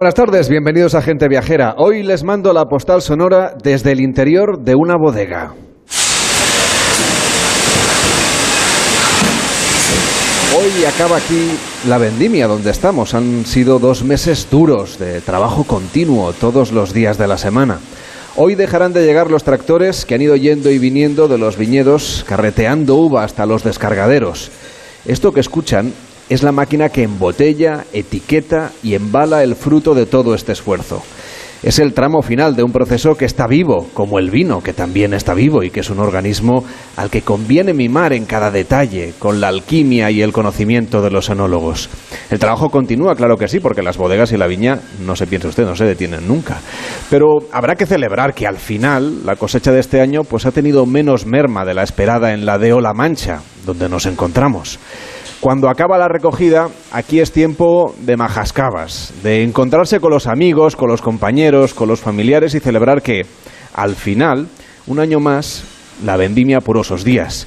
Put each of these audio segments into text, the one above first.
Buenas tardes, bienvenidos a Gente Viajera. Hoy les mando la postal sonora desde el interior de una bodega. Hoy acaba aquí la vendimia donde estamos. Han sido dos meses duros de trabajo continuo todos los días de la semana. Hoy dejarán de llegar los tractores que han ido yendo y viniendo de los viñedos carreteando uva hasta los descargaderos. Esto que escuchan es la máquina que embotella, etiqueta y embala el fruto de todo este esfuerzo. Es el tramo final de un proceso que está vivo, como el vino, que también está vivo y que es un organismo al que conviene mimar en cada detalle, con la alquimia y el conocimiento de los enólogos. El trabajo continúa, claro que sí, porque las bodegas y la viña, no se piense usted, no se detienen nunca. Pero habrá que celebrar que al final la cosecha de este año pues ha tenido menos merma de la esperada en la de Ola Mancha, donde nos encontramos. Cuando acaba la recogida, aquí es tiempo de majascabas, de encontrarse con los amigos, con los compañeros, con los familiares y celebrar que, al final, un año más, la vendimia por osos días.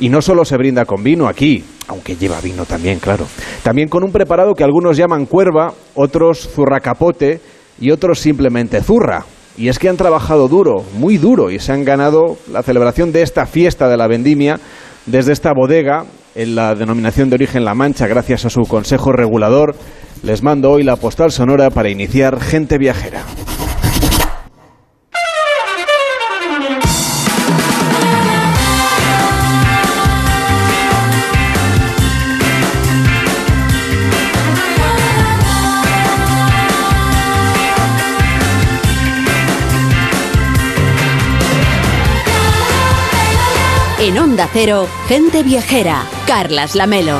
Y no solo se brinda con vino aquí, aunque lleva vino también, claro. También con un preparado que algunos llaman cuerva, otros zurracapote y otros simplemente zurra. Y es que han trabajado duro, muy duro, y se han ganado la celebración de esta fiesta de la vendimia desde esta bodega en la denominación de origen La Mancha gracias a su consejo regulador. Les mando hoy la postal sonora para iniciar Gente Viajera. Onda Cero, Gente Viajera, Carlas Lamelo.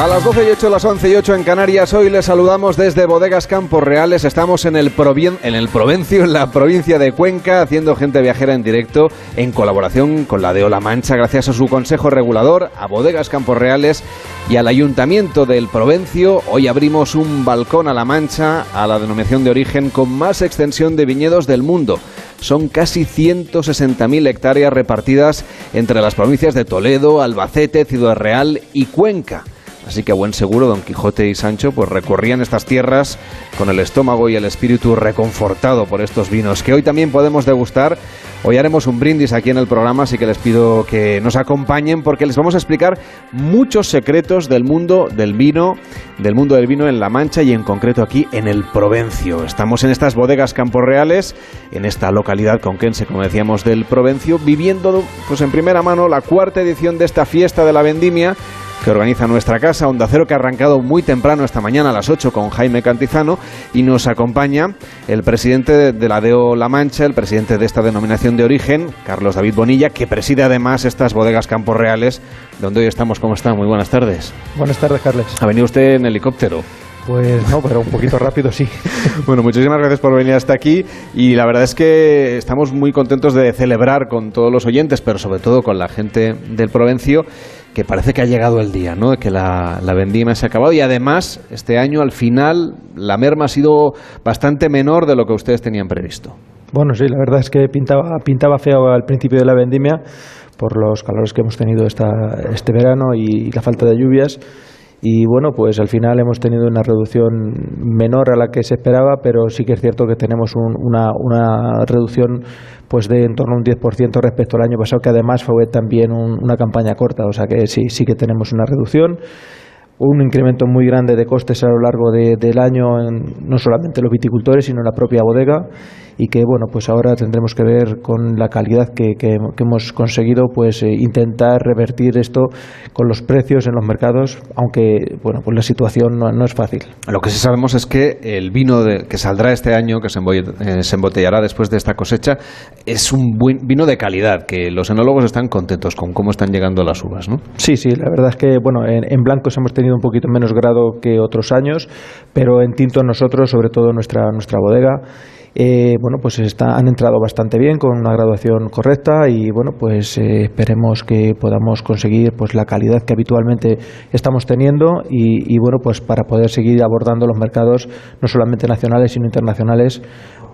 A las 12 y 8, las 11 y 8 en Canarias, hoy les saludamos desde Bodegas Campos Reales. Estamos en el, Provien en el Provencio, en la provincia de Cuenca, haciendo gente viajera en directo en colaboración con la de Ola Mancha, gracias a su consejo regulador, a Bodegas Campos Reales y al Ayuntamiento del Provencio. Hoy abrimos un balcón a la Mancha, a la denominación de origen con más extensión de viñedos del mundo son casi 160.000 hectáreas repartidas entre las provincias de Toledo, Albacete, Ciudad Real y Cuenca. Así que a buen seguro Don Quijote y Sancho pues recorrían estas tierras con el estómago y el espíritu reconfortado por estos vinos que hoy también podemos degustar. Hoy haremos un brindis aquí en el programa, así que les pido que nos acompañen porque les vamos a explicar muchos secretos del mundo del vino, del mundo del vino en La Mancha y en concreto aquí en el Provencio. Estamos en estas bodegas Campos Reales, en esta localidad conquense, como decíamos, del Provencio, viviendo pues en primera mano la cuarta edición de esta fiesta de la vendimia que organiza nuestra casa, Onda Cero, que ha arrancado muy temprano esta mañana a las 8 con Jaime Cantizano y nos acompaña el presidente de la DEO La Mancha, el presidente de esta denominación de origen, Carlos David Bonilla, que preside además estas bodegas Campos Reales, donde hoy estamos. ¿Cómo está? Muy buenas tardes. Buenas tardes, Carles. ¿Ha venido usted en helicóptero? Pues no, pero un poquito rápido sí. bueno, muchísimas gracias por venir hasta aquí y la verdad es que estamos muy contentos de celebrar con todos los oyentes, pero sobre todo con la gente del Provencio, que parece que ha llegado el día, ¿no? Que la, la vendimia se ha acabado y además este año al final la merma ha sido bastante menor de lo que ustedes tenían previsto. Bueno, sí, la verdad es que pintaba, pintaba feo al principio de la vendimia por los calores que hemos tenido esta, este verano y la falta de lluvias y bueno, pues al final hemos tenido una reducción menor a la que se esperaba, pero sí que es cierto que tenemos una, una, reducción pues de en torno a un 10% respecto al año pasado, que además fue también una campaña corta, o sea que sí, sí que tenemos una reducción un incremento muy grande de costes a lo largo del año, en, no solamente los viticultores, sino en la propia bodega, y que bueno, pues ahora tendremos que ver con la calidad que, que, hemos conseguido, pues eh, intentar revertir esto con los precios en los mercados, aunque bueno, pues la situación no, no es fácil. Lo que sí sabemos es que el vino de, que saldrá este año, que se, eh, se embotellará después de esta cosecha, es un buen vino de calidad, que los enólogos están contentos con cómo están llegando las uvas, ¿no? Sí, sí, la verdad es que bueno, en, en blancos hemos tenido un poquito menos grado que otros años, pero en tinto nosotros, sobre todo nuestra, nuestra bodega, eh, bueno, pues está, han entrado bastante bien con una graduación correcta y bueno, pues eh, esperemos que podamos conseguir pues la calidad que habitualmente estamos teniendo y, bueno, pues para poder seguir abordando los mercados no solamente nacionales sino internacionales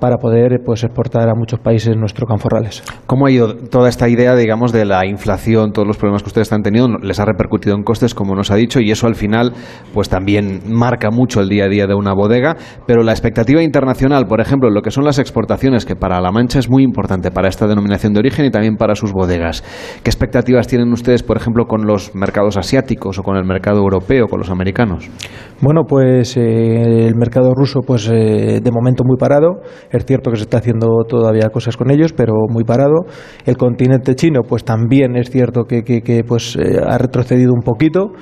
para poder pues exportar a muchos países nuestros canforrales. ¿Cómo ha ido toda esta idea, digamos, de la inflación, todos los problemas que ustedes están teniendo? Les ha repercutido en costes, como nos ha dicho, y eso al final pues también marca mucho el día a día de una bodega, pero la expectativa internacional, por ejemplo, lo que son las exportaciones, que para La Mancha es muy importante para esta denominación de origen y también para sus bodegas. ¿Qué expectativas tienen ustedes, por ejemplo, con los mercados asiáticos o con el mercado europeo, con los americanos? Bueno, pues eh, el mercado ruso, pues eh, de momento muy parado. Es cierto que se está haciendo todavía cosas con ellos, pero muy parado. El continente chino, pues también es cierto que, pues eh, ha retrocedido un poquito.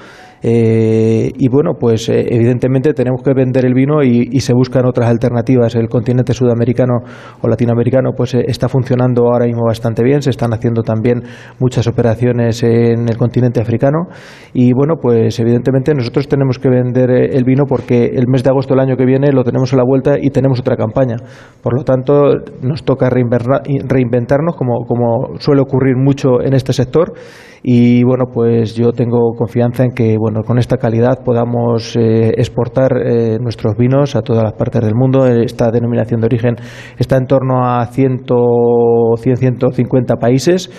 Eh, y bueno, pues eh, evidentemente tenemos que vender el vino y, se buscan otras alternativas. El continente sudamericano o latinoamericano pues eh, está funcionando ahora mismo bastante bien. Se están haciendo también muchas operaciones en el continente africano. Y bueno, pues evidentemente nosotros tenemos que vender el vino porque el mes de agosto del año que viene lo tenemos a la vuelta y tenemos otra campaña. Por lo tanto, nos toca reinventarnos como, como suele ocurrir mucho en este sector. Y bueno, pues yo tengo confianza en que bueno, con esta calidad podamos eh, exportar eh, nuestros vinos a todas las partes del mundo. Esta denominación de origen está en torno a 100, 100 150 países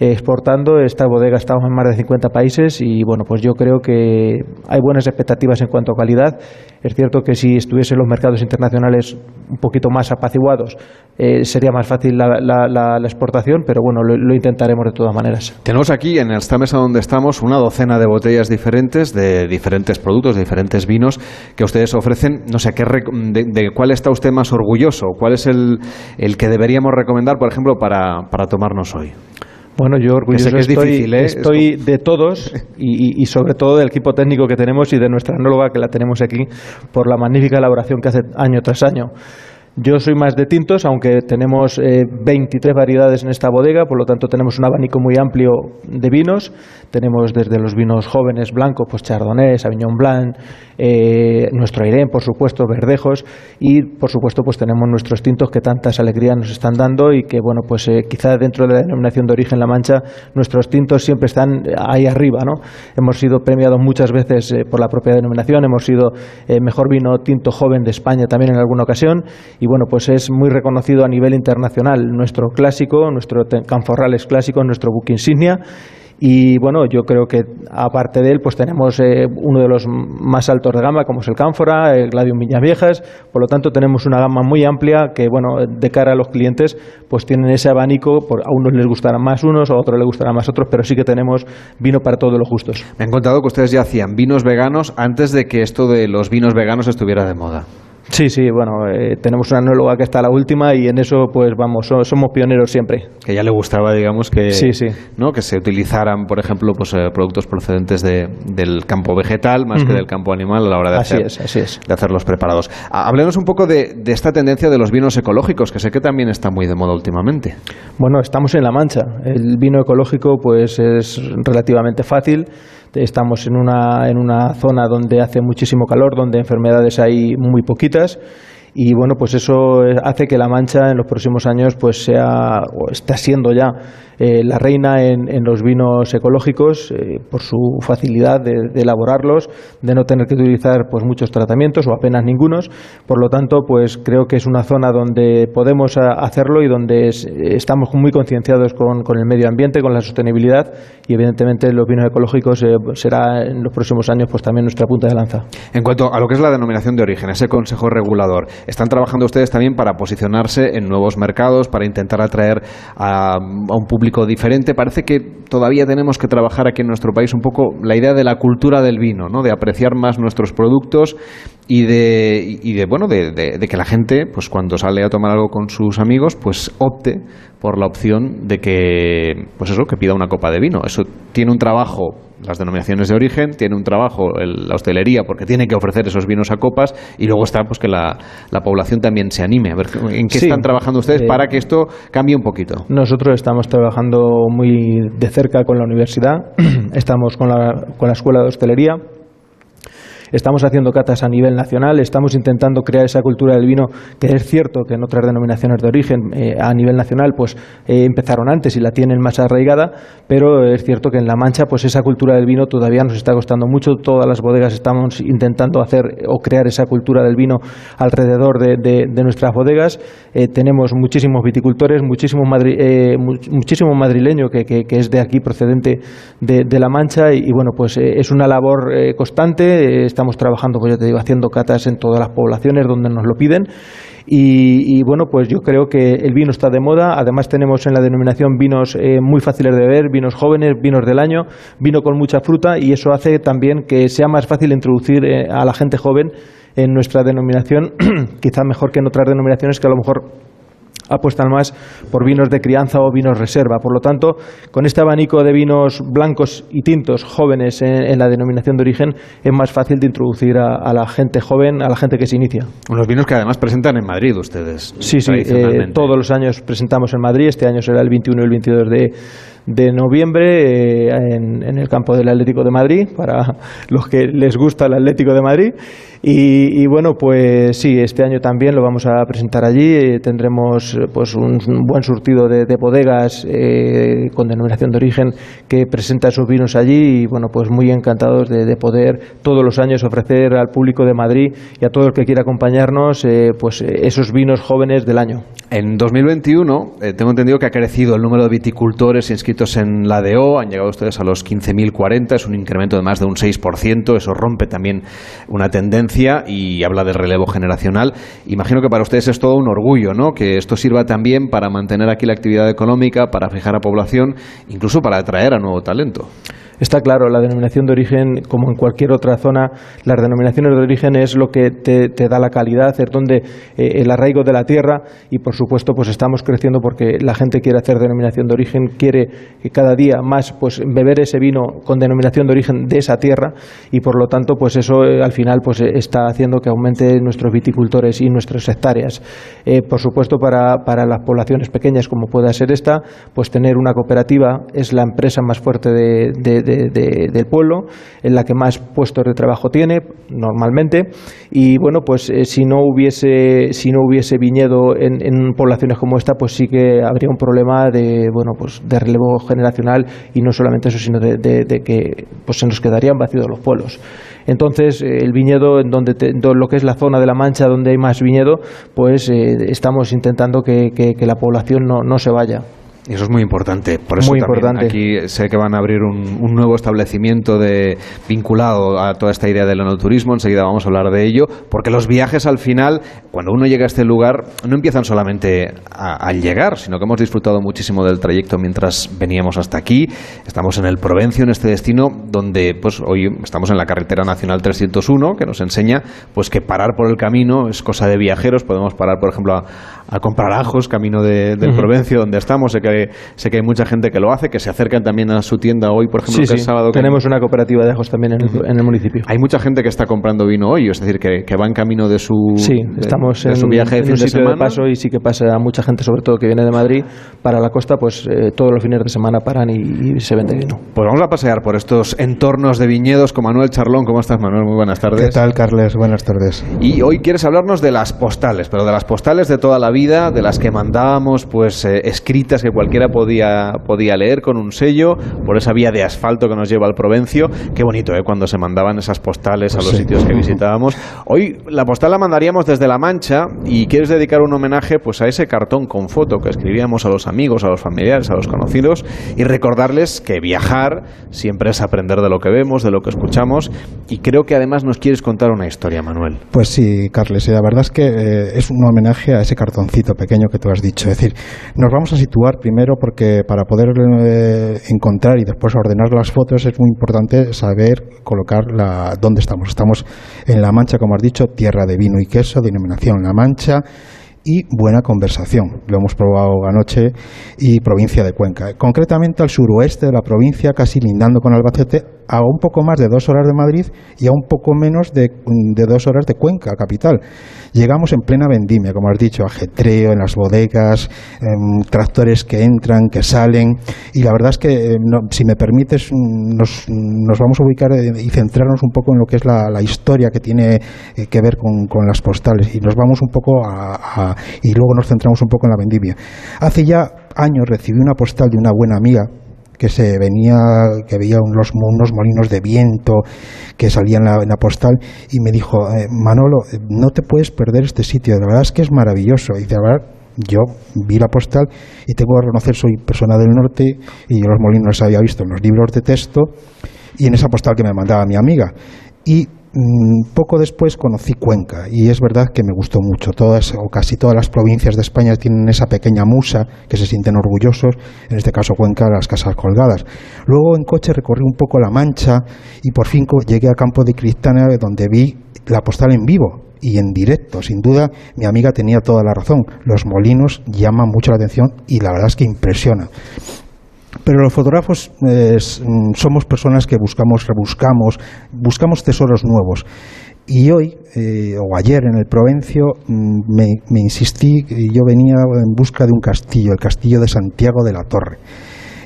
exportando. Esta bodega estamos en más de 50 países y bueno, pues yo creo que hay buenas expectativas en cuanto a calidad. Es cierto que si estuviesen los mercados internacionales un poquito más apaciguados, eh, sería más fácil la, exportación, pero bueno, lo, intentaremos de todas maneras. Tenemos aquí en esta mesa donde estamos una docena de botellas diferentes, de diferentes productos, de diferentes vinos que ustedes ofrecen. No sé, ¿qué de, cuál está usted más orgulloso? ¿Cuál es el, el que deberíamos recomendar, por ejemplo, para, para tomarnos hoy? Bueno, yo orgulloso es estoy, difícil, ¿eh? estoy de todos y, y, sobre todo del equipo técnico que tenemos y de nuestra anóloga que la tenemos aquí por la magnífica elaboración que hace año tras año. Yo soy más de tintos, aunque tenemos 23 eh, variedades en esta bodega, por lo tanto tenemos un abanico muy amplio de vinos. Tenemos desde los vinos jóvenes blancos, pues Chardonnay, Sauvignon Blanc, eh, nuestro Irene, por supuesto, verdejos y, por supuesto, pues tenemos nuestros tintos que tantas alegrías nos están dando y que, bueno, pues eh, quizá dentro de la denominación de origen La Mancha, nuestros tintos siempre están ahí arriba, ¿no? Hemos sido premiados muchas veces por la propia denominación, hemos sido mejor vino tinto joven de España también en alguna ocasión y bueno, pues es muy reconocido a nivel internacional. Nuestro clásico, nuestro Canforrales clásico, nuestro buque insignia. Y bueno, yo creo que aparte de él, pues tenemos eh, uno de los más altos de gama, como es el Cánfora, el Gladium Viñas Viejas. Por lo tanto, tenemos una gama muy amplia que, bueno, de cara a los clientes, pues tienen ese abanico. Por, a unos les gustarán más unos, a otros les gustarán más otros, pero sí que tenemos vino para todos los gustos. Me han contado que ustedes ya hacían vinos veganos antes de que esto de los vinos veganos estuviera de moda. Sí, sí, bueno, eh, tenemos una anóloga que está la última y en eso pues vamos, somos pioneros siempre. Que ya le gustaba, digamos, que, ¿no? que se utilizaran, por ejemplo, pues eh, productos procedentes de, del campo vegetal más que del campo animal a la hora de, hacer, de hacer los preparados. Háblenos un poco de, de, esta tendencia de los vinos ecológicos, que sé que también está muy de moda últimamente. Bueno, estamos en La Mancha. El vino ecológico pues es relativamente fácil Estamos en una, en una zona donde hace muchísimo calor, donde enfermedades hay muy poquitas y bueno, pues eso hace que La Mancha en los próximos años pues sea o está siendo ya eh, la reina en, los vinos ecológicos eh, por su facilidad de, elaborarlos, de no tener que utilizar pues muchos tratamientos o apenas ningunos. Por lo tanto, pues creo que es una zona donde podemos hacerlo y donde estamos muy concienciados con, el medio ambiente, con la sostenibilidad y evidentemente los vinos ecológicos eh, será en los próximos años pues también nuestra punta de lanza. En cuanto a lo que es la denominación de origen, ese consejo regulador, ¿están trabajando ustedes también para posicionarse en nuevos mercados, para intentar atraer a un público diferente. Parece que todavía tenemos que trabajar aquí en nuestro país un poco la idea de la cultura del vino, ¿no? de apreciar más nuestros productos y de, y de bueno, de, que la gente, pues cuando sale a tomar algo con sus amigos, pues opte por la opción de que, pues eso, que pida una copa de vino. Eso tiene un trabajo las denominaciones de origen, tiene un trabajo la hostelería porque tiene que ofrecer esos vinos a copas y luego está pues que la, la población también se anime. A ver, ¿en qué están trabajando ustedes para que esto cambie un poquito? Nosotros estamos trabajando muy de cerca con la universidad, estamos con la, con la escuela de hostelería estamos haciendo catas a nivel nacional, estamos intentando crear esa cultura del vino, que es cierto que en otras denominaciones de origen eh, a nivel nacional pues eh, empezaron antes y la tienen más arraigada, pero es cierto que en La Mancha pues esa cultura del vino todavía nos está costando mucho, todas las bodegas estamos intentando hacer o crear esa cultura del vino alrededor de, nuestras bodegas, eh, tenemos muchísimos viticultores, muchísimo, muchísimo madrileño que, es de aquí procedente de, La Mancha y, bueno pues es una labor constante, estamos trabajando pues ya te digo haciendo catas en todas las poblaciones donde nos lo piden y, bueno, pues yo creo que el vino está de moda. Además tenemos en la denominación vinos eh, muy fáciles de beber, vinos jóvenes, vinos del año, vino con mucha fruta y eso hace también que sea más fácil introducir eh, a la gente joven en nuestra denominación, quizá mejor que en otras denominaciones que a lo mejor apuestan más por vinos de crianza o vinos reserva. Por lo tanto, con este abanico de vinos blancos y tintos jóvenes en, la denominación de origen, es más fácil de introducir a, la gente joven, a la gente que se inicia. Unos vinos que además presentan en Madrid ustedes. Sí, sí, eh, todos los años presentamos en Madrid. Este año será el 21 y el 22 de, de noviembre eh, en, el campo del Atlético de Madrid, para los que les gusta el Atlético de Madrid. Y, bueno, pues sí, este año también lo vamos a presentar allí. Eh, tendremos pues un, buen surtido de, bodegas eh, con denominación de origen que presenta sus vinos allí y bueno, pues muy encantados de, poder todos los años ofrecer al público de Madrid y a todo el que quiera acompañarnos pues esos vinos jóvenes del año. En 2021 tengo entendido que ha crecido el número de viticultores inscritos en la DO, han llegado ustedes a los 15.040, es un incremento de más de un 6%, eso rompe también una tendencia y habla de relevo generacional. Imagino que para ustedes es todo un orgullo, ¿no? Que esto sirva también para mantener aquí la actividad económica, para fijar a población, incluso para atraer a nuevo talento. Está claro, la denominación de origen, como en cualquier otra zona, las denominaciones de origen es lo que te, da la calidad, es donde eh, el arraigo de la tierra y, por supuesto, pues estamos creciendo porque la gente quiere hacer denominación de origen, quiere cada día más pues beber ese vino con denominación de origen de esa tierra y, por lo tanto, pues eso eh, al final pues está haciendo que aumente nuestros viticultores y nuestras hectáreas. Eh, por supuesto, para, para las poblaciones pequeñas como pueda ser esta, pues tener una cooperativa es la empresa más fuerte de del pueblo, en la que más puestos de trabajo tiene normalmente. Y bueno, pues eh, si no hubiese si no hubiese viñedo en, poblaciones como esta, pues sí que habría un problema de bueno pues de relevo generacional y no solamente eso, sino de, que pues se nos quedarían vacíos los pueblos. Entonces, eh, el viñedo, en donde lo que es la zona de la Mancha, donde hay más viñedo, pues eh, estamos intentando que, la población no, no se vaya. Y eso es muy importante. Por eso muy importante. aquí sé que van a abrir un, nuevo establecimiento de, vinculado a toda esta idea del enoturismo. Enseguida vamos a hablar de ello. Porque los viajes al final, cuando uno llega a este lugar, no empiezan solamente al llegar, sino que hemos disfrutado muchísimo del trayecto mientras veníamos hasta aquí. Estamos en el Provencio, en este destino, donde pues hoy estamos en la carretera nacional 301, que nos enseña pues que parar por el camino es cosa de viajeros. Podemos parar, por ejemplo, a, comprar ajos, camino del Provencio, donde estamos. Sé que sé que hay mucha gente que lo hace, que se acercan también a su tienda hoy, por ejemplo, que es sábado. Tenemos una cooperativa de ajos también en el, municipio. Hay mucha gente que está comprando vino hoy, es decir, que, que va en camino de su, sí, estamos en, su viaje de fin de semana. paso y sí que pasa a mucha gente, sobre todo que viene de Madrid, para la costa, pues eh, todos los fines de semana paran y, se vende vino. Pues vamos a pasear por estos entornos de viñedos con Manuel Charlón. ¿Cómo estás, Manuel? Muy buenas tardes. ¿Qué tal, Carles? Buenas tardes. Y hoy quieres hablarnos de las postales, pero de las postales de toda la vida, de las que mandábamos, pues eh, escritas que cualquiera podía podía, leer con un sello por esa vía de asfalto que nos lleva al Provencio. Qué bonito, ¿eh? Cuando se mandaban esas postales a los sitios que visitábamos. Hoy la postal la mandaríamos desde La Mancha y quieres dedicar un homenaje pues a ese cartón con foto que escribíamos a los amigos, a los familiares, a los conocidos y recordarles que viajar siempre es aprender de lo que vemos, de lo que escuchamos y creo que además nos quieres contar una historia, Manuel. Pues sí, Carles, la verdad es que eh, es un homenaje a ese cartoncito pequeño que tú has dicho. Es decir, nos vamos a situar primero porque para poder eh, encontrar y después ordenar las fotos es muy importante saber colocar la, dónde estamos. Estamos en La Mancha, como has dicho, tierra de vino y queso, denominación La Mancha y buena conversación. Lo hemos probado anoche y provincia de Cuenca. Concretamente al suroeste de la provincia, casi lindando con Albacete, a un poco más de dos horas de Madrid y a un poco menos de, de dos horas de Cuenca, capital. Llegamos en plena vendimia, como has dicho, ajetreo en las bodegas, em, tractores que entran, que salen, y la verdad es que, em, si me permites, mm, nos, nos, vamos a ubicar eh, y centrarnos un poco en lo que es la, historia que tiene eh, que ver con, las postales, y nos vamos un poco a, y luego nos centramos un poco en la vendimia. Hace ya años recibí una postal de una buena amiga que se venía, que veía unos, unos molinos de viento que salían en la, postal y me dijo, eh, Manolo, no te puedes perder este sitio, la verdad es que es maravilloso. Y de verdad, yo vi la postal y tengo que reconocer, soy persona del norte y yo los molinos los había visto en los libros de texto y en esa postal que me mandaba mi amiga. Y poco después conocí Cuenca y es verdad que me gustó mucho. Todas o casi todas las provincias de España tienen esa pequeña musa que se sienten orgullosos, en este caso Cuenca, las casas colgadas. Luego en coche recorrí un poco La Mancha y por fin llegué a Campo de Cristana donde vi la postal en vivo y en directo. Sin duda, mi amiga tenía toda la razón. Los molinos llaman mucho la atención y la verdad es que impresiona. Pero los fotógrafos mm, somos personas que buscamos, rebuscamos, buscamos tesoros nuevos. Y hoy, eh, o ayer en el Provencio, mm, me, me insistí, yo venía en busca de un castillo, el castillo de Santiago de la Torre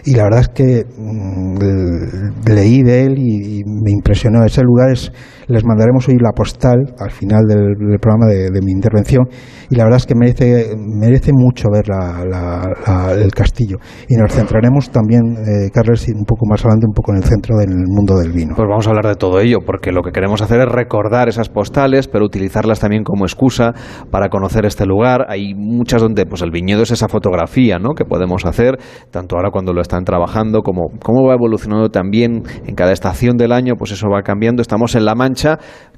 y la verdad es que mm, leí de él y, me impresionó. Ese lugar es, les mandaremos hoy la postal al final del, programa de, mi intervención y la verdad es que merece, merece mucho ver el castillo. Y nos centraremos también, eh, Carlos, un poco más adelante, un poco en el centro del mundo del vino. Pues vamos a hablar de todo ello, porque lo que queremos hacer es recordar esas postales, pero utilizarlas también como excusa para conocer este lugar. Hay muchas donde pues el viñedo es esa fotografía ¿no? que podemos hacer, tanto ahora cuando lo está están trabajando, cómo, cómo va evolucionando también en cada estación del año, pues eso va cambiando. Estamos en La Mancha,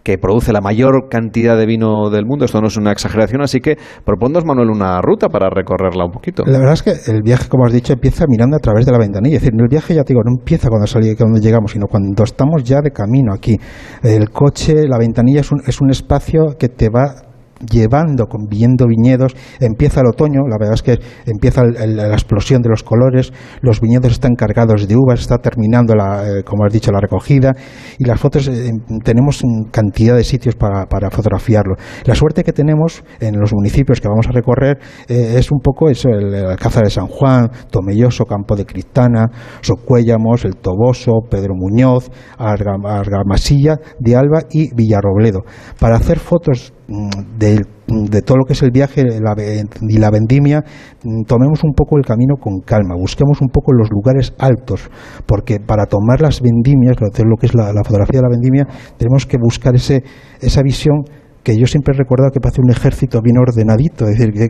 que produce la mayor cantidad de vino del mundo, esto no es una exageración, así que proponnos, Manuel, una ruta para recorrerla un poquito. La verdad es que el viaje, como has dicho, empieza mirando a través de la ventanilla, es decir, el viaje ya te digo, no empieza cuando, salí, cuando llegamos, sino cuando estamos ya de camino aquí. El coche, la ventanilla es un, es un espacio que te va llevando, viendo viñedos, empieza el otoño, la verdad es que empieza la explosión de los colores, los viñedos están cargados de uvas, está terminando, la, eh, como has dicho, la recogida y las fotos, eh, tenemos cantidad de sitios para, para, fotografiarlo. La suerte que tenemos en los municipios que vamos a recorrer eh, es un poco eso, el, Alcázar de San Juan, Tomelloso, Campo de Cristana, Socuéllamos, El Toboso, Pedro Muñoz, Argamasilla de Alba y Villarrobledo. Para hacer fotos Mm, de, todo lo que es el viaje y la vendimia, mm, tomemos un poco el camino con calma, busquemos un poco los lugares altos, porque para tomar las vendimias, lo que es la, la fotografía de la vendimia, tenemos que buscar ese, esa visión que yo siempre he recordado que parece un ejército bien ordenadito, es decir, que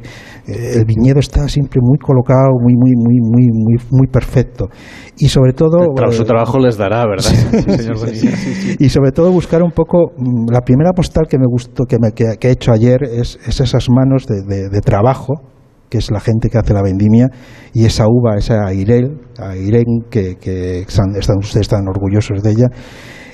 eh, el viñedo está siempre muy colocado, muy, muy, muy, muy, muy, muy perfecto. Y sobre todo... su eh, trabajo les dará, ¿verdad? y sobre todo buscar un poco, mm, la primera postal que me gustó, que, me, que, he hecho ayer, es, esas manos de, trabajo, que es la gente que hace la vendimia, y esa uva, esa Airel, que, que están, ustedes están orgullosos de ella,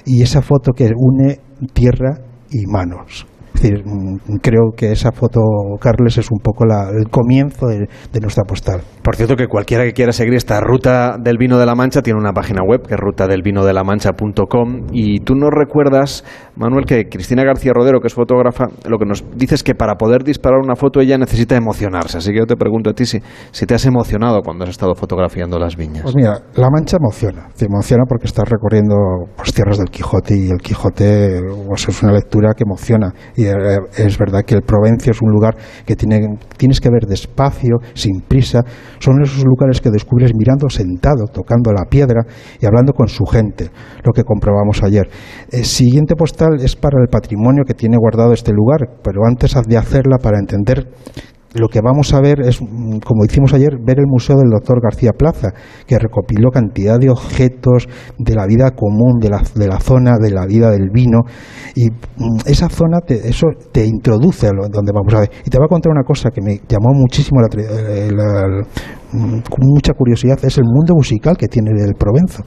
y esa foto que une tierra y manos decir, mm, creo que esa foto, Carles, es un poco el comienzo de, nuestra postal. Por cierto, que cualquiera que quiera seguir esta ruta del vino de la Mancha tiene una página web que es rutadelvinodelamancha.com y tú nos recuerdas, Manuel, que Cristina García Rodero, que es fotógrafa, lo que nos dice es que para poder disparar una foto ella necesita emocionarse. Así que yo te pregunto a ti si, si te has emocionado cuando has estado fotografiando las viñas. Pues mira, la Mancha emociona. Te emociona porque estás recorriendo pues, tierras del Quijote y el Quijote pues, es una lectura que emociona. Y eh, es verdad que el Provencio es un lugar que tiene, tienes que ver despacio, sin prisa. Son esos lugares que descubres mirando sentado, tocando la piedra y hablando con su gente, lo que comprobamos ayer. El siguiente postal es para el patrimonio que tiene guardado este lugar, pero antes de hacerla para entender lo que vamos a ver es, mm, como hicimos ayer, ver el museo del doctor García Plaza, que recopiló cantidad de objetos de la vida común, de la, de la zona, de la vida del vino, y mm, esa zona, te, eso te introduce a lo, donde vamos a ver. Y te voy a contar una cosa que me llamó muchísimo la, eh, mm, con mucha curiosidad, es el mundo musical que tiene el Provenzo.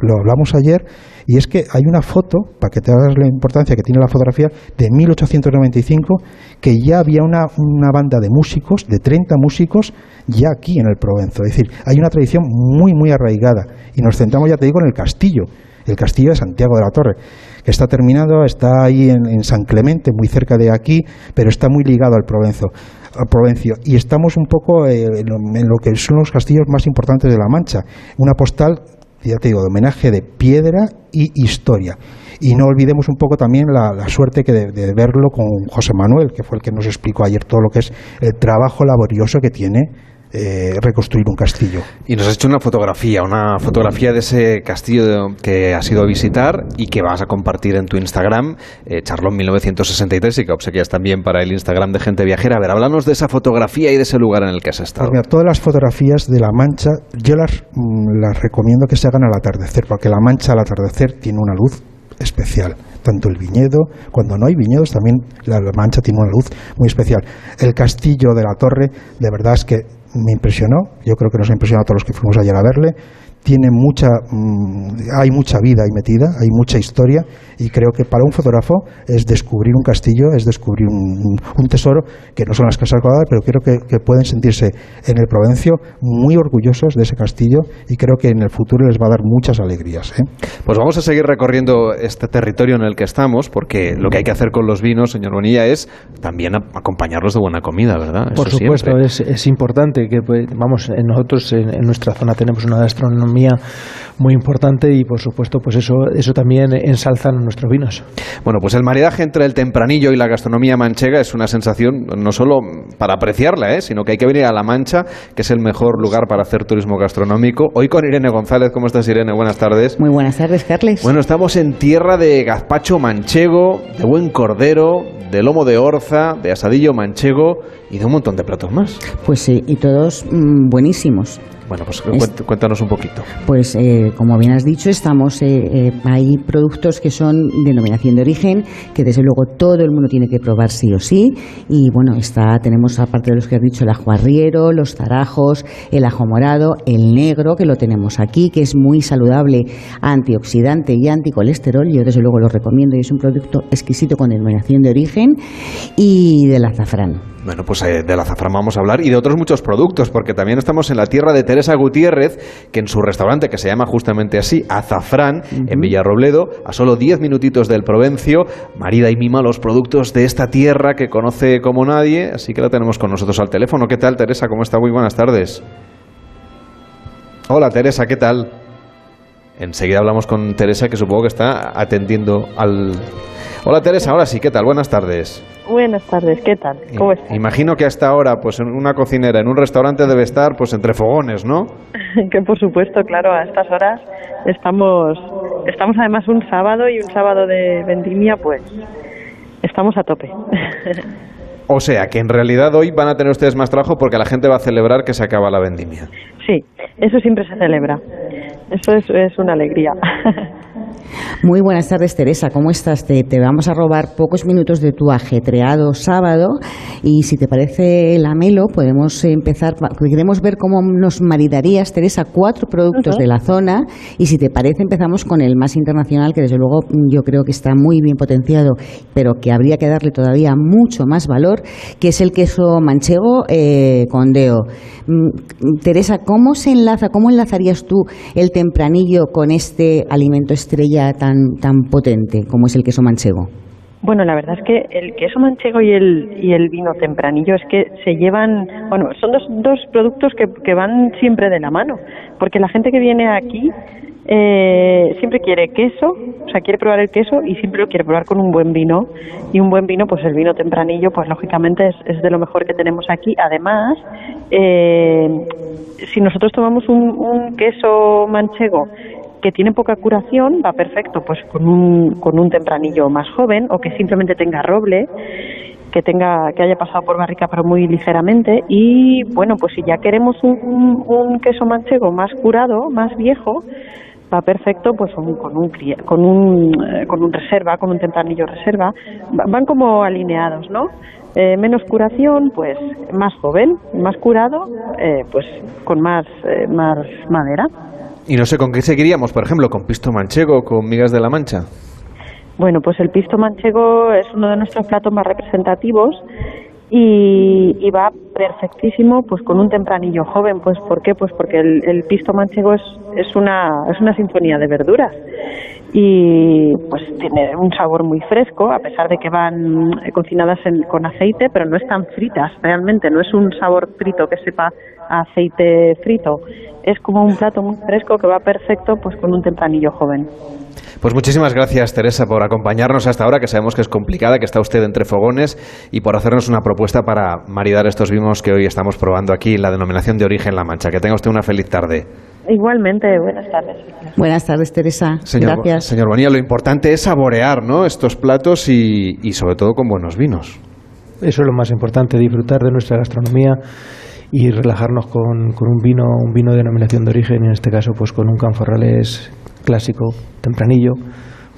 Lo hablamos ayer y es que hay una foto, para que te hagas la importancia que tiene la fotografía, de 1895, que ya había una, una banda de músicos, de 30 músicos, ya aquí en el Provenzo. Es decir, hay una tradición muy, muy arraigada. Y nos centramos, ya te digo, en el castillo. el castillo de Santiago de la Torre, que está terminado, está ahí en, San Clemente, muy cerca de aquí, pero está muy ligado al Provenzo. Provencio y estamos un poco eh, en, lo, que son los castillos más importantes de La Mancha. Una postal, ya te digo, de homenaje de piedra y historia. Y no olvidemos un poco también la, suerte que de, verlo con José Manuel, que fue el que nos explicó ayer todo lo que es el trabajo laborioso que tiene eh, reconstruir un castillo. Y nos has hecho una fotografía, una fotografía de ese castillo que has ido a visitar y que vas a compartir en tu Instagram, eh, Charlón 1963, y que obsequias también para el Instagram de Gente Viajera. A ver, háblanos de esa fotografía y de ese lugar en el que has estado. Pues todas las fotografías de La Mancha, yo las, mm, las recomiendo que se hagan al atardecer, porque La Mancha al atardecer tiene una luz especial. Tanto el viñedo, cuando no hay viñedos, también la Mancha tiene una luz muy especial. El castillo de la torre, de verdad es que me impresionó. Yo creo que nos ha impresionado a todos los que fuimos ayer a verle tiene mucha, mm, hay mucha vida ahí metida, hay mucha historia y creo que para un fotógrafo es descubrir un castillo, es descubrir un, tesoro que no son las casas cuadradas, pero creo que, pueden sentirse en el Provencio muy orgullosos de ese castillo y creo que en el futuro les va a dar muchas alegrías. ¿eh? Pues vamos a seguir recorriendo este territorio en el que estamos, porque lo que hay que hacer con los vinos, señor Bonilla, es también acompañarlos de buena comida, ¿verdad? Por supuesto, es, importante que, pues, vamos, nosotros en, en nuestra zona tenemos una gastronomía muy importante y por supuesto pues eso, eso también ensalzan nuestros vinos. Bueno, pues el maridaje entre el tempranillo y la gastronomía manchega es una sensación no solo para apreciarla, ¿eh? sino que hay que venir a La Mancha, que es el mejor lugar para hacer turismo gastronómico. Hoy con Irene González, ¿cómo estás Irene? Buenas tardes. Muy buenas tardes, Carles. Bueno, estamos en tierra de gazpacho manchego, de buen cordero, de lomo de orza, de asadillo manchego y de un montón de platos más. Pues sí, y todos mm, buenísimos. Bueno, pues cuéntanos un poquito. Pues eh, como bien has dicho, estamos eh, eh, hay productos que son denominación de origen, que desde luego todo el mundo tiene que probar sí o sí. Y bueno, está tenemos aparte de los que has dicho el ajo arriero, los zarajos, el ajo morado, el negro que lo tenemos aquí, que es muy saludable, antioxidante y anticolesterol. Yo desde luego lo recomiendo y es un producto exquisito con denominación de origen y del azafrán. Bueno, pues eh, del azafrán vamos a hablar y de otros muchos productos, porque también estamos en la tierra de Teresa Gutiérrez, que en su restaurante, que se llama justamente así, Azafrán, en Villarrobledo, a solo 10 minutitos del Provencio, marida y mima los productos de esta tierra que conoce como nadie, así que la tenemos con nosotros al teléfono. ¿Qué tal, Teresa? ¿Cómo está? Muy buenas tardes. Hola, Teresa, ¿qué tal? Enseguida hablamos con Teresa, que supongo que está atendiendo al... Hola, Teresa, ahora sí, ¿qué tal? Buenas tardes. Buenas tardes, ¿qué tal? ¿Cómo estás? Imagino que hasta ahora, pues en una cocinera, en un restaurante debe estar, pues entre fogones, ¿no? que por supuesto, claro, a estas horas estamos, estamos además un sábado y un sábado de vendimia, pues estamos a tope. o sea, que en realidad hoy van a tener ustedes más trabajo porque la gente va a celebrar que se acaba la vendimia. Sí, eso siempre se celebra. Eso es, es una alegría. Muy buenas tardes, Teresa. ¿Cómo estás? Te, vamos a robar pocos minutos de tu ajetreado sábado y si te parece la melo, podemos empezar. Queremos ver cómo nos maridarías, Teresa, cuatro productos de la zona y si te parece empezamos con el más internacional, que desde luego yo creo que está muy bien potenciado, pero que habría que darle todavía mucho más valor, que es el queso manchego eh, con deo. Mm, Teresa, ¿cómo se enlaza, cómo enlazarías tú el tempranillo con este alimento estrella? Tan, tan potente como es el queso manchego? Bueno, la verdad es que el queso manchego y el, y el vino tempranillo es que se llevan, bueno, son dos, dos productos que, que van siempre de la mano, porque la gente que viene aquí eh, siempre quiere queso, o sea, quiere probar el queso y siempre lo quiere probar con un buen vino. Y un buen vino, pues el vino tempranillo, pues lógicamente es, es de lo mejor que tenemos aquí. Además, eh, si nosotros tomamos un, un queso manchego que tiene poca curación va perfecto pues con un, con un tempranillo más joven o que simplemente tenga roble que tenga que haya pasado por barrica pero muy ligeramente. Y bueno pues si ya queremos un, queso manchego más curado más viejo va perfecto pues con un con un eh, con un reserva con un tempranillo reserva. Van como alineados no eh, menos curación pues más joven más curado eh, pues con más más madera y no sé con qué seguiríamos, por ejemplo, con pisto manchego, con migas de la mancha. Bueno, pues el pisto manchego es uno de nuestros platos más representativos y, va perfectísimo pues con un tempranillo joven pues ¿por qué? pues porque el, pisto manchego es, es una es una sinfonía de verduras y pues tiene un sabor muy fresco a pesar de que van cocinadas con aceite pero no están fritas realmente no es un sabor frito que sepa aceite frito es como un plato muy fresco que va perfecto pues con un tempranillo joven pues muchísimas gracias, Teresa, por acompañarnos hasta ahora, que sabemos que es complicada, que está usted entre fogones, y por hacernos una propuesta para maridar estos vinos que hoy estamos probando aquí en la denominación de origen La Mancha. Que tenga usted una feliz tarde. Igualmente, buenas tardes. Buenas tardes, Teresa. Señor, Gracias. Señor Bonilla, lo importante es saborear ¿no? estos platos y, y sobre todo con buenos vinos. Eso es lo más importante, disfrutar de nuestra gastronomía y relajarnos con, con, un vino, un vino de denominación de origen, en este caso pues con un canforrales clásico, tempranillo,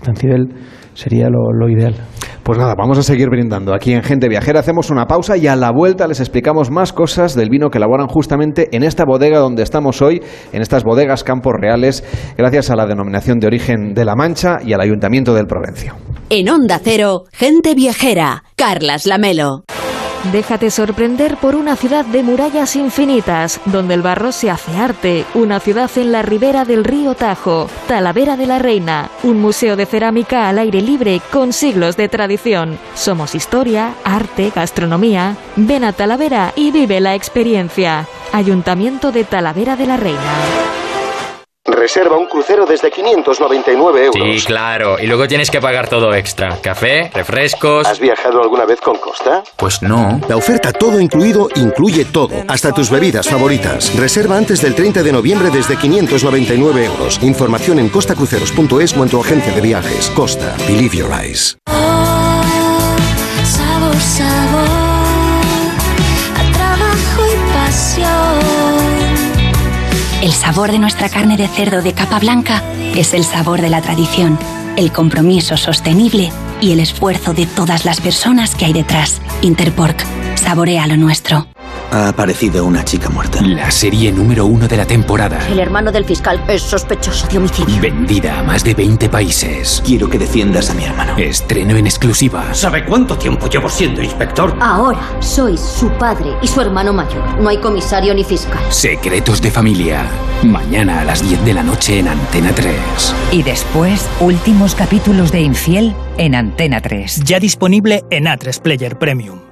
tancibel, sería lo, lo ideal. Pues nada, vamos a seguir brindando. Aquí en Gente Viajera hacemos una pausa y a la vuelta les explicamos más cosas del vino que elaboran justamente en esta bodega donde estamos hoy, en estas bodegas Campos Reales, gracias a la denominación de origen de La Mancha y al Ayuntamiento del Provencio. En Onda Cero, Gente Viajera, Carlas Lamelo. Déjate sorprender por una ciudad de murallas infinitas, donde el barro se hace arte, una ciudad en la ribera del río Tajo, Talavera de la Reina, un museo de cerámica al aire libre con siglos de tradición. Somos historia, arte, gastronomía. Ven a Talavera y vive la experiencia. Ayuntamiento de Talavera de la Reina. Reserva un crucero desde 599 euros. Sí, claro. Y luego tienes que pagar todo extra. Café, refrescos. ¿Has viajado alguna vez con Costa? Pues no. La oferta todo incluido incluye todo, hasta tus bebidas favoritas. Reserva antes del 30 de noviembre desde 599 euros. Información en costacruceros.es o en tu agencia de viajes. Costa. Believe your eyes. Oh, sabor, sabor, El sabor de nuestra carne de cerdo de capa blanca es el sabor de la tradición, el compromiso sostenible y el esfuerzo de todas las personas que hay detrás. Interpork, saborea lo nuestro. Ha aparecido una chica muerta. La serie número uno de la temporada. El hermano del fiscal es sospechoso de homicidio. Vendida a más de 20 países. Quiero que defiendas a mi hermano. Estreno en exclusiva. ¿Sabe cuánto tiempo llevo siendo inspector? Ahora sois su padre y su hermano mayor. No hay comisario ni fiscal. Secretos de familia. Mañana a las 10 de la noche en Antena 3. Y después, últimos capítulos de Infiel en Antena 3. Ya disponible en A3 Player Premium.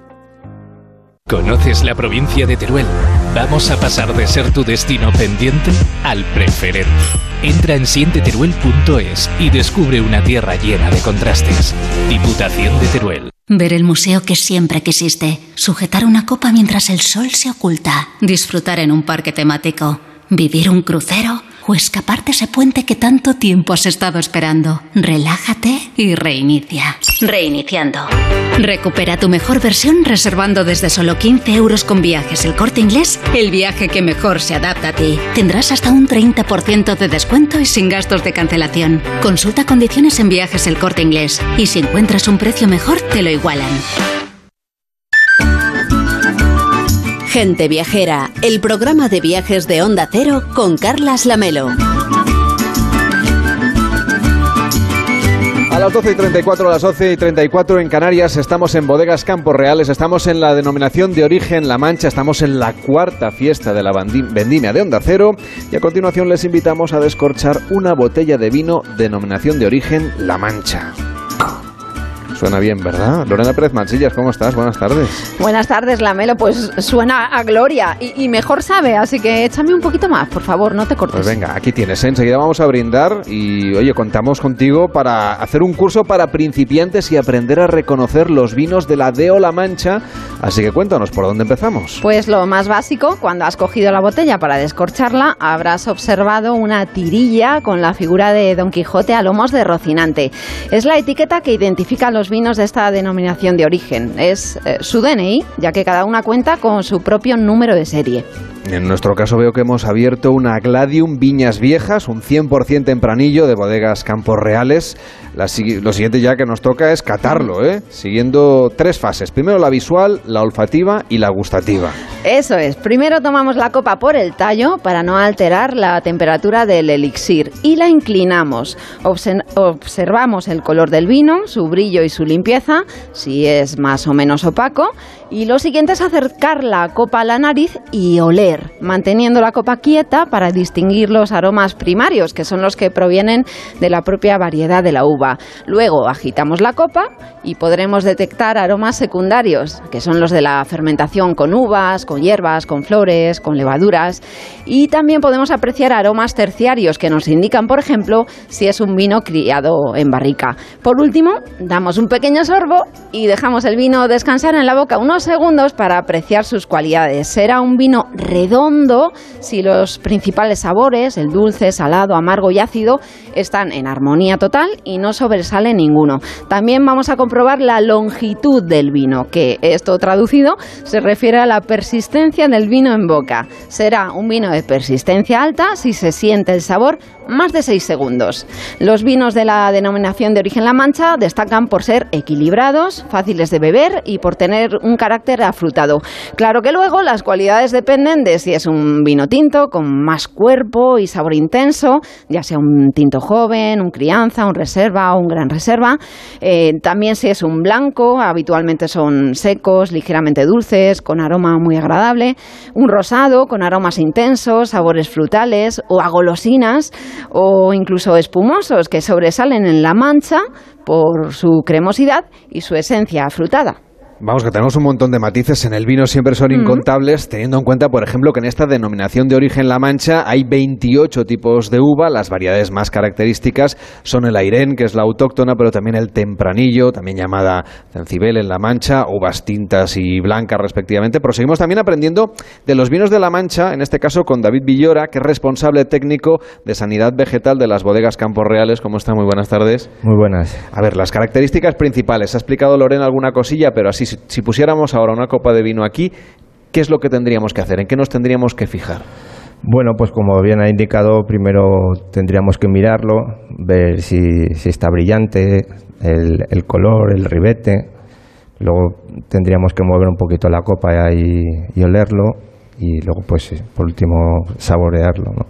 ¿Conoces la provincia de Teruel? Vamos a pasar de ser tu destino pendiente al preferente. Entra en sienteteruel.es y descubre una tierra llena de contrastes. Diputación de Teruel. Ver el museo que siempre quisiste, sujetar una copa mientras el sol se oculta, disfrutar en un parque temático, vivir un crucero o escaparte ese puente que tanto tiempo has estado esperando. Relájate y reinicia. Reiniciando. Recupera tu mejor versión reservando desde solo 15 euros con viajes el corte inglés, el viaje que mejor se adapta a ti. Tendrás hasta un 30% de descuento y sin gastos de cancelación. Consulta condiciones en viajes el corte inglés y si encuentras un precio mejor, te lo igualan. Gente Viajera, el programa de viajes de Onda Cero con Carlas Lamelo. A las 12 y 34, a las 11 y 34 en Canarias, estamos en Bodegas Campos Reales, estamos en la denominación de origen La Mancha, estamos en la cuarta fiesta de la vendimia de Onda Cero y a continuación les invitamos a descorchar una botella de vino denominación de origen La Mancha. Suena bien, ¿verdad? Lorena Pérez Mansillas, ¿cómo estás? Buenas tardes. Buenas tardes, Lamelo. Pues suena a gloria y, y, mejor sabe, así que échame un poquito más, por favor, no te cortes. Pues venga, aquí tienes. ¿eh? Enseguida vamos a brindar y, oye, contamos contigo para hacer un curso para principiantes y aprender a reconocer los vinos de la Deo La Mancha. Así que cuéntanos, ¿por dónde empezamos? Pues lo más básico, cuando has cogido la botella para descorcharla, habrás observado una tirilla con la figura de Don Quijote a lomos de Rocinante. Es la etiqueta que identifica los vinos de esta denominación de origen. Es eh, su DNI, ya que cada una cuenta con su propio número de serie. En nuestro caso veo que hemos abierto una Gladium Viñas Viejas, un 100% tempranillo de bodegas Campos Reales. La, lo siguiente ya que nos toca es catarlo, ¿eh? siguiendo tres fases. Primero la visual, la olfativa y la gustativa. Eso es. Primero tomamos la copa por el tallo para no alterar la temperatura del elixir y la inclinamos. Observamos el color del vino, su brillo y su limpieza, si es más o menos opaco, Y lo siguiente es acercar la copa a la nariz y oler, manteniendo la copa quieta para distinguir los aromas primarios, que son los que provienen de la propia variedad de la uva. Luego agitamos la copa y podremos detectar aromas secundarios, que son los de la fermentación con uvas, con hierbas, con flores, con levaduras. Y también podemos apreciar aromas terciarios que nos indican, por ejemplo, si es un vino criado en barrica. Por último, damos un pequeño sorbo y dejamos el vino descansar en la boca unos segundos para apreciar sus cualidades. Será un vino redondo si los principales sabores, el dulce, salado, amargo y ácido, están en armonía total y no sobresale ninguno. También vamos a comprobar la longitud del vino, que esto traducido se refiere a la persistencia del vino en boca. Será un vino de persistencia alta si se siente el sabor más de 6 segundos. Los vinos de la denominación de origen La Mancha destacan por ser equilibrados, fáciles de beber y por tener un carácter afrutado. Claro que luego las cualidades dependen de si es un vino tinto con más cuerpo y sabor intenso, ya sea un tinto joven, un crianza, un reserva o un gran reserva. Eh, también si es un blanco, habitualmente son secos, ligeramente dulces, con aroma muy agradable. Un rosado con aromas intensos, sabores frutales o a golosinas o incluso espumosos que sobresalen en la mancha por su cremosidad y su esencia afrutada. Vamos, que tenemos un montón de matices en el vino, siempre son incontables, teniendo en cuenta, por ejemplo, que en esta denominación de origen La Mancha hay 28 tipos de uva, las variedades más características son el Airén, que es la autóctona, pero también el Tempranillo, también llamada Cencibel en La Mancha, uvas tintas y blancas respectivamente. Pero seguimos también aprendiendo de los vinos de La Mancha, en este caso con David Villora, que es responsable técnico de sanidad vegetal de las bodegas Campos Reales. ¿Cómo está? Muy buenas tardes. Muy buenas. A ver, las características principales. Ha explicado Lorena alguna cosilla, pero así si, si pusiéramos ahora una copa de vino aquí, ¿qué es lo que tendríamos que hacer? ¿En qué nos tendríamos que fijar? Bueno, pues como bien ha indicado, primero tendríamos que mirarlo, ver si, está brillante, el, color, el ribete. Luego tendríamos que mover un poquito la copa y, y olerlo y luego, pues, por último, saborearlo. ¿no?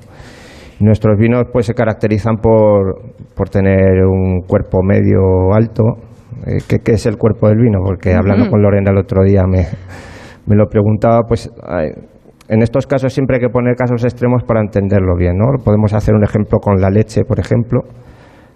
Nuestros vinos pues se caracterizan por, por tener un cuerpo medio alto. Eh, ¿qué, qué es el cuerpo del vino? Porque hablando con Lorena el otro día me, me lo preguntaba, pues ay, en estos casos siempre hay que poner casos extremos para entenderlo bien, ¿no? Podemos hacer un ejemplo con la leche, por ejemplo.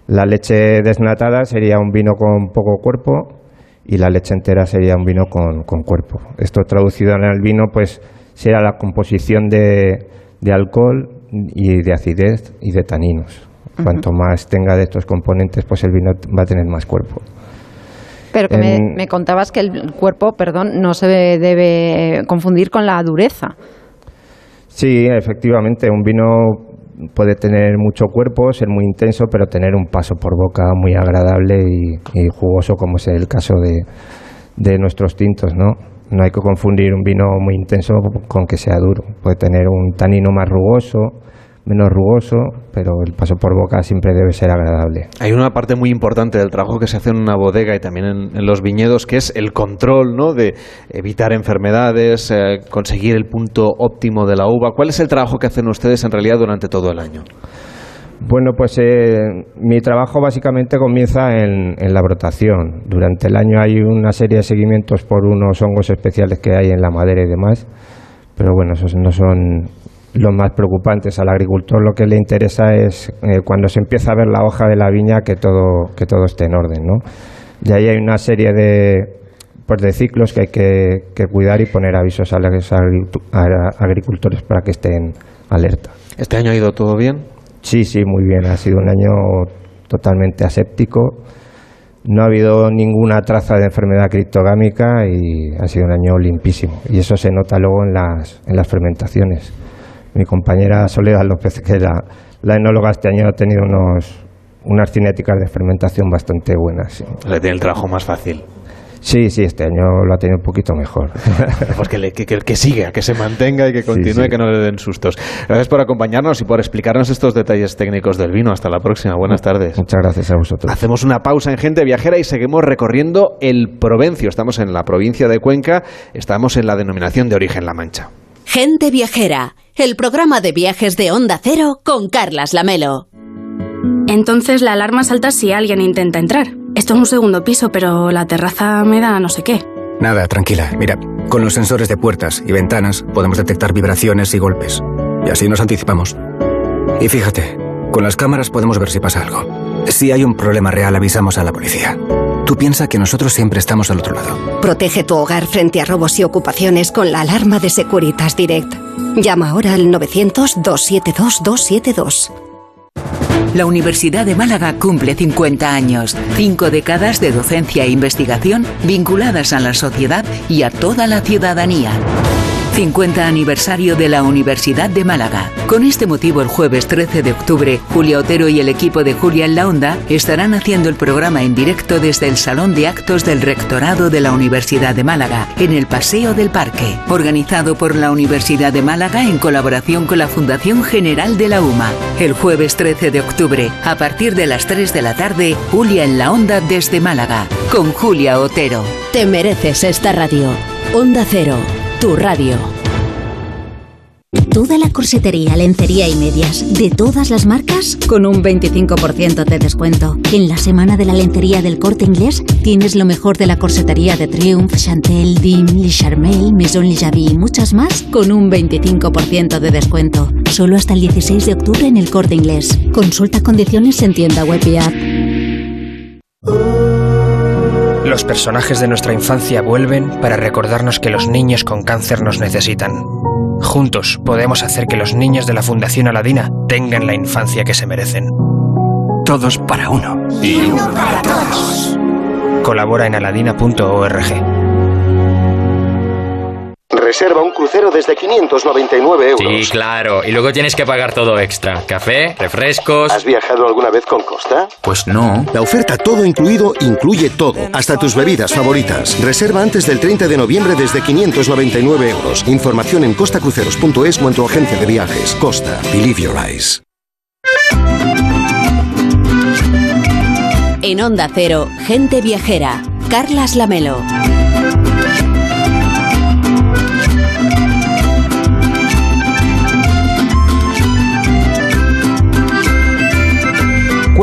La leche desnatada sería un vino con poco cuerpo y la leche entera sería un vino con, con cuerpo. Esto traducido en el vino, pues será la composición de, de alcohol y de acidez y de taninos. Cuanto más tenga de estos componentes, pues el vino va a tener más cuerpo. Pero que me, me contabas que el cuerpo, perdón, no se debe confundir con la dureza. Sí, efectivamente, un vino puede tener mucho cuerpo, ser muy intenso, pero tener un paso por boca muy agradable y, y jugoso, como es el caso de, de nuestros tintos, ¿no? No hay que confundir un vino muy intenso con que sea duro. Puede tener un tanino más rugoso, menos rugoso, pero el paso por boca siempre debe ser agradable. Hay una parte muy importante del trabajo que se hace en una bodega y también en, en los viñedos, que es el control, ¿no? De evitar enfermedades, eh, conseguir el punto óptimo de la uva. ¿Cuál es el trabajo que hacen ustedes en realidad durante todo el año? Bueno, pues eh, mi trabajo básicamente comienza en, en la brotación. Durante el año hay una serie de seguimientos por unos hongos especiales que hay en la madera y demás, pero bueno, esos no son los más preocupantes. Al agricultor lo que le interesa es eh, cuando se empieza a ver la hoja de la viña que todo, que todo esté en orden, ¿no? Y ahí hay una serie de, pues de ciclos que hay que, que cuidar y poner avisos a los agricultores para que estén alerta. ¿Este año ha ido todo bien? Sí, sí, muy bien. Ha sido un año totalmente aséptico. No ha habido ninguna traza de enfermedad criptogámica y ha sido un año limpísimo. Y eso se nota luego en las, en las fermentaciones. Mi compañera Soledad López, que era la enóloga este año, ha tenido unos, unas cinéticas de fermentación bastante buenas. sí. Le tiene el trabajo más fácil. Sí, sí, este año lo ha tenido un poquito mejor. Pues que, le- que, que- siga, que se mantenga y que continúe, sí. que no le den sustos. Gracias por acompañarnos y por explicarnos estos detalles técnicos del vino. Hasta la próxima. Buenas tardes. Muchas gracias a vosotros. Hacemos una pausa en Gente Viajera y seguimos recorriendo el Provencio. Estamos en la provincia de Cuenca, estamos en la denominación de origen La Mancha. Gente Viajera, el programa de viajes de Onda Cero con Carlas Lamelo. Entonces la alarma salta si alguien intenta entrar. Esto es un segundo piso, pero la terraza me da no sé qué. Nada, tranquila. Mira, con los sensores de puertas y ventanas podemos detectar vibraciones y golpes. Y así nos anticipamos. Y fíjate, con las cámaras podemos ver si pasa algo. Si hay un problema real, avisamos a la policía. Tú piensa que nosotros siempre estamos al otro lado. Protege tu hogar frente a robos y ocupaciones con la alarma de Securitas Direct. Llama ahora al 900-272-272. La Universidad de Málaga cumple 50 años, cinco décadas de docencia e investigación vinculadas a la sociedad y a toda la ciudadanía. 50 aniversario de la Universidad de Málaga. Con este motivo, el jueves 13 de octubre, Julia Otero y el equipo de Julia en la Onda estarán haciendo el programa en directo desde el Salón de Actos del Rectorado de la Universidad de Málaga, en el Paseo del Parque, organizado por la Universidad de Málaga en colaboración con la Fundación General de la UMA. El jueves 13 de octubre, a partir de las 3 de la tarde, Julia en la Onda desde Málaga, con Julia Otero. Te mereces esta radio. Onda Cero, tu radio. Toda la corsetería, lencería y medias, de todas las marcas, con un 25% de descuento. En la semana de la lencería del corte inglés, tienes lo mejor de la corsetería de Triumph, Chantel, Dim, Le Charmel, Maison Le y muchas más, con un 25% de descuento. Solo hasta el 16 de octubre en el corte inglés. Consulta condiciones en tienda web y app. Los personajes de nuestra infancia vuelven para recordarnos que los niños con cáncer nos necesitan. Juntos podemos hacer que los niños de la Fundación Aladina tengan la infancia que se merecen. Todos para uno. Y uno para todos. Colabora en aladina.org. Reserva un crucero desde 599 euros. Sí, claro. Y luego tienes que pagar todo extra. Café, refrescos. ¿Has viajado alguna vez con Costa? Pues no. La oferta todo incluido incluye todo, hasta tus bebidas favoritas. Reserva antes del 30 de noviembre desde 599 euros. Información en costacruceros.es o en tu agencia de viajes. Costa. Believe your eyes. En Onda Cero, gente viajera. Carlas Lamelo.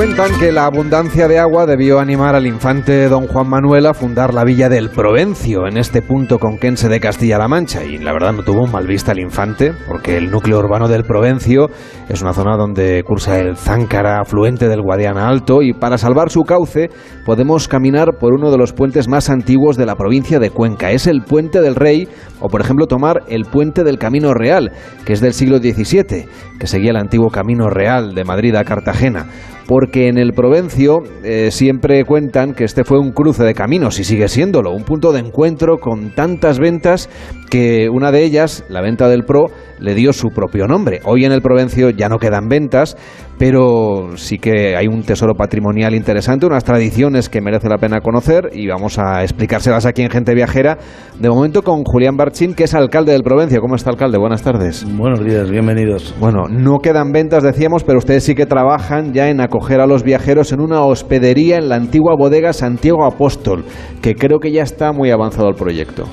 Cuentan que la abundancia de agua debió animar al infante don Juan Manuel a fundar la villa del Provencio, en este punto conquense de Castilla-La Mancha. Y la verdad no tuvo mal vista el infante, porque el núcleo urbano del Provencio es una zona donde cursa el Záncara, afluente del Guadiana Alto, y para salvar su cauce podemos caminar por uno de los puentes más antiguos de la provincia de Cuenca. Es el Puente del Rey, o por ejemplo tomar el Puente del Camino Real, que es del siglo XVII, que seguía el antiguo Camino Real de Madrid a Cartagena porque en el Provencio eh, siempre cuentan que este fue un cruce de caminos y sigue siéndolo, un punto de encuentro con tantas ventas que una de ellas, la venta del Pro, le dio su propio nombre. Hoy en el Provencio ya no quedan ventas, pero sí que hay un tesoro patrimonial interesante, unas tradiciones que merece la pena conocer y vamos a explicárselas aquí en Gente Viajera. De momento con Julián Barchín, que es alcalde del Provencio. ¿Cómo está, alcalde? Buenas tardes. Buenos días, bienvenidos. Bueno, no quedan ventas, decíamos, pero ustedes sí que trabajan ya en acoger a los viajeros en una hospedería en la antigua bodega Santiago Apóstol, que creo que ya está muy avanzado el proyecto.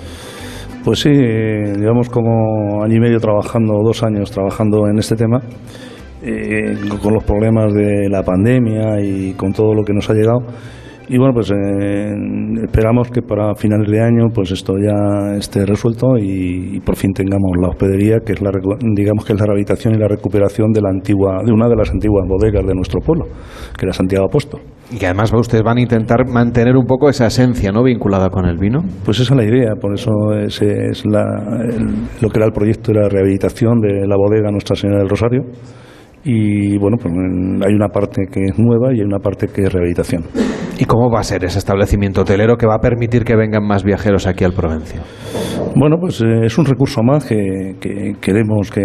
Pues sí, eh, llevamos como año y medio trabajando, dos años trabajando en este tema, eh, con los problemas de la pandemia y con todo lo que nos ha llegado. Y bueno, pues eh, esperamos que para finales de año pues esto ya esté resuelto y, y por fin tengamos la hospedería, que es la digamos que es la rehabilitación y la recuperación de la antigua, de una de las antiguas bodegas de nuestro pueblo, que era Santiago Apóstol. Y que además ustedes van a intentar mantener un poco esa esencia ¿no? vinculada con el vino. Pues esa es la idea, por eso es, es la- el- lo que era el proyecto de la rehabilitación de la bodega Nuestra Señora del Rosario. Y bueno, pues hay una parte que es nueva y hay una parte que es rehabilitación. ¿Y cómo va a ser ese establecimiento hotelero que va a permitir que vengan más viajeros aquí al Provencio? Bueno, pues eh, es un recurso más que, que queremos que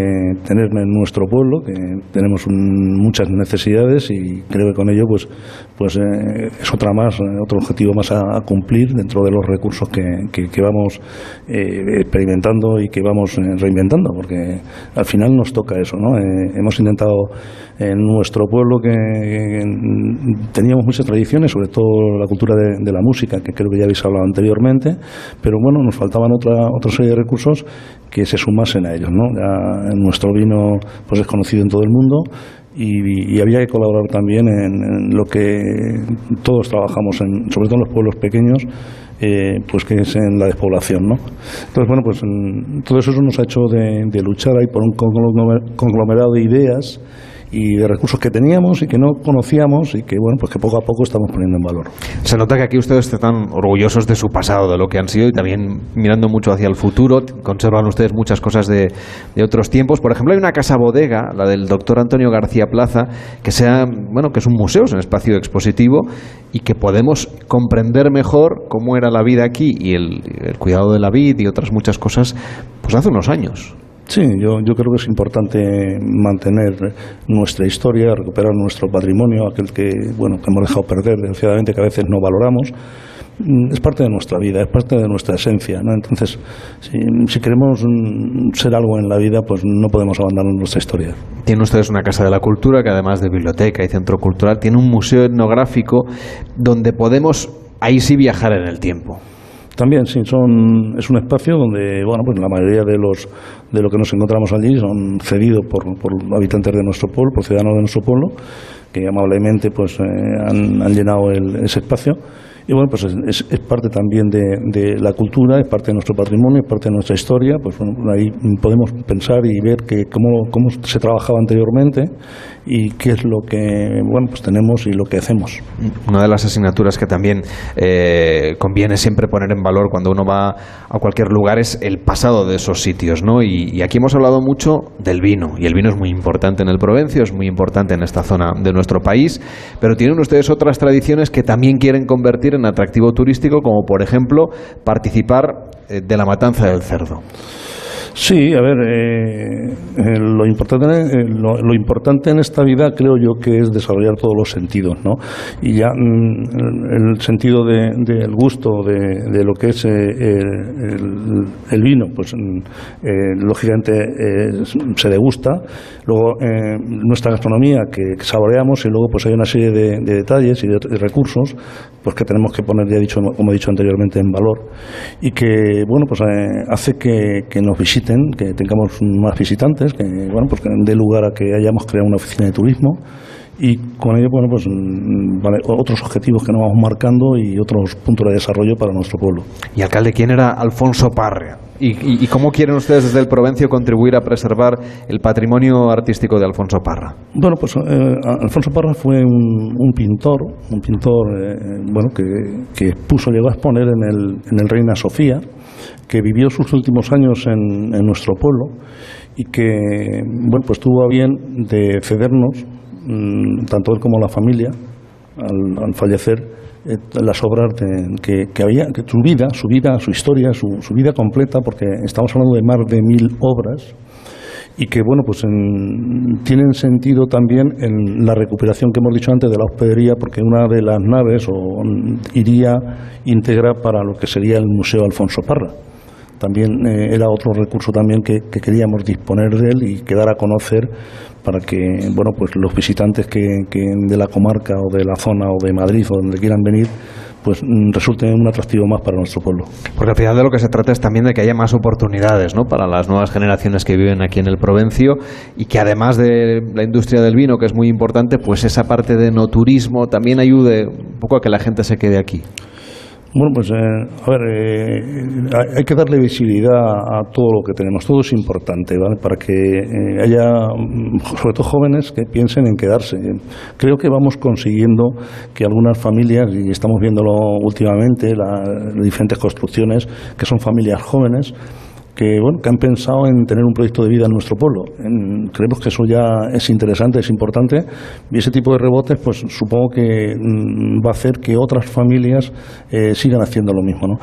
tener en nuestro pueblo, que tenemos un- muchas necesidades y creo que con ello pues, pues eh, es otra más, eh, otro objetivo más a, a cumplir dentro de los recursos que, que- que vamos eh, experimentando y que vamos eh, reinventando, porque al final nos toca eso, ¿no? Hemos intentado en nuestro pueblo que, teníamos muchas tradiciones, sobre todo la cultura de, de la música, que creo que ya habéis hablado anteriormente, pero bueno, nos faltaban otra, otra serie de recursos que se sumasen a ellos, ¿no? Ya nuestro vino pues es conocido en todo el mundo y, había que colaborar también en, lo que todos trabajamos, en, sobre todo en los pueblos pequeños, eh, pues que es en la despoblación, ¿no? Entonces, bueno, pues todo eso nos ha hecho de, de luchar ahí por un conglomerado de ideas y de recursos que teníamos y que no conocíamos y que bueno pues que poco a poco estamos poniendo en valor. Se nota que aquí ustedes están orgullosos de su pasado, de lo que han sido y también mirando mucho hacia el futuro. Conservan ustedes muchas cosas de, de otros tiempos. Por ejemplo, hay una casa bodega, la del doctor Antonio García Plaza, que sea bueno que es un museo, es un espacio expositivo y que podemos comprender mejor cómo era la vida aquí y el, el cuidado de la vid y otras muchas cosas pues hace unos años. Sí, yo, yo creo que es importante mantener nuestra historia, recuperar nuestro patrimonio, aquel que, bueno, que hemos dejado perder, desgraciadamente, que a veces no valoramos mm, es parte de nuestra vida, es parte de nuestra esencia. ¿no? Entonces, si, si, queremos mm, ser algo en la vida, pues no podemos abandonar nuestra historia. Tienen ustedes una Casa de la Cultura que además de biblioteca y centro cultural, tiene un museo etnográfico donde podemos ahí sí viajar en el tiempo. También, sí, son, es un espacio donde, bueno, pues la mayoría de los de lo que nos encontramos allí son cedidos por, por habitantes de nuestro pueblo, por ciudadanos de nuestro pueblo, que amablemente pues eh, han, llenado el, ese espacio y bueno, pues es, es parte también de, de, la cultura, es parte de nuestro patrimonio, es parte de nuestra historia. Pues bueno, ahí podemos pensar y ver que cómo, cómo se trabajaba anteriormente y qué es lo que bueno pues tenemos y lo que hacemos. Una de las asignaturas que también eh, conviene siempre poner en valor cuando uno va a cualquier lugar es el pasado de esos sitios, ¿no? Y, y aquí hemos hablado mucho del vino y el vino es muy importante en el Provencio, es muy importante en esta zona de nuestro país, pero tienen ustedes otras tradiciones que también quieren convertir en atractivo turístico, como por ejemplo participar eh, de la matanza del cerdo. Sí, a ver, eh, eh, lo, importante, eh, lo, importante en esta vida creo yo que es desarrollar todos los sentidos, ¿no? Y ya mm, el sentido del de, gusto, de, lo que es el, vino, pues mm, lógicamente se degusta. Luego nuestra gastronomía que, saboreamos y luego pues hay una serie de, detalles y de, recursos pues que tenemos que poner, ya dicho, como he dicho anteriormente, en valor y que, bueno, pues hace que, que nos visiten que tengamos más visitantes, que bueno, pues que dé lugar a que hayamos creado una oficina de turismo y con ello bueno pues mm, otros objetivos que nos vamos marcando y otros puntos de desarrollo para nuestro pueblo. Y alcalde, ¿quién era Alfonso Parra? ¿Y, cómo quieren ustedes desde el Provencio contribuir a preservar el patrimonio artístico de Alfonso Parra? Bueno, pues eh, Alfonso Parra fue un, pintor, un pintor eh, bueno que, que puso, llegó a exponer en el, en el Reina Sofía, que vivió sus últimos años en, nuestro pueblo y que bueno pues tuvo a bien de cedernos mm, tanto él como la familia al, fallecer eh, las obras que, había que su vida su vida su historia su vida completa porque estamos hablando de más de mil obras y que bueno pues tienen sentido también en la recuperación que hemos dicho antes de la hospedería porque una de las naves o, iría íntegra para lo que sería el Museo Alfonso Parra. También eh, era otro recurso también que, queríamos disponer de él y quedar a conocer para que bueno pues los visitantes que, de la comarca o de la zona o de Madrid o donde quieran venir pues mm, resulte un atractivo más para nuestro pueblo. Porque al final de lo que se trata es también de que haya más oportunidades ¿no? para las nuevas generaciones que viven aquí en el Provencio y que además de la industria del vino, que es muy importante, pues esa parte de no turismo también ayude un poco a que la gente se quede aquí. Bueno, pues eh, a ver, eh, hay que darle visibilidad a todo lo que tenemos. Todo es importante, ¿vale? Para que eh, haya, mm, sobre todo jóvenes, que piensen en quedarse. Creo que vamos consiguiendo que algunas familias, y estamos viéndolo últimamente, las diferentes construcciones, que son familias jóvenes, que, bueno, que han pensado en tener un proyecto de vida en nuestro pueblo. creemos que eso ya es interesante, es importante, y ese tipo de rebotes, pues supongo que mm, va a hacer que otras familias eh, sigan haciendo lo mismo. ¿no?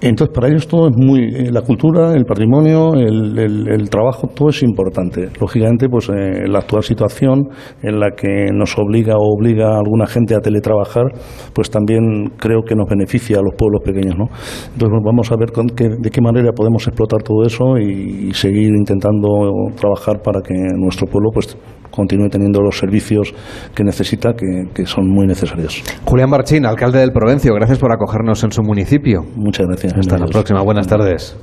Entonces, para ellos todo es muy. Eh, la cultura, el patrimonio, el, trabajo, todo es importante. Lógicamente, pues eh, la actual situación en la que nos obliga o obliga a alguna gente a teletrabajar, pues también creo que nos beneficia a los pueblos pequeños. ¿no? Entonces, vamos a ver con qué, de qué manera podemos explotar todo eso y, y seguir intentando trabajar para que nuestro pueblo pues continúe teniendo los servicios que necesita, que, son muy necesarios. Julián Barchín, alcalde del Provencio, gracias por acogernos en su municipio. Muchas gracias. Hasta la próxima. Buenas tardes.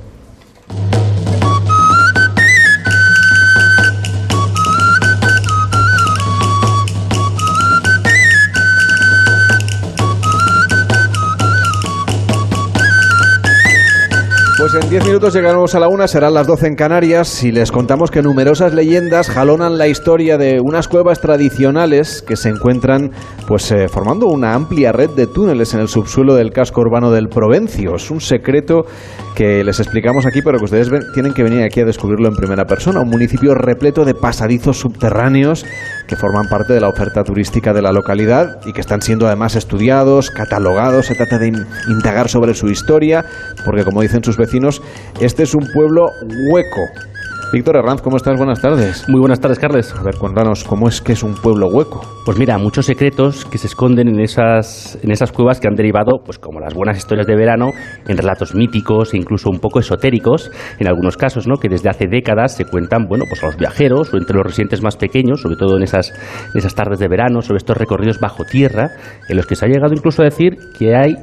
En 10 minutos llegaremos a la una, serán las 12 en Canarias y les contamos que numerosas leyendas jalonan la historia de unas cuevas tradicionales que se encuentran pues eh, formando una amplia red de túneles en el subsuelo del casco urbano del Provencio. Es un secreto que les explicamos aquí, pero que ustedes ven- tienen que venir aquí a descubrirlo en primera persona. Un municipio repleto de pasadizos subterráneos que forman parte de la oferta turística de la localidad y que están siendo además estudiados, catalogados. Se trata de in- indagar sobre su historia, porque como dicen sus vecinos, este es un pueblo hueco. Víctor Herranz, ¿cómo estás? Buenas tardes. Muy buenas tardes, Carles. A ver, cuéntanos, ¿cómo es que es un pueblo hueco? Pues mira, muchos secretos que se esconden en esas, en esas cuevas que han derivado, pues como las buenas historias de verano, en relatos míticos e incluso un poco esotéricos, en algunos casos, ¿no? Que desde hace décadas se cuentan, bueno, pues a los viajeros o entre los residentes más pequeños, sobre todo en esas, esas tardes de verano, sobre estos recorridos bajo tierra, en los que se ha llegado incluso a decir que hay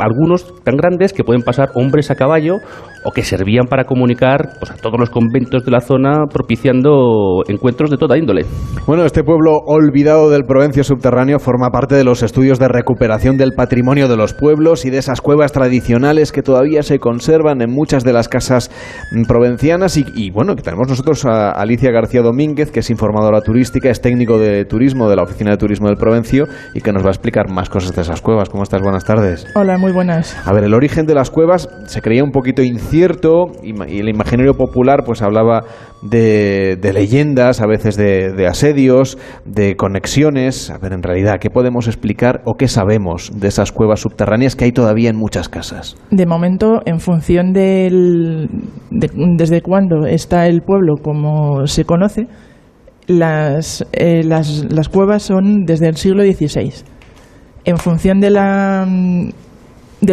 algunos tan grandes que pueden pasar hombres a caballo o que servían para comunicar pues, a todos los conventos de la zona, propiciando encuentros de toda índole. Bueno, este pueblo olvidado del Provencio subterráneo forma parte de los estudios de recuperación del patrimonio de los pueblos y de esas cuevas tradicionales que todavía se conservan en muchas de las casas mm, provencianas. Y, y, bueno, que tenemos nosotros a Alicia García Domínguez, que es informadora turística, es técnico de turismo de la Oficina de Turismo del Provencio y que nos va a explicar más cosas de esas cuevas. ¿Cómo estás? Buenas tardes. Hola, muy buenas. A ver, el origen de las cuevas se creía un poquito incierto y, y el imaginario popular pues hablaba de, de leyendas, a veces de, de asedios, de conexiones. A ver, en realidad, ¿qué podemos explicar o qué sabemos de esas cuevas subterráneas que hay todavía en muchas casas? De momento, en función del, de, desde cuándo está el pueblo como se conoce, las, eh, cuevas son desde el siglo XVI. En función del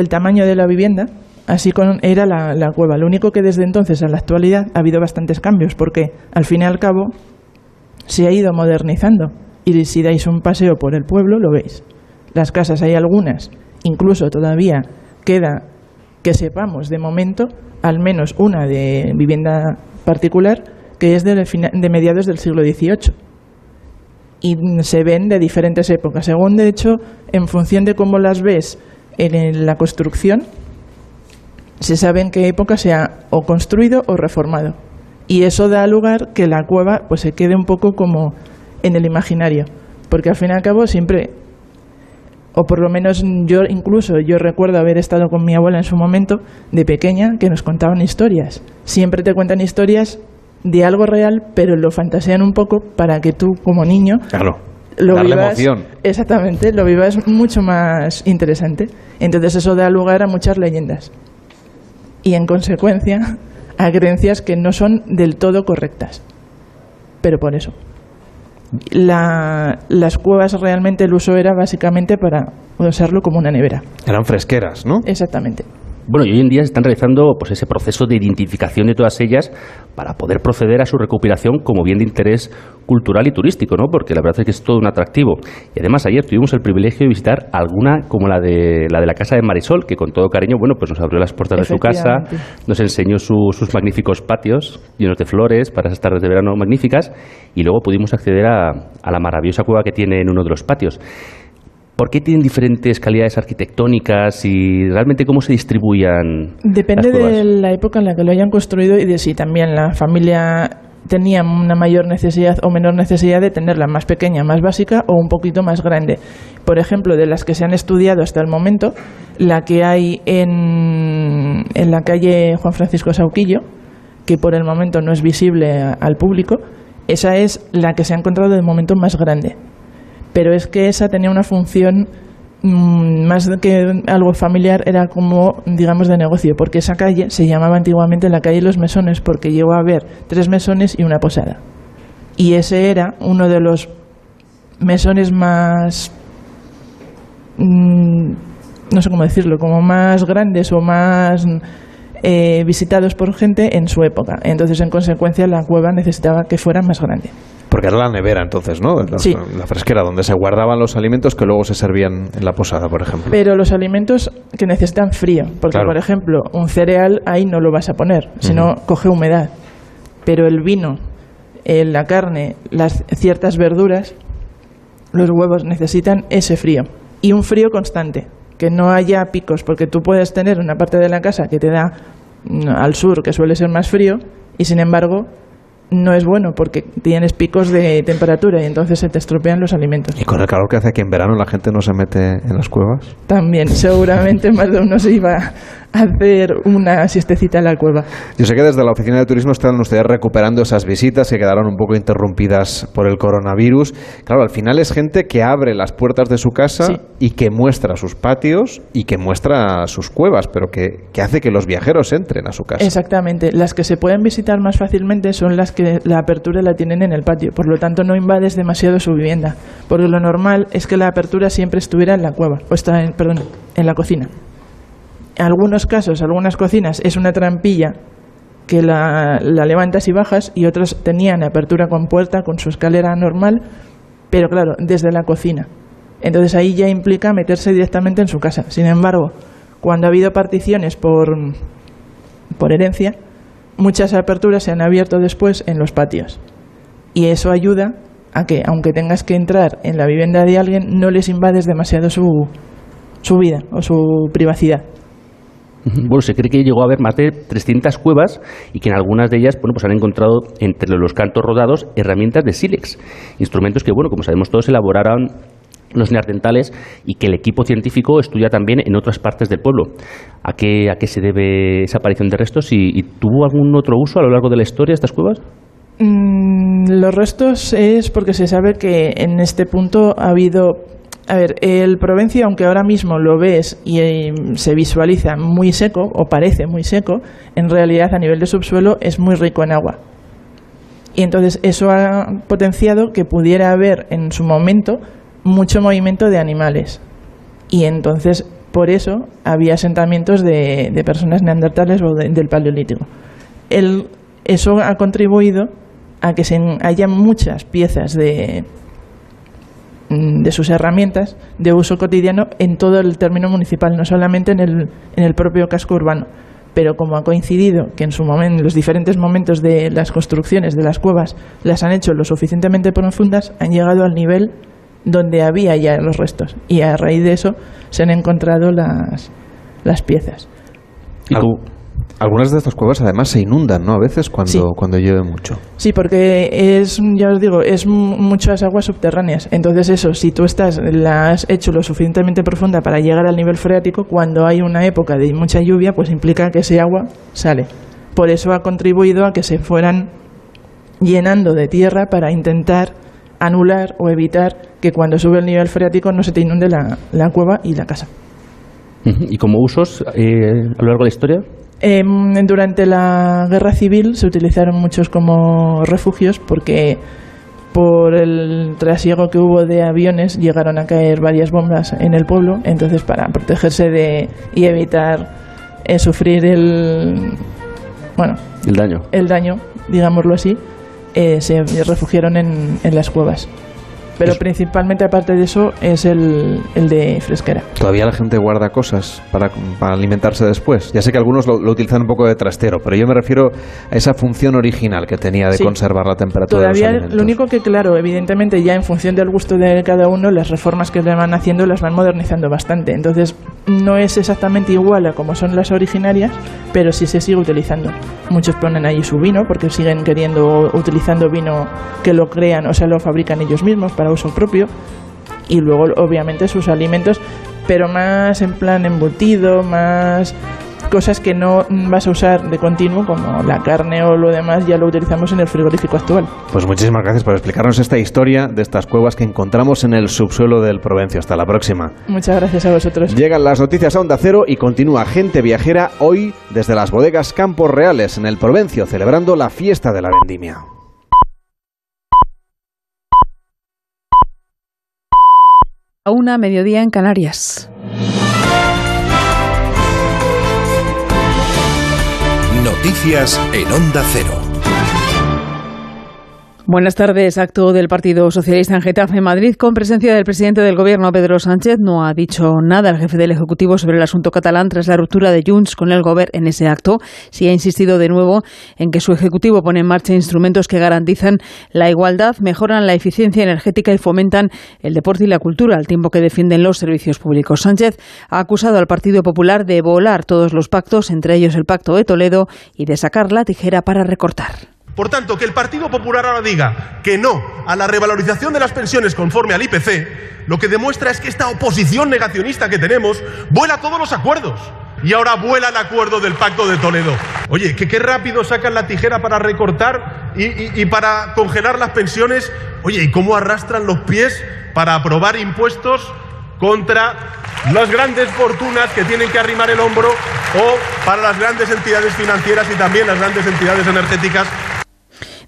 tamaño de la vivienda, así era la, la cueva. Lo único que desde entonces a la actualidad ha habido bastantes cambios, porque al fin y al cabo se ha ido modernizando. Y si dais un paseo por el pueblo, lo veis. Las casas hay algunas, incluso todavía queda que sepamos de momento, al menos una de vivienda particular, que es de, mediados del siglo XVIII. Y se ven de diferentes épocas. Según, de hecho, en función de cómo las ves en la construcción, se sabe en qué época se ha o construido o reformado. Y eso da lugar que la cueva pues se quede un poco como en el imaginario, porque al fin y al cabo siempre o por lo menos yo incluso yo recuerdo haber estado con mi abuela en su momento de pequeña que nos contaban historias. Siempre te cuentan historias de algo real, pero lo fantasean un poco para que tú como niño Claro. lo Darle vivas emoción. exactamente, lo vivas mucho más interesante. Entonces eso da lugar a muchas leyendas y en consecuencia a creencias que no son del todo correctas. Pero por eso. La- las cuevas realmente el uso era básicamente para usarlo como una nevera. Eran fresqueras, ¿no? Exactamente. Bueno, y hoy en día se están realizando pues, ese proceso de identificación de todas ellas para poder proceder a su recuperación como bien de interés cultural y turístico, ¿no? Porque la verdad es que es todo un atractivo. Y además ayer tuvimos el privilegio de visitar alguna como la de la de la casa de Marisol, que con todo cariño, bueno, pues nos abrió las puertas de su casa, nos enseñó su- sus magníficos patios llenos de flores para esas tardes de verano magníficas y luego pudimos acceder a, a la maravillosa cueva que tiene en uno de los patios. ¿Por qué tienen diferentes calidades arquitectónicas y realmente cómo se distribuyan Depende las de la época en la que lo hayan construido y de si también la familia tenía una mayor necesidad o menor necesidad de tenerla más pequeña, más básica o un poquito más grande. Por ejemplo, de las que se han estudiado hasta el momento, la que hay en, en la calle Juan Francisco Sauquillo, que por el momento no es visible al público, esa es la que se ha encontrado de momento más grande. Pero es que esa tenía una función mm, más que algo familiar, era como, digamos, de negocio, porque esa calle se llamaba antiguamente la calle Los Mesones, porque llegó a haber tres mesones y una posada. Y ese era uno de los mesones más, mm, no sé cómo decirlo, como más grandes o más eh, visitados por gente en su época. Entonces, en consecuencia, la cueva necesitaba que fuera más grande. Porque era la nevera entonces, ¿no? La, Sí. la fresquera, donde se guardaban los alimentos que luego se servían en la posada, por ejemplo. Pero los alimentos que necesitan frío, porque Claro. por ejemplo, un cereal ahí no lo vas a poner, sino coge humedad. Pero el vino, eh, la carne, las ciertas verduras, los huevos necesitan ese frío y un frío constante, que no haya picos, porque tú puedes tener una parte de la casa que te da mm, al sur, que suele ser más frío, y sin embargo no es bueno porque tienes picos de temperatura y entonces se te estropean los alimentos. Y con el calor que hace aquí en verano la gente no se mete en las cuevas. También, seguramente más de uno se iba hacer una siestecita en la cueva. Yo sé que desde la Oficina de Turismo están ustedes recuperando esas visitas que quedaron un poco interrumpidas por el coronavirus. Claro, al final es gente que abre las puertas de su casa y que muestra sus patios y que muestra sus cuevas, pero que, que hace que los viajeros entren a su casa. Exactamente. Las que se pueden visitar más fácilmente son las que la apertura la tienen en el patio. Por lo tanto, no invades demasiado su vivienda. Porque lo normal es que la apertura siempre estuviera en la cueva, o está en, perdón, en la cocina. En algunos casos, algunas cocinas, es una trampilla que la, la levantas y bajas y otras tenían apertura con puerta, con su escalera normal, pero claro, desde la cocina. Entonces ahí ya implica meterse directamente en su casa. Sin embargo, cuando ha habido particiones por, por herencia, muchas aperturas se han abierto después en los patios. Y eso ayuda a que, aunque tengas que entrar en la vivienda de alguien, no les invades demasiado su, su vida o su privacidad. Bueno, se cree que llegó a haber más de 300 cuevas y que en algunas de ellas bueno, pues han encontrado entre los cantos rodados herramientas de sílex, instrumentos que, bueno, como sabemos todos, elaboraron los neandertales y que el equipo científico estudia también en otras partes del pueblo. ¿A qué, a qué se debe esa aparición de restos y, tuvo algún otro uso a lo largo de la historia estas cuevas? Mm, los restos es porque se sabe que en este punto ha habido a ver, el Provencio, aunque ahora mismo lo ves y eh, se visualiza muy seco, o parece muy seco, en realidad a nivel de subsuelo es muy rico en agua. Y entonces eso ha potenciado que pudiera haber en su momento mucho movimiento de animales. Y entonces, por eso, había asentamientos de, personas neandertales o de- del Paleolítico. El- eso ha contribuido a que se, haya muchas piezas de, de sus herramientas de uso cotidiano en todo el término municipal, no solamente en el, en el propio casco urbano. Pero como ha coincidido que en su momento, en los diferentes momentos de las construcciones de las cuevas las han hecho lo suficientemente profundas, han llegado al nivel donde había ya los restos. Y a raíz de eso se han encontrado las, las piezas. Al- algunas de estas cuevas además se inundan, ¿no? A veces cuando, cuando llueve mucho. Sí, porque es, ya os digo, es mu- muchas aguas subterráneas. Entonces eso, si tú estás, la has hecho lo suficientemente profunda para llegar al nivel freático, cuando hay una época de mucha lluvia, pues implica que ese agua sale. Por eso ha contribuido a que se fueran llenando de tierra para intentar anular o evitar que cuando sube el nivel freático no se te inunde la, la cueva y la casa. ¿Y como usos eh, a lo largo de la historia? Em, durante la guerra civil se utilizaron muchos como refugios porque por el trasiego que hubo de aviones llegaron a caer varias bombas en el pueblo, entonces para protegerse de y evitar eh, sufrir el bueno El daño. el daño, digámoslo así, eh, se refugiaron en, en las cuevas. Pero principalmente aparte de eso es el, el de fresquera. Todavía la gente guarda cosas para, para alimentarse después. Ya sé que algunos lo, lo utilizan un poco de trastero, pero yo me refiero a esa función original que tenía de Sí. conservar la temperatura de los Todavía alimentos. lo único que, claro, evidentemente ya en función del gusto de cada uno, las reformas que le van haciendo las van modernizando bastante. Entonces no es exactamente igual a como son las originarias, pero sí se sigue utilizando. Muchos ponen ahí su vino porque siguen queriendo utilizando vino que lo crean, o sea, lo fabrican ellos mismos para uso propio. Y luego, obviamente, sus alimentos, pero más en plan embutido, más cosas que no vas a usar de continuo, como la carne o lo demás, ya lo utilizamos en el frigorífico actual. Pues muchísimas gracias por explicarnos esta historia de estas cuevas que encontramos en el subsuelo del Provencio. Hasta la próxima. Muchas gracias a vosotros. Llegan las noticias a Onda Cero y continúa Gente Viajera hoy desde las bodegas Campos Reales en el Provencio, celebrando la fiesta de la vendimia. A una mediodía en Canarias. Noticias en Onda Cero. Buenas tardes. Acto del Partido Socialista en Getafe, Madrid, con presencia del presidente del Gobierno, Pedro Sánchez. No ha dicho nada el jefe del Ejecutivo sobre el asunto catalán tras la ruptura de Junts con el Gobierno en ese acto. Sí ha insistido de nuevo en que su Ejecutivo pone en marcha instrumentos que garantizan la igualdad, mejoran la eficiencia energética y fomentan el deporte y la cultura, al tiempo que defienden los servicios públicos. Sánchez ha acusado al Partido Popular de volar todos los pactos, entre ellos el Pacto de Toledo, y de sacar la tijera para recortar. Por tanto, que el Partido Popular ahora diga que no a la revalorización de las pensiones conforme al IPC, lo que demuestra es que esta oposición negacionista que tenemos vuela todos los acuerdos. Y ahora vuela el acuerdo del Pacto de Toledo. Oye, que qué rápido sacan la tijera para recortar y, y para congelar las pensiones. Oye, ¿y cómo arrastran los pies para aprobar impuestos contra las grandes fortunas que tienen que arrimar el hombro o para las grandes entidades financieras y también las grandes entidades energéticas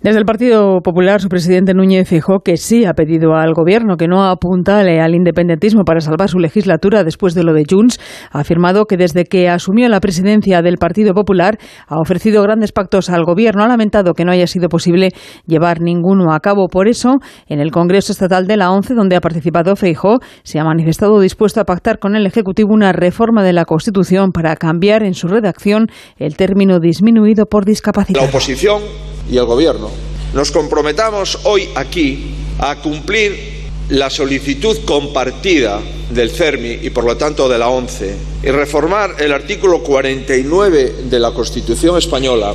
desde el Partido Popular, su presidente Núñez fijó que sí ha pedido al Gobierno que no apuntale al independentismo para salvar su legislatura después de lo de Junts. Ha afirmado que desde que asumió la presidencia del Partido Popular ha ofrecido grandes pactos al Gobierno. Ha lamentado que no haya sido posible llevar ninguno a cabo. Por eso, en el Congreso Estatal de la ONCE, donde ha participado Feijó, se ha manifestado dispuesto a pactar con el Ejecutivo una reforma de la Constitución para cambiar en su redacción el término disminuido por discapacidad. La oposición y el Gobierno nos comprometamos hoy aquí a cumplir la solicitud compartida del CERMI y por lo tanto de la ONCE y reformar el artículo 49 de la Constitución española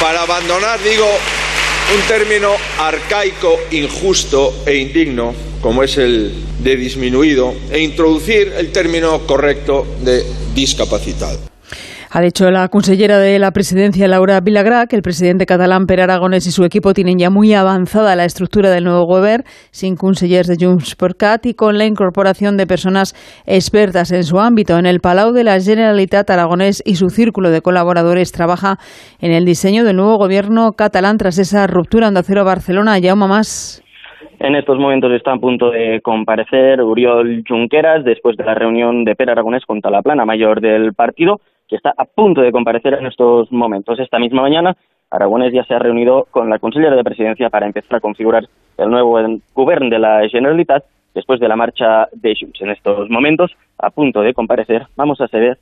para abandonar, digo, un término arcaico, injusto e indigno como es el de disminuido e introducir el término correcto de discapacitado. Ha dicho la consellera de la presidencia, Laura Vilagrá, que el presidente catalán Per Aragonés y su equipo tienen ya muy avanzada la estructura del nuevo gobierno, sin consellers de Junts per Cat y con la incorporación de personas expertas en su ámbito. En el Palau de la Generalitat Aragonés y su círculo de colaboradores trabaja en el diseño del nuevo gobierno catalán tras esa ruptura en Acero Barcelona. Ya más. En estos momentos está a punto de comparecer Uriol Junqueras después de la reunión de Per Aragonés con la plana mayor del partido que está a punto de comparecer en estos momentos. Esta misma mañana, Aragonés ya se ha reunido con la consellera de presidencia para empezar a configurar el nuevo gobierno de la Generalitat después de la marcha de Junts. En estos momentos, a punto de comparecer, vamos a saber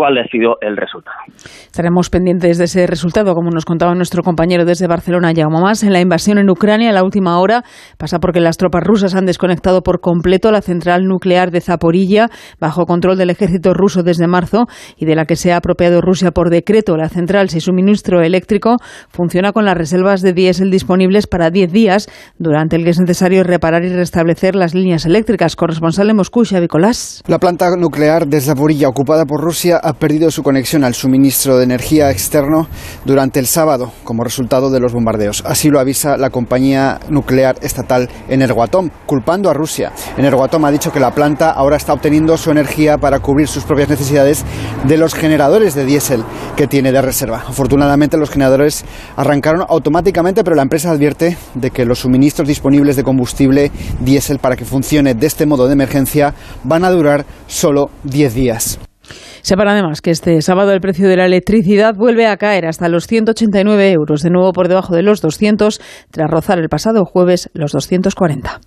cuál ha sido el resultado. Estaremos pendientes de ese resultado, como nos contaba nuestro compañero desde Barcelona, Jaume Más. En la invasión en Ucrania, la última hora pasa porque las tropas rusas han desconectado por completo la central nuclear de Zaporilla, bajo control del ejército ruso desde marzo, y de la que se ha apropiado Rusia por decreto. La central sin suministro eléctrico funciona con las reservas de diésel disponibles para 10 días, durante el que es necesario reparar y restablecer las líneas eléctricas. Corresponsal de Moscú, Xavi Colás. La planta nuclear de Zaporilla, ocupada por Rusia, ha perdido su conexión al suministro de energía externo durante el sábado como resultado de los bombardeos. Así lo avisa la compañía nuclear estatal Energoatom, culpando a Rusia. Energoatom ha dicho que la planta ahora está obteniendo su energía para cubrir sus propias necesidades de los generadores de diésel que tiene de reserva. Afortunadamente los generadores arrancaron automáticamente, pero la empresa advierte de que los suministros disponibles de combustible diésel para que funcione de este modo de emergencia van a durar solo 10 días. Separa además que este sábado el precio de la electricidad vuelve a caer hasta los 189 euros, de nuevo por debajo de los 200, tras rozar el pasado jueves los 240.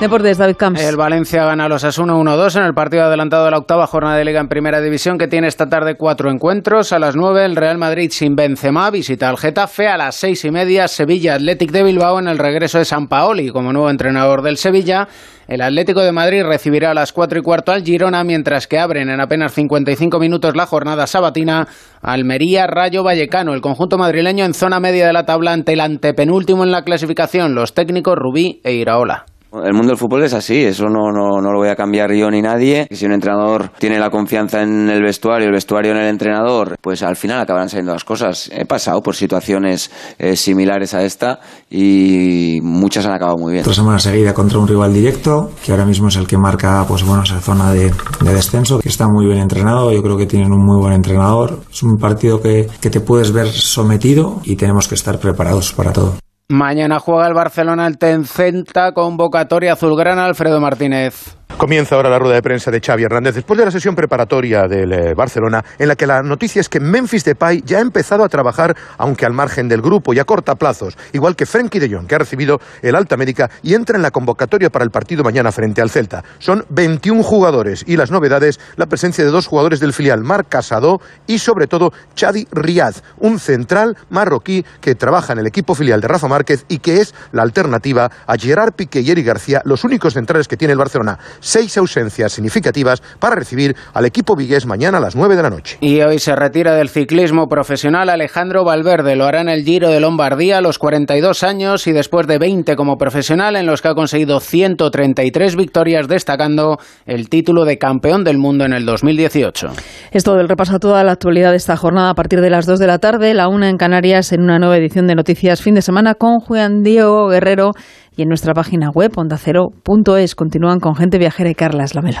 Deportes, David Camps. El Valencia gana a los Asuna 1-2 en el partido adelantado de la octava jornada de Liga en Primera División, que tiene esta tarde cuatro encuentros. A las nueve, el Real Madrid sin Benzema visita al Getafe. A las seis y media, Sevilla Athletic de Bilbao en el regreso de San Paoli como nuevo entrenador del Sevilla. El Atlético de Madrid recibirá a las cuatro y cuarto al Girona, mientras que abren en apenas 55 minutos la jornada sabatina Almería Rayo Vallecano. El conjunto madrileño en zona media de la tabla ante el antepenúltimo en la clasificación, los técnicos Rubí e Iraola. El mundo del fútbol es así, eso no, no, no, lo voy a cambiar yo ni nadie. Si un entrenador tiene la confianza en el vestuario, el vestuario en el entrenador, pues al final acabarán saliendo las cosas. He pasado por situaciones eh, similares a esta y muchas han acabado muy bien. Otra semana seguida contra un rival directo, que ahora mismo es el que marca pues bueno esa zona de, de descenso, que está muy bien entrenado, yo creo que tienen un muy buen entrenador. Es un partido que, que te puedes ver sometido y tenemos que estar preparados para todo. Mañana juega el Barcelona el Tencenta, convocatoria azulgrana Alfredo Martínez. Comienza ahora la rueda de prensa de Xavi Hernández después de la sesión preparatoria del eh, Barcelona, en la que la noticia es que Memphis Depay ya ha empezado a trabajar, aunque al margen del grupo y a corta plazos, igual que Frenkie de Jong, que ha recibido el alta médica y entra en la convocatoria para el partido mañana frente al Celta. Son 21 jugadores y las novedades, la presencia de dos jugadores del filial, Marc Casado y sobre todo Chadi Riad, un central marroquí que trabaja en el equipo filial de Rafa Márquez y que es la alternativa a Gerard Piqué y Eric García, los únicos centrales que tiene el Barcelona seis ausencias significativas para recibir al equipo vigués mañana a las nueve de la noche. Y hoy se retira del ciclismo profesional Alejandro Valverde. Lo hará en el Giro de Lombardía a los 42 años y después de 20 como profesional en los que ha conseguido 133 victorias, destacando el título de campeón del mundo en el 2018. Es todo el repaso a toda la actualidad de esta jornada a partir de las 2 de la tarde, la una en Canarias, en una nueva edición de Noticias Fin de Semana con Juan Diego Guerrero y en nuestra página web ondacero.es. Continúan con gente viajera y Carlas Lamelo.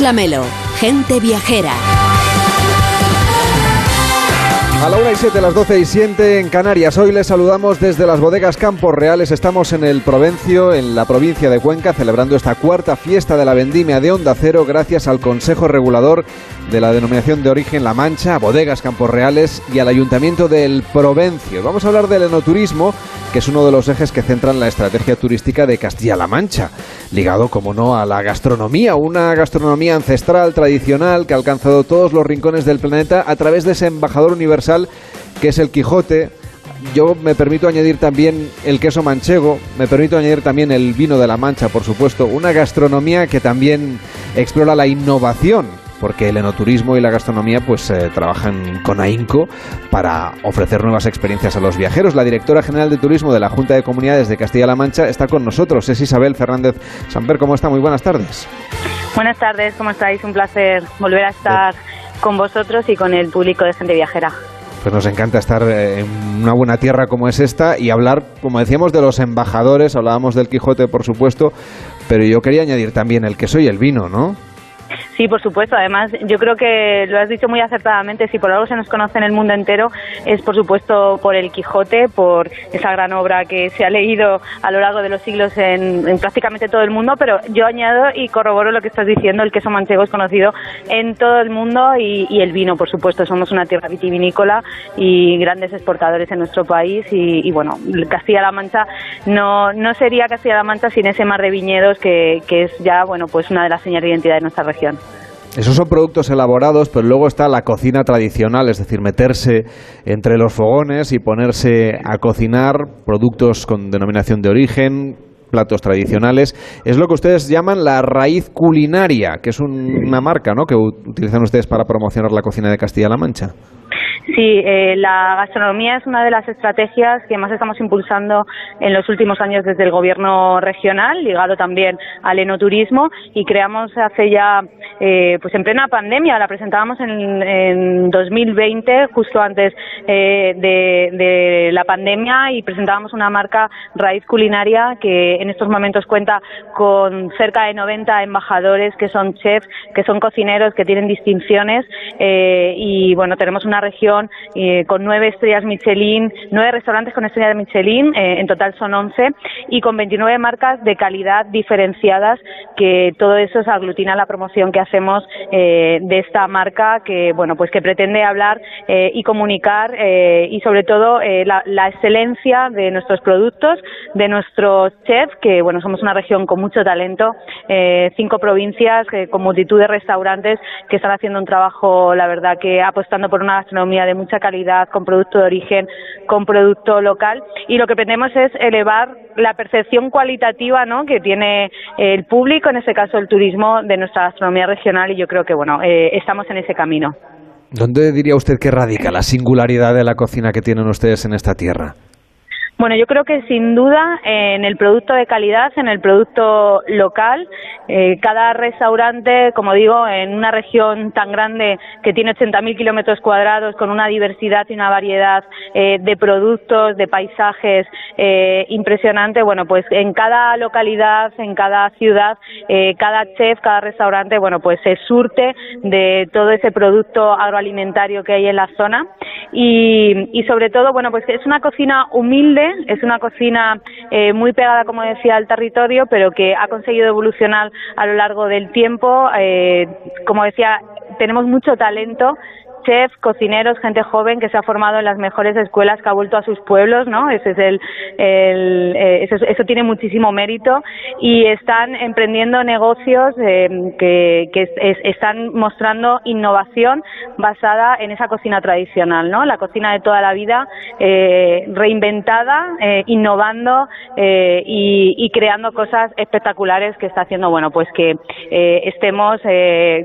Lamelo, gente viajera. A la 1 y 7, las 12 y 7 en Canarias. Hoy les saludamos desde las bodegas Campos Reales. Estamos en el Provencio, en la provincia de Cuenca, celebrando esta cuarta fiesta de la vendimia de Onda Cero gracias al Consejo Regulador de la Denominación de Origen La Mancha, a Bodegas Campos Reales y al Ayuntamiento del Provencio. Vamos a hablar del enoturismo, que es uno de los ejes que centran la estrategia turística de Castilla-La Mancha, ligado, como no, a la gastronomía, una gastronomía ancestral, tradicional, que ha alcanzado todos los rincones del planeta a través de ese embajador universal que es el Quijote. Yo me permito añadir también el queso manchego, me permito añadir también el vino de la Mancha, por supuesto, una gastronomía que también explora la innovación, porque el enoturismo y la gastronomía pues eh, trabajan con ahínco para ofrecer nuevas experiencias a los viajeros. La directora general de turismo de la Junta de Comunidades de Castilla-La Mancha está con nosotros, es Isabel Fernández Samper. ¿Cómo está? Muy buenas tardes. Buenas tardes, ¿cómo estáis? Un placer volver a estar con vosotros y con el público de gente viajera. Pues nos encanta estar en una buena tierra como es esta y hablar, como decíamos, de los embajadores, hablábamos del Quijote, por supuesto, pero yo quería añadir también el queso y el vino, ¿no? Sí, por supuesto. Además, yo creo que lo has dicho muy acertadamente. Si por algo se nos conoce en el mundo entero, es por supuesto por el Quijote, por esa gran obra que se ha leído a lo largo de los siglos en, en prácticamente todo el mundo. Pero yo añado y corroboro lo que estás diciendo: el queso manchego es conocido en todo el mundo y, el vino, por supuesto. Somos una tierra vitivinícola y grandes exportadores en nuestro país. Y, y bueno, Castilla-La Mancha no, no sería Castilla-La Mancha sin ese mar de viñedos que, que es ya, bueno, pues una de las señales de identidad de nuestra región. Esos son productos elaborados, pero luego está la cocina tradicional, es decir, meterse entre los fogones y ponerse a cocinar productos con denominación de origen, platos tradicionales. Es lo que ustedes llaman la raíz culinaria, que es un- una marca ¿no? que utilizan ustedes para promocionar la cocina de Castilla-La Mancha. Sí, eh, la gastronomía es una de las estrategias que más estamos impulsando en los últimos años desde el gobierno regional, ligado también al enoturismo, y creamos hace ya, eh, pues en plena pandemia, la presentábamos en, en 2020, justo antes eh, de, de la pandemia, y presentábamos una marca Raíz Culinaria que en estos momentos cuenta con cerca de 90 embajadores que son chefs, que son cocineros, que tienen distinciones, eh, y bueno, tenemos una región eh, con nueve estrellas Michelin, nueve restaurantes con estrellas Michelin, eh, en total son once, y con 29 marcas de calidad diferenciadas, que todo eso se aglutina la promoción que hacemos eh, de esta marca que, bueno, pues que pretende hablar y comunicar y sobre todo la, la excelencia de nuestros productos, de nuestros chefs, que, bueno, somos una región con mucho talento, cinco provincias con multitud de restaurantes que están haciendo un trabajo, la verdad, que apostando por una gastronomía de mucha calidad, con producto de origen, con producto local. Y lo que pretendemos es elevar la percepción cualitativa ¿no? que tiene el público, en este caso el turismo, de nuestra gastronomía regional. Y yo creo que, bueno, eh, estamos en ese camino. ¿Dónde diría usted que radica la singularidad de la cocina que tienen ustedes en esta tierra? Bueno, yo creo que sin duda en el producto de calidad, en el producto local, eh, cada restaurante, como digo, en una región tan grande que tiene 80.000 kilómetros cuadrados, con una diversidad y una variedad eh, de productos, de paisajes eh, impresionante, bueno, pues en cada localidad, en cada ciudad, cada chef, cada restaurante, bueno, pues se surte de todo ese producto agroalimentario que hay en la zona. Y, y sobre todo, bueno, pues es una cocina humilde es una cocina eh, muy pegada, como decía, al territorio, pero que ha conseguido evolucionar a lo largo del tiempo. Eh, como decía, tenemos mucho talento chefs, cocineros, gente joven que se ha formado en las mejores escuelas, que ha vuelto a sus pueblos, ¿no? Ese es el, eh, eso, tiene muchísimo mérito y están emprendiendo negocios eh, que, están mostrando innovación basada en esa cocina tradicional, ¿no? La cocina de toda la vida eh, reinventada, innovando y, creando cosas espectaculares que está haciendo, bueno, pues que estemos,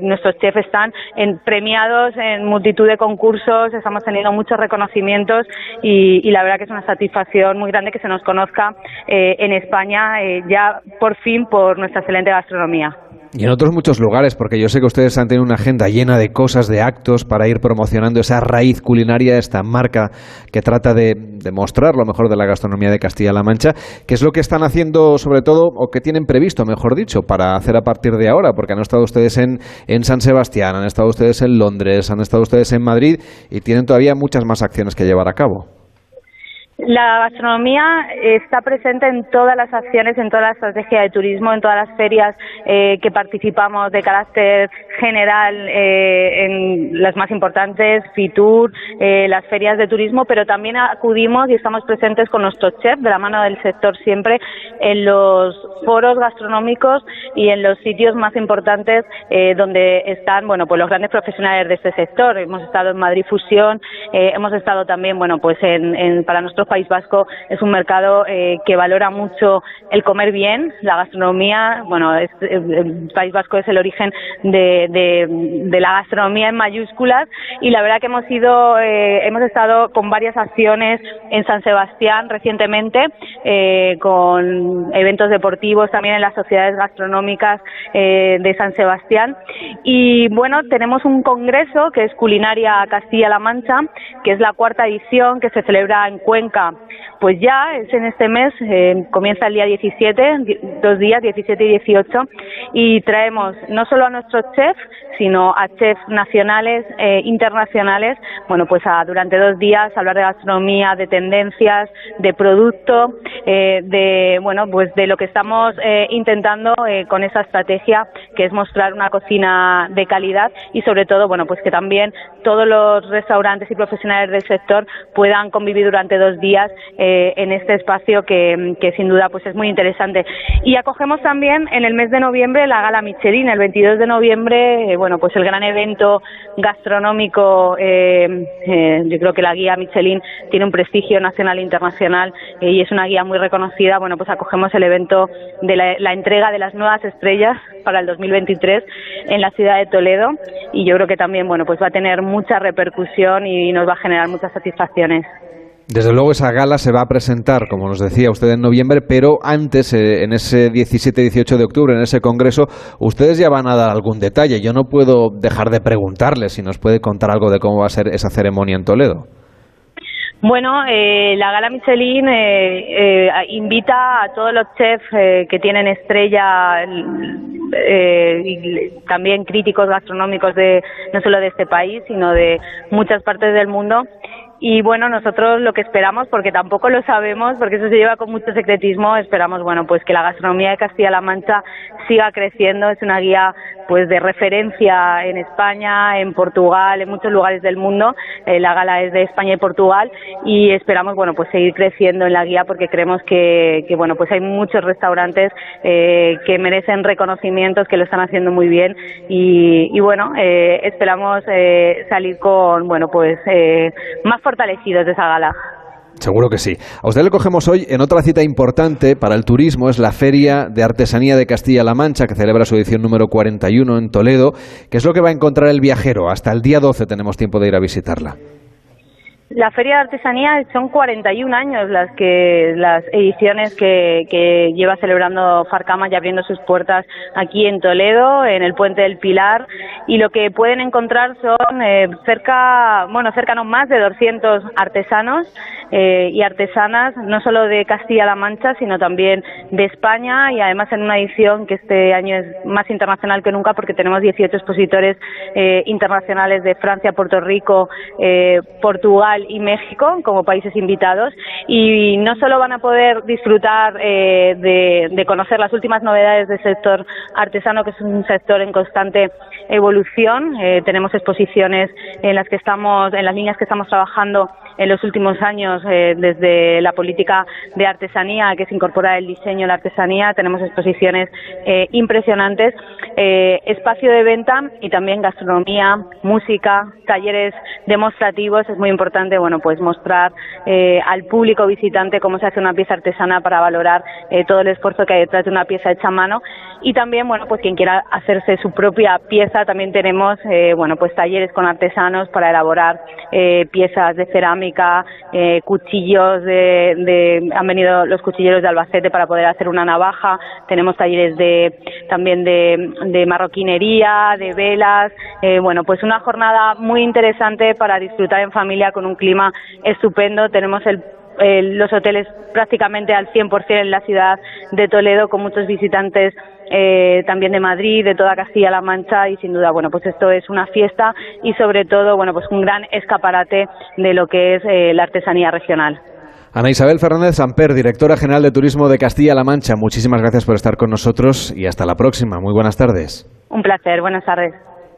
nuestros chefs están en, premiados en multitud de concursos, estamos teniendo muchos reconocimientos y, la verdad que es una satisfacción muy grande que se nos conozca eh, en España eh, ya por fin por nuestra excelente gastronomía. Y en otros muchos lugares, porque yo sé que ustedes han tenido una agenda llena de cosas, de actos para ir promocionando esa raíz culinaria, esta marca que trata de, mostrar lo mejor de la gastronomía de Castilla-La Mancha. ¿Qué es lo que están haciendo, sobre todo, o que tienen previsto, mejor dicho, para hacer a partir de ahora? Porque han estado ustedes en, en San Sebastián, han estado ustedes en Londres, han estado ustedes en Madrid y tienen todavía muchas más acciones que llevar a cabo. La gastronomía está presente en todas las acciones, en toda la estrategia de turismo, en todas las ferias eh, que participamos de carácter general, eh, en las más importantes, FITUR, eh, las ferias de turismo, pero también acudimos y estamos presentes con nuestros chefs de la mano del sector siempre en los foros gastronómicos y en los sitios más importantes donde están, bueno, pues los grandes profesionales de este sector. Hemos estado en Madrid Fusión, hemos estado también, bueno, pues en, en para nuestros País Vasco es un mercado eh, que valora mucho el comer bien, la gastronomía. Bueno, eh, el País Vasco es el origen de, la gastronomía en mayúsculas y la verdad que hemos ido, eh, hemos estado con varias acciones en San Sebastián recientemente, con eventos deportivos también en las sociedades gastronómicas de San Sebastián. Y bueno, tenemos un congreso que es Culinaria Castilla-La Mancha, que es la cuarta edición que se celebra en Cuenca pues ya es en este mes, eh, comienza el día 17, dos días, 17 y 18, y traemos no solo a nuestros chefs, sino a chefs nacionales e internacionales, bueno, pues durante dos días hablar de gastronomía, de tendencias, de producto, eh, de, bueno, pues de lo que estamos eh, intentando con esa estrategia, que es mostrar una cocina de calidad y sobre todo, bueno, pues que también todos los restaurantes y profesionales del sector puedan convivir durante dos días en este espacio que, sin duda pues es muy interesante. Y acogemos también en el mes de noviembre la Gala Michelin, el 22 de noviembre, bueno, pues el gran evento gastronómico, eh, eh, yo creo que la guía Michelin tiene un prestigio nacional e internacional eh, y es una guía muy reconocida. Bueno, pues acogemos el evento de la, entrega de las nuevas estrellas para el 2023 en la ciudad de Toledo y yo creo que también, bueno, pues va a tener mucha repercusión y nos va a generar muchas satisfacciones. Desde luego esa gala se va a presentar, como nos decía usted, en noviembre, pero antes, eh, en ese 17-18 de octubre, en ese congreso, ustedes ya van a dar algún detalle. Yo no puedo dejar de preguntarle si nos puede contar algo de cómo va a ser esa ceremonia en Toledo. Bueno, eh, la Gala Michelin eh, invita a todos los chefs que tienen estrella eh, y también críticos gastronómicos de no solo de este país, sino de muchas partes del mundo y bueno, nosotros lo que esperamos, porque tampoco lo sabemos, porque eso se lleva con mucho secretismo, esperamos, bueno, pues que la gastronomía de Castilla-La Mancha siga creciendo, es una guía pues de referencia en España, en Portugal, en muchos lugares del mundo. Eh, la gala es de España y Portugal. Y esperamos, bueno, pues seguir creciendo en la guía porque creemos que, que bueno, pues hay muchos restaurantes eh, que merecen reconocimientos, que lo están haciendo muy bien. Y, y bueno, eh, esperamos eh, salir con, bueno, pues eh, más fortalecidos de esa gala. Seguro que sí. A usted le cogemos hoy en otra cita importante para el turismo, es la Feria de Artesanía de Castilla-La Mancha, que celebra su edición número 41 en Toledo. ¿Qué es lo que va a encontrar el viajero? Hasta el día 12 tenemos tiempo de ir a visitarla. La Feria de Artesanía son 41 años las que las ediciones que, lleva celebrando Farcama y abriendo sus puertas aquí en Toledo, en el Puente del Pilar, y lo que pueden encontrar son eh, cerca, bueno, cercanos más de 200 artesanos eh, y artesanas, no solo de Castilla-La Mancha, sino también de España. Y además en una edición que este año es más internacional que nunca porque tenemos 18 expositores eh, internacionales de Francia, Puerto Rico, eh, Y México como países invitados y no solo van a poder disfrutar eh, de, conocer las últimas novedades del sector artesano, que es un sector en constante evolución. Eh, tenemos exposiciones en las que estamos, en las líneas que estamos trabajando en los últimos años eh, desde la política de artesanía que se incorpora el diseño, la artesanía. Tenemos exposiciones impresionantes, espacio de venta y también gastronomía, música, talleres demostrativos. Es muy importante, bueno, pues mostrar eh, al público visitante cómo se hace una pieza artesana para valorar eh, todo el esfuerzo que hay detrás de una pieza hecha a mano. Y también, bueno, pues quien quiera hacerse su propia pieza, también tenemos, eh, bueno, pues talleres con artesanos para elaborar piezas de cerámica, cuchillos de, de, han venido los cuchilleros de Albacete para poder hacer una navaja, tenemos talleres de, también de, de marroquinería, de velas, bueno, pues una jornada muy interesante para disfrutar en familia con un clima estupendo, tenemos el eh, los hoteles prácticamente al 100% en la ciudad de Toledo, con muchos visitantes eh, también de Madrid, de toda Castilla-La Mancha y sin duda, bueno, pues esto es una fiesta y sobre todo, bueno, pues un gran escaparate de lo que es eh, la artesanía regional. Ana Isabel Fernández Samper, directora general de Turismo de Castilla-La Mancha, muchísimas gracias por estar con nosotros y hasta la próxima. Muy buenas tardes. Un placer, buenas tardes.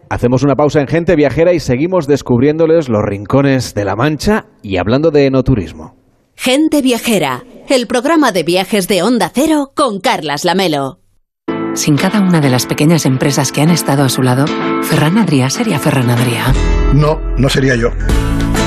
Hacemos una pausa en Gente Viajera y seguimos descubriéndoles los rincones de La Mancha y hablando de enoturismo. Gente Viajera, el programa de viajes de Onda Cero con Carlas Lamelo. Sin cada una de las pequeñas empresas que han estado a su lado, Ferran Adrià sería Ferran Adrià. No, no sería yo.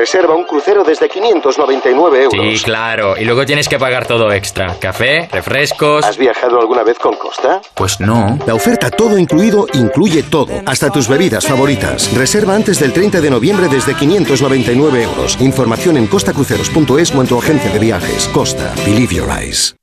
Reserva un crucero desde 599 euros. Sí, claro. Y luego tienes que pagar todo extra. Café, refrescos. ¿Has viajado alguna vez con Costa? Pues no. La oferta todo incluido incluye todo, hasta tus bebidas favoritas. Reserva antes del 30 de noviembre desde 599 euros. Información en costacruceros.es o en tu agencia de viajes. Costa. Believe your eyes.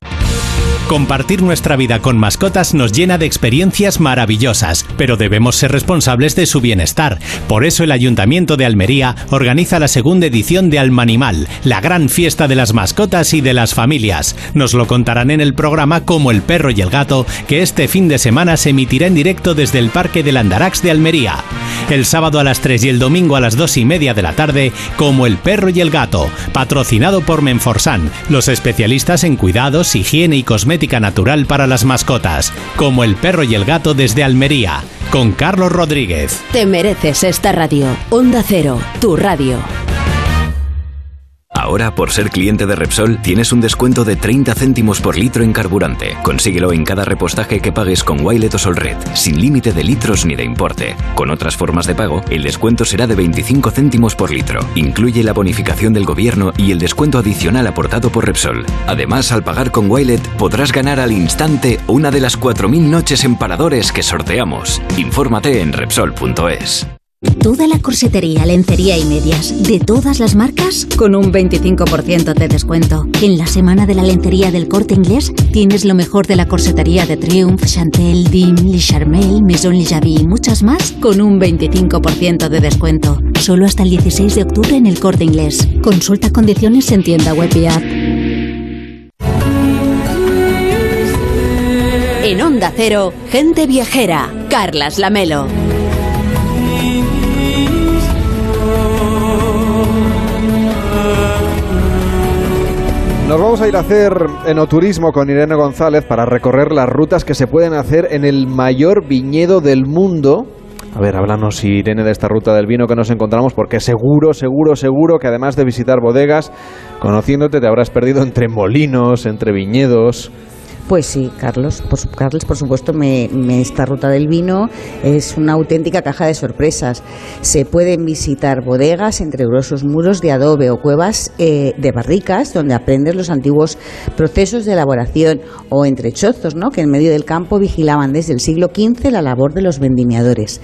Compartir nuestra vida con mascotas nos llena de experiencias maravillosas, pero debemos ser responsables de su bienestar. Por eso el Ayuntamiento de Almería organiza la segunda edición de Almanimal, la gran fiesta de las mascotas y de las familias. Nos lo contarán en el programa Como el perro y el gato, que este fin de semana se emitirá en directo desde el Parque del Andarax de Almería. El sábado a las 3 y el domingo a las 2 y media de la tarde, Como el perro y el gato, patrocinado por Menforsan, los especialistas en cuidados, higiene y cosmética natural para las mascotas, como el perro y el gato desde Almería, con Carlos Rodríguez. Te mereces esta radio. Onda Cero, tu radio. Ahora, por ser cliente de Repsol, tienes un descuento de 30 céntimos por litro en carburante. Consíguelo en cada repostaje que pagues con Wilet o Solred, sin límite de litros ni de importe. Con otras formas de pago, el descuento será de 25 céntimos por litro. Incluye la bonificación del gobierno y el descuento adicional aportado por Repsol. Además, al pagar con Wilet, podrás ganar al instante una de las 4.000 noches en paradores que sorteamos. Infórmate en Repsol.es. Toda la corsetería, lencería y medias, de todas las marcas, con un 25% de descuento. En la semana de la lencería del corte inglés, tienes lo mejor de la corsetería de Triumph, Chantel, Dim, Le Charmel, Maison Le y muchas más, con un 25% de descuento. Solo hasta el 16 de octubre en el corte inglés. Consulta condiciones en tienda web y app. En Onda Cero, gente viajera. Carlas Lamelo. Nos vamos a ir a hacer enoturismo con Irene González para recorrer las rutas que se pueden hacer en el mayor viñedo del mundo. A ver, háblanos, Irene, de esta ruta del vino que nos encontramos, porque seguro, seguro, seguro que además de visitar bodegas, conociéndote te habrás perdido entre molinos, entre viñedos. Pues sí, Carlos, por, Carlos, por supuesto, me, me, esta ruta del vino es una auténtica caja de sorpresas. Se pueden visitar bodegas entre gruesos muros de adobe o cuevas eh, de barricas donde aprendes los antiguos procesos de elaboración o entre chozos, ¿no? que en medio del campo vigilaban desde el siglo XV la labor de los vendimiadores.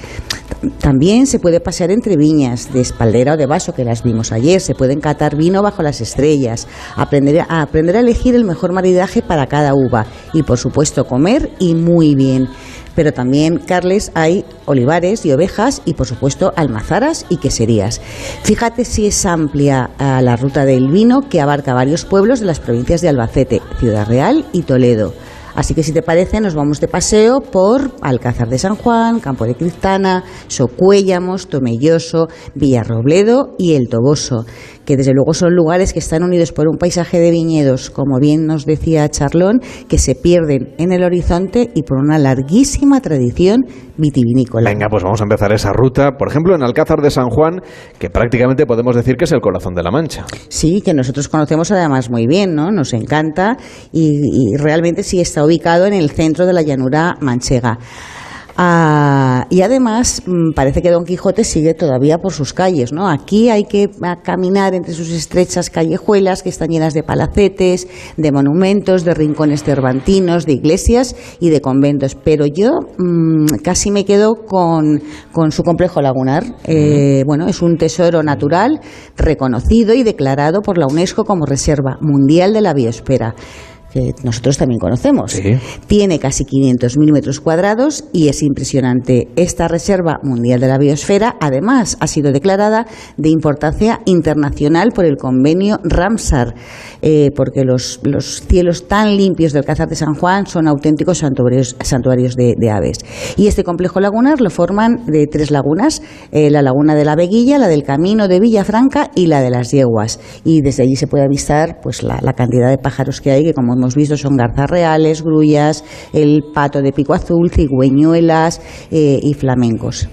También se puede pasear entre viñas de espaldera o de vaso, que las vimos ayer. Se pueden catar vino bajo las estrellas, aprender a, aprender a elegir el mejor maridaje para cada uva y, por supuesto, comer y muy bien. Pero también, Carles, hay olivares y ovejas y, por supuesto, almazaras y queserías. Fíjate si es amplia ah, la ruta del vino que abarca varios pueblos de las provincias de Albacete, Ciudad Real y Toledo. Así que si te parece, nos vamos de paseo por Alcázar de San Juan, Campo de Cristana, Socuéllamos, Tomelloso, Villarrobledo y El Toboso, que desde luego son lugares que están unidos por un paisaje de viñedos, como bien nos decía Charlón, que se pierden en el horizonte y por una larguísima tradición vitivinícola. Venga, pues vamos a empezar esa ruta, por ejemplo, en Alcázar de San Juan, que prácticamente podemos decir que es el corazón de la Mancha. Sí, que nosotros conocemos además muy bien, ¿no? Nos encanta y, y realmente sí está ubicado en el centro de la llanura manchega. Ah, y además mm, parece que Don Quijote sigue todavía por sus calles, ¿no? Aquí hay que caminar entre sus estrechas callejuelas que están llenas de palacetes, de monumentos, de rincones cervantinos, de iglesias y de conventos. Pero yo mmm, casi me quedo con, con su complejo lagunar. Eh, bueno, es un tesoro natural reconocido y declarado por la UNESCO como Reserva Mundial de la Biosfera que nosotros también conocemos. Sí. Tiene casi 500.000 metros cuadrados y es impresionante. Esta Reserva Mundial de la Biosfera, además, ha sido declarada de importancia internacional por el convenio Ramsar, eh, porque los, los, cielos tan limpios del Alcázar de San Juan son auténticos santuarios, santuarios de, de, aves. Y este complejo lagunar lo forman de tres lagunas, eh, la laguna de la Veguilla, la del Camino de Villafranca y la de las Yeguas. Y desde allí se puede avistar pues, la, la cantidad de pájaros que hay, que como hemos visto son garzas reales, grullas, el pato de pico azul, cigüeñuelas eh, y flamencos.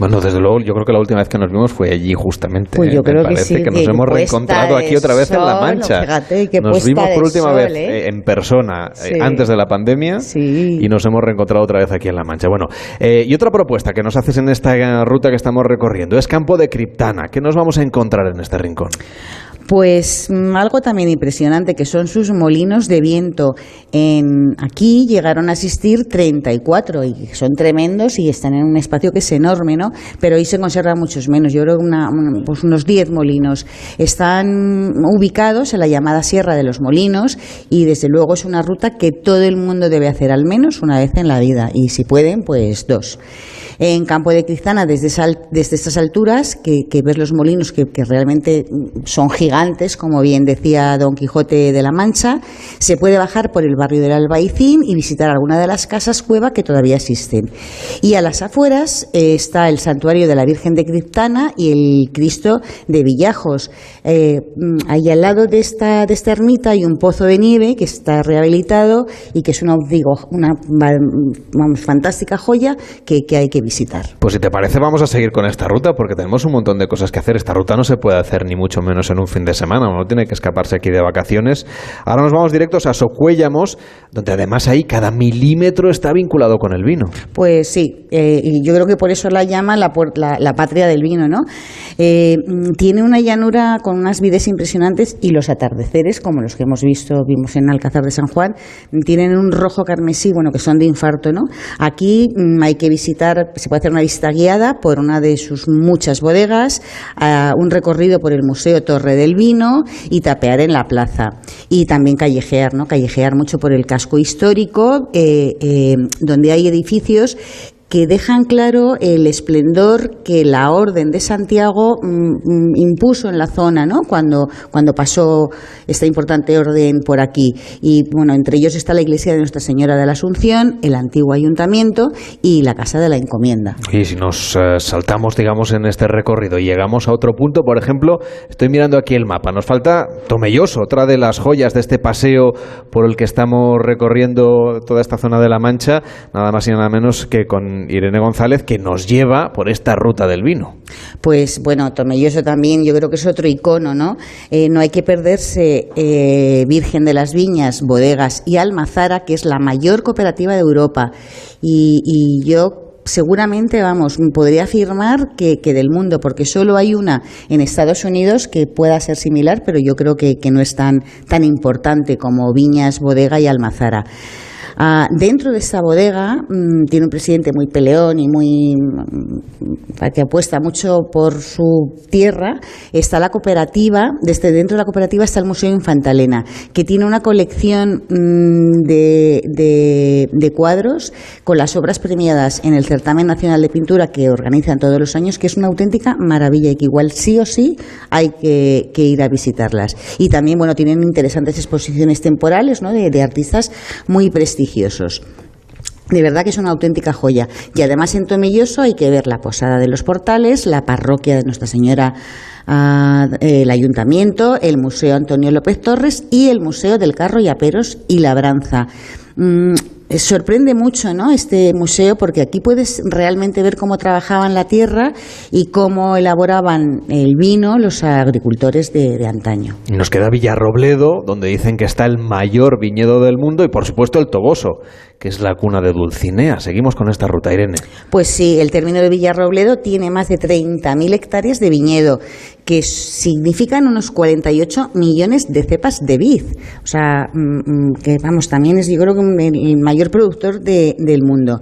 Bueno, desde luego, yo creo que la última vez que nos vimos fue allí justamente. Pues yo ¿eh? creo Me parece que sí, que nos que hemos reencontrado aquí otra vez en La Mancha. fíjate, que nos vimos por última sol, vez ¿eh? en persona eh, antes de la pandemia y nos hemos reencontrado otra vez aquí en La Mancha. Bueno, eh, y otra propuesta que nos haces en esta ruta que estamos recorriendo es Campo de Criptana. ¿Qué nos vamos a encontrar en este rincón? Pues mm, algo también impresionante que son sus molinos de viento. En, aquí llegaron a asistir 34 y son tremendos y están en un espacio que es enorme, ¿no? Pero hoy se conservan muchos menos, yo creo una- pues unos 10 molinos. Están ubicados en la llamada Sierra de los Molinos y desde luego es una ruta que todo el mundo debe hacer al menos una vez en la vida y si pueden, pues dos. En Campo de Cristana, desde, estas alturas, que, ves los molinos que, realmente son gigantes, como bien decía Don Quijote de la Mancha, se puede bajar por el barrio del Albaicín y visitar alguna de las casas cueva que todavía existen. Y a las afueras eh, está el santuario de la Virgen de Criptana y el Cristo de Villajos. Eh, mm, ahí al lado de esta, de esta ermita hay un pozo de nieve que está rehabilitado y que es una, digo, una vamos, fantástica joya que, que hay que visitar. Pues si te parece vamos a seguir con esta ruta porque tenemos un montón de cosas que hacer. Esta ruta no se puede hacer ni mucho menos en un fin de semana, uno tiene que escaparse aquí de vacaciones. Ahora nos vamos directos a Socuéllamos, donde además ahí cada milímetro está vinculado con el vino. Pues sí, eh, y yo creo que por eso la llama la, la, patria del vino, ¿no? Eh, tiene una llanura con unas vides impresionantes y los atardeceres, como los que hemos visto, vimos en Alcázar de San Juan, tienen un rojo carmesí, bueno, que son de infarto, ¿no? Aquí mm, hay que visitar, se puede hacer una visita guiada por una de sus muchas bodegas, un recorrido por el Museo Torre del Vino y tapear en la plaza. Y también callejear, ¿no? Callejear mucho por el casco histórico, eh, eh, donde hay edificios que dejan claro el esplendor que la Orden de Santiago mm, mm, impuso en la zona, ¿no? Cuando, cuando pasó esta importante orden por aquí. Y bueno, entre ellos está la iglesia de Nuestra Señora de la Asunción, el antiguo ayuntamiento y la Casa de la Encomienda. Y si nos eh, saltamos, digamos, en este recorrido y llegamos a otro punto, por ejemplo, estoy mirando aquí el mapa. Nos falta Tomelloso, otra de las joyas de este paseo por el que estamos recorriendo toda esta zona de la Mancha, nada más y nada menos que con Irene González, que nos lleva por esta ruta del vino. Pues bueno, Tomelloso también, yo creo que es otro icono, ¿no? Eh, no hay que perderse eh, Virgen de las Viñas, Bodegas y Almazara, que es la mayor cooperativa de Europa. Y, yo seguramente, vamos, podría afirmar que, del mundo, porque solo hay una en Estados Unidos que pueda ser similar, pero yo creo que, que no es tan, tan importante como Viñas, Bodega y Almazara. Ah, dentro de esta bodega mm, tiene un presidente muy peleón y muy mm, que apuesta mucho por su tierra. Está la cooperativa, desde dentro de la cooperativa está el Museo Infantalena, que tiene una colección mm, de, de, cuadros con las obras premiadas en el Certamen Nacional de Pintura que organizan todos los años, que es una auténtica maravilla y que igual sí o sí hay que, ir a visitarlas. Y también, bueno, tienen interesantes exposiciones temporales ¿no? de, de artistas muy prestigiosos de verdad que es una auténtica joya. Y además en Tomilloso hay que ver la Posada de los Portales, la parroquia de Nuestra Señora, ah, el Ayuntamiento, el Museo Antonio López Torres y el Museo del Carro y Aperos y Labranza. Mm, sorprende mucho ¿no? este museo porque aquí puedes realmente ver cómo trabajaban la tierra y cómo elaboraban el vino los agricultores de, de antaño. Nos queda Villarrobledo, donde dicen que está el mayor viñedo del mundo y por supuesto el Toboso, que es la cuna de Dulcinea. Seguimos con esta ruta, Irene. Pues sí, el término de Villarrobledo tiene más de 30.000 hectáreas de viñedo que significan unos 48 millones de cepas de vid. O sea, mm, mm, que vamos, también es yo creo que el mayor productor del mundo.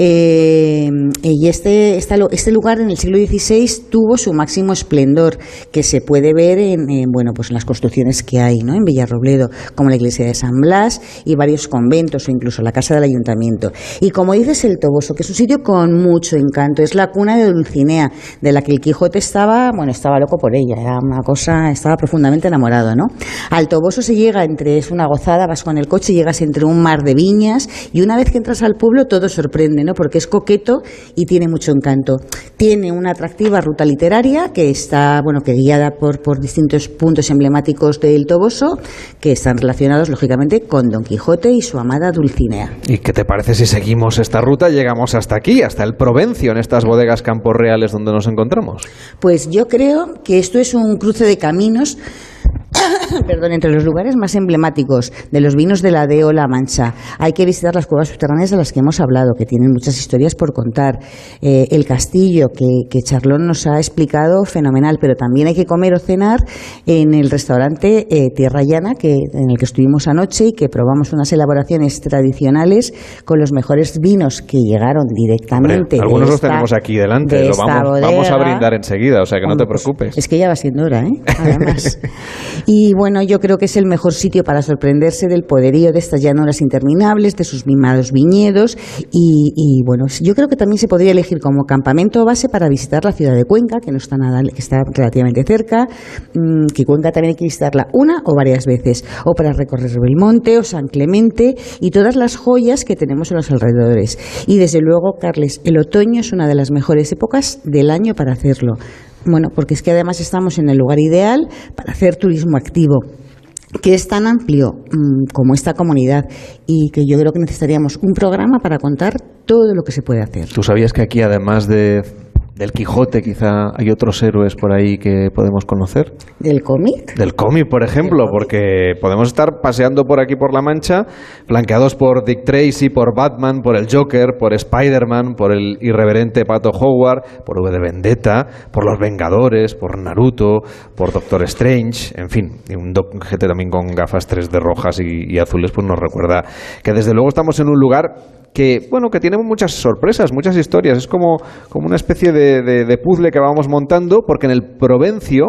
Eh, y este, este lugar en el siglo XVI tuvo su máximo esplendor, que se puede ver en, bueno, pues en las construcciones que hay ¿no? en Villarrobledo, como la iglesia de San Blas y varios conventos o incluso la casa del ayuntamiento. Y como dices, el Toboso, que es un sitio con mucho encanto, es la cuna de Dulcinea, de la que el Quijote estaba, bueno, estaba loco por ella, era una cosa, estaba profundamente enamorado, ¿no? Al Toboso se llega entre, es una gozada, vas con el coche, llegas entre un mar de viñas y una vez que entras al pueblo todo sorprende, porque es coqueto y tiene mucho encanto. Tiene una atractiva ruta literaria que está, bueno, que guiada por, por distintos puntos emblemáticos del Toboso, que están relacionados, lógicamente, con Don Quijote y su amada Dulcinea. ¿Y qué te parece si seguimos esta ruta? Llegamos hasta aquí, hasta el Provencio, en estas bodegas campos reales donde nos encontramos. Pues yo creo que esto es un cruce de caminos perdón, entre los lugares más emblemáticos de los vinos de la Deo La Mancha, hay que visitar las cuevas subterráneas de las que hemos hablado, que tienen muchas historias por contar. Eh, el castillo que, que, Charlón nos ha explicado, fenomenal, pero también hay que comer o cenar en el restaurante eh, Tierra Llana, que, en el que estuvimos anoche y que probamos unas elaboraciones tradicionales con los mejores vinos que llegaron directamente. algunos los tenemos aquí delante, lo vamos, vamos, a brindar enseguida, o sea que no te pues, preocupes. Es que ya va siendo hora, ¿eh? Además. Y bueno, yo creo que es el mejor sitio para sorprenderse del poderío de estas llanuras interminables, de sus mimados viñedos. Y, bueno, yo creo que también se podría elegir como campamento base para visitar la ciudad de Cuenca, que no está nada, que está relativamente cerca, mm, que Cuenca también hay que visitarla una o varias veces, o para recorrer Belmonte o San Clemente y todas las joyas que tenemos en los alrededores. Y desde luego, Carles, el otoño es una de las mejores épocas del año para hacerlo. Bueno, porque es que además estamos en el lugar ideal para hacer turismo activo que es tan amplio mm, como esta comunidad y que yo creo que necesitaríamos un programa para contar todo lo que se puede hacer. ¿Tú sabías que aquí, además de Del Quijote, quizá hay otros héroes por ahí que podemos conocer. ¿Del cómic? Del cómic, por ejemplo, porque podemos estar paseando por aquí por la Mancha, flanqueados por Dick Tracy, por Batman, por el Joker, por Spider-Man, por el irreverente Pato Howard, por V de Vendetta, por los Vengadores, por Naruto, por Doctor Strange, en fin, y un Doc GT también con gafas 3D rojas y, y azules, pues nos recuerda que desde luego estamos en un lugar que bueno que tiene muchas sorpresas, muchas historias. Es como, como una especie de, de, de puzzle que vamos montando, porque en el Provencio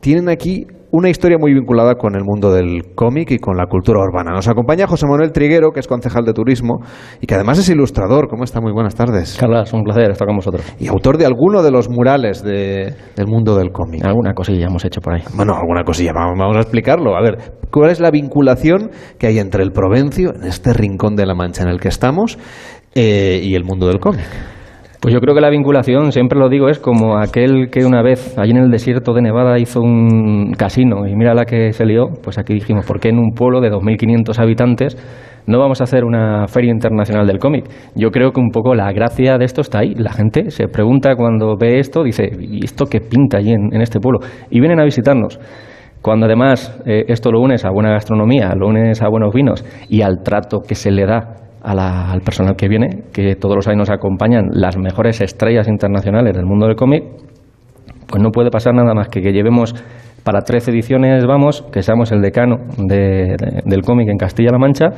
tienen aquí una historia muy vinculada con el mundo del cómic y con la cultura urbana. Nos acompaña José Manuel Triguero, que es concejal de turismo y que además es ilustrador. ¿Cómo está? Muy buenas tardes. Carla, es un placer estar con vosotros. Y autor de alguno de los murales de, del mundo del cómic. Alguna cosilla hemos hecho por ahí. Bueno, alguna cosilla. Vamos, vamos a explicarlo. A ver, ¿cuál es la vinculación que hay entre el Provencio, en este rincón de la Mancha en el que estamos, eh, y el mundo del cómic? Pues yo creo que la vinculación, siempre lo digo, es como aquel que una vez allí en el desierto de Nevada hizo un casino y mira la que se lió, pues aquí dijimos, ¿por qué en un pueblo de 2.500 habitantes no vamos a hacer una feria internacional del cómic? Yo creo que un poco la gracia de esto está ahí. La gente se pregunta cuando ve esto, dice, ¿y esto qué pinta allí en, este pueblo? Y vienen a visitarnos. Cuando además eh, esto lo unes a buena gastronomía, lo unes a buenos vinos y al trato que se le da a la, al personal que viene, que todos los años acompañan las mejores estrellas internacionales del mundo del cómic, pues no puede pasar nada más que que llevemos para 13 ediciones, vamos, que seamos el decano de, de, del cómic en Castilla-La Mancha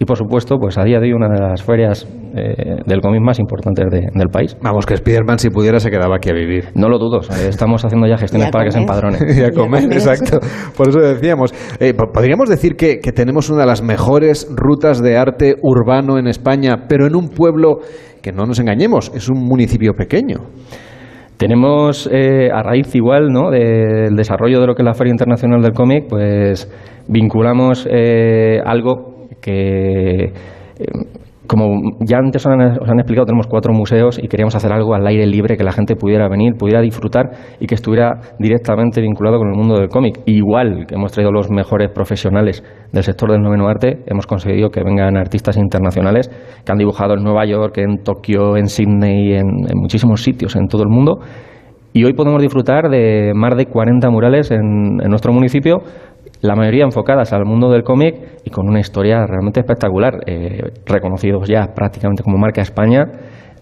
y, por supuesto, pues a día de hoy una de las ferias eh, del cómic más importantes de, del país. Vamos, que Spiderman si pudiera se quedaba aquí a vivir. No lo dudo, eh, estamos haciendo ya gestiones para que se empadrone. y a comer, exacto. Por eso decíamos, eh, podríamos decir que, que tenemos una de las mejores rutas de arte urbano en España, pero en un pueblo que no nos engañemos, es un municipio pequeño. Tenemos, eh, a raíz igual ¿no? del desarrollo de lo que es la Feria Internacional del Cómic, pues vinculamos eh, algo que, eh, como ya antes os han, explicado, tenemos cuatro museos y queríamos hacer algo al aire libre, que la gente pudiera venir, pudiera disfrutar y que estuviera directamente vinculado con el mundo del cómic. Igual que hemos traído los mejores profesionales del sector del noveno arte, hemos conseguido que vengan artistas internacionales que han dibujado en Nueva York, en Tokio, en Sydney, en, en muchísimos sitios en todo el mundo. Y hoy podemos disfrutar de más de 40 murales en nuestro municipio la mayoría enfocadas al mundo del cómic y con una historia realmente espectacular, eh, reconocidos ya prácticamente como marca España.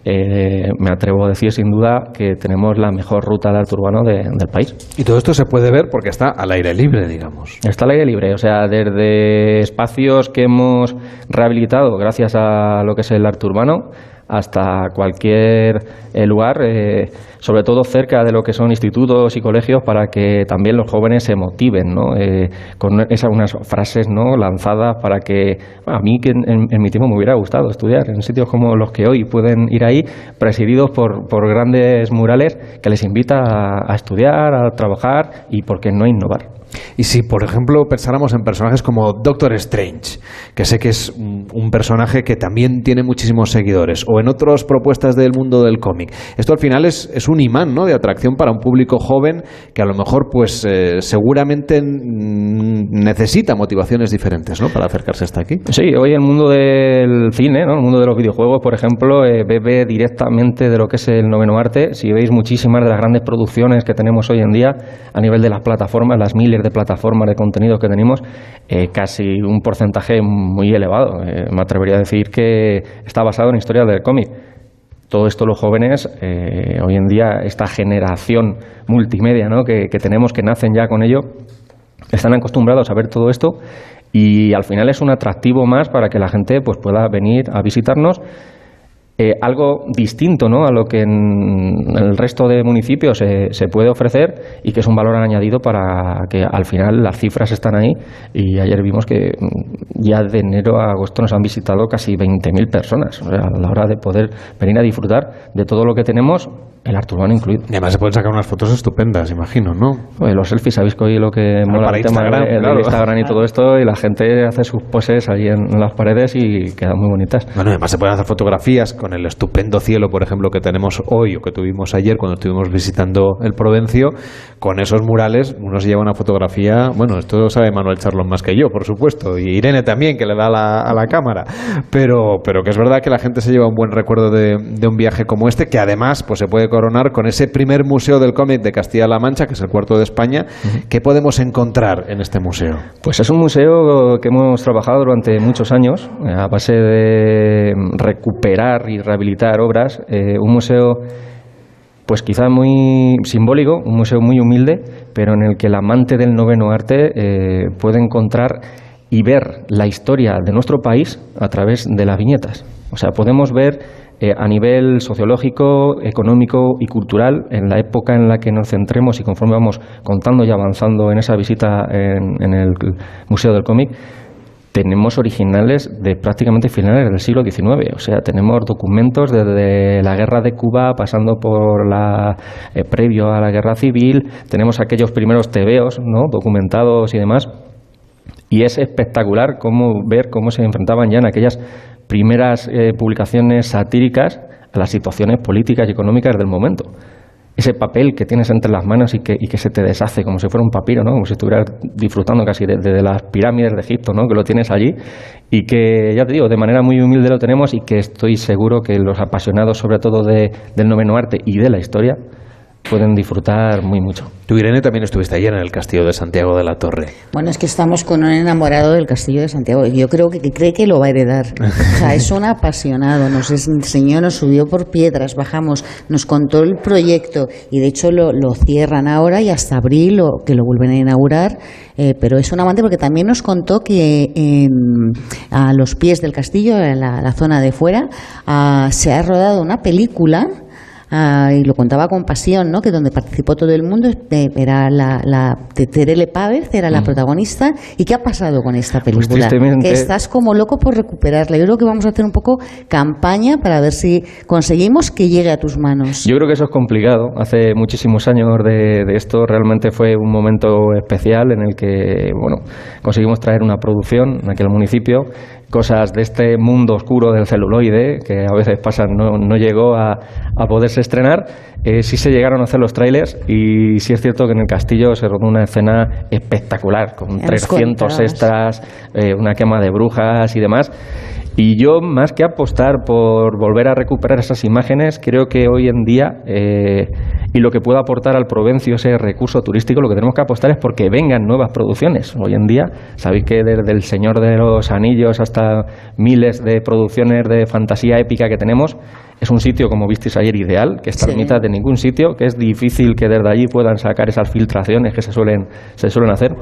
Eh, me atrevo a decir sin duda que tenemos la mejor ruta de arte urbano de, del país. Y todo esto se puede ver porque está al aire libre, digamos. Está al aire libre, o sea, desde espacios que hemos rehabilitado gracias a lo que es el arte urbano hasta cualquier eh, lugar, eh, sobre todo cerca de lo que son institutos y colegios, para que también los jóvenes se motiven, ¿no? Eh, con esas unas frases ¿no? lanzadas para que a mí que en, mi tiempo me hubiera gustado estudiar en sitios como los que hoy pueden ir ahí, presididos por, por grandes murales que les invita a, a estudiar, a trabajar y, por qué no, innovar. Y si, por ejemplo, pensáramos en personajes como Doctor Strange, que sé que es un, un, personaje que también tiene muchísimos seguidores, o en otras propuestas del mundo del cómic, esto al final es, es, un imán ¿no? de atracción para un público joven que a lo mejor, pues, eh, seguramente necesita motivaciones diferentes ¿no? para acercarse hasta aquí. Sí, hoy el mundo del cine, ¿no? el mundo de los videojuegos, por ejemplo, eh, bebe directamente de lo que es el noveno arte. Si veis muchísimas de las grandes producciones que tenemos hoy en día a nivel de las plataformas, las miles de plataformas de contenidos que tenemos, eh, casi un porcentaje muy elevado. Eh, me atrevería a decir que está basado en historia del cómic. Todo esto los jóvenes, eh, hoy en día, esta generación multimedia ¿no? que, que tenemos, que nacen ya con ello, están acostumbrados a ver todo esto y al final es un atractivo más para que la gente pues, pueda venir a visitarnos eh, algo distinto ¿no? a lo que en el resto de municipios se, se, puede ofrecer y que es un valor añadido para que al final las cifras están ahí y ayer vimos que ya de enero a agosto nos han visitado casi 20.000 personas o sea, a la hora de poder venir a disfrutar de todo lo que tenemos el arte urbano incluido. Y además se pueden sacar unas fotos estupendas, imagino, ¿no? Pues los selfies, sabéis que hoy lo que mola para el tema Instagram, de, de claro. Instagram y todo esto y la gente hace sus poses ahí en, las paredes y quedan muy bonitas. Bueno, además se pueden hacer fotografías con el estupendo cielo, por ejemplo, que tenemos hoy o que tuvimos ayer cuando estuvimos visitando el Provencio. Con esos murales uno se lleva una fotografía, bueno, esto sabe Manuel Charlón más que yo, por supuesto, y Irene también, que le da la, a la cámara, pero, pero que es verdad que la gente se lleva un buen recuerdo de, de un viaje como este, que además pues se puede de coronar con ese primer museo del cómic de Castilla-La Mancha, que es el cuarto de España. ¿Qué podemos encontrar en este museo? Pues es un museo que hemos trabajado durante muchos años eh, a base de recuperar y rehabilitar obras. Eh, un museo pues quizá muy simbólico, un museo muy humilde, pero en el que el amante del noveno arte eh, puede encontrar y ver la historia de nuestro país a través de las viñetas. O sea, podemos ver eh, a nivel sociológico, económico y cultural, en la época en la que nos centremos y conforme vamos contando y avanzando en esa visita en, el Museo del Cómic, tenemos originales de prácticamente finales del siglo XIX. O sea, tenemos documentos desde la guerra de Cuba, pasando por la eh, previo a la guerra civil, tenemos aquellos primeros tebeos ¿no? documentados y demás. Y es espectacular cómo ver cómo se enfrentaban ya en aquellas primeras eh, publicaciones satíricas a las situaciones políticas y económicas del momento. Ese papel que tienes entre las manos y que, y que se te deshace como si fuera un papiro, ¿no? como si estuvieras disfrutando casi de, las pirámides de Egipto, ¿no? que lo tienes allí y que, ya te digo, de manera muy humilde lo tenemos y que estoy seguro que los apasionados sobre todo de, del noveno arte y de la historia pueden disfrutar muy mucho. Tú, Irene, también estuviste ayer en el Castillo de Santiago de la Torre. Bueno, es que estamos con un enamorado del Castillo de Santiago. Yo creo que, cree que lo va a heredar. O sea, es un apasionado. Nos enseñó, nos subió por piedras, bajamos, nos contó el proyecto y de hecho lo, cierran ahora y hasta abril o que lo vuelven a inaugurar. Eh, pero es un amante porque también nos contó que a los pies del castillo, en la, zona de fuera, ah, se ha rodado una película Ah, y lo contaba con pasión, ¿no? que donde participó todo el mundo eh, era la, la Terele Pávez, era la mm. protagonista. ¿Y qué ha pasado con esta pues película? que estás como loco por recuperarla. Yo creo que vamos a hacer un poco campaña para ver si conseguimos que llegue a tus manos. Yo creo que eso es complicado. Hace muchísimos años de, de esto realmente fue un momento especial en el que bueno, conseguimos traer una producción en aquel municipio cosas de este mundo oscuro del celuloide, que a veces pasan, no, no llegó a, a, poderse estrenar. Eh, sí se llegaron a hacer los trailers y sí es cierto que en el castillo se rodó una escena espectacular, con 300 extras, eh, una quema de brujas y demás. Y yo, más que apostar por volver a recuperar esas imágenes, creo que hoy en día, eh, y lo que pueda aportar al Provencio ese recurso turístico, lo que tenemos que apostar es porque vengan nuevas producciones. Hoy en día, sabéis que desde El Señor de los Anillos hasta miles de producciones de fantasía épica que tenemos, es un sitio, como visteis ayer, ideal, que está en mitad de ningún sitio, que es difícil que desde allí puedan sacar esas filtraciones que se suelen, se suelen hacer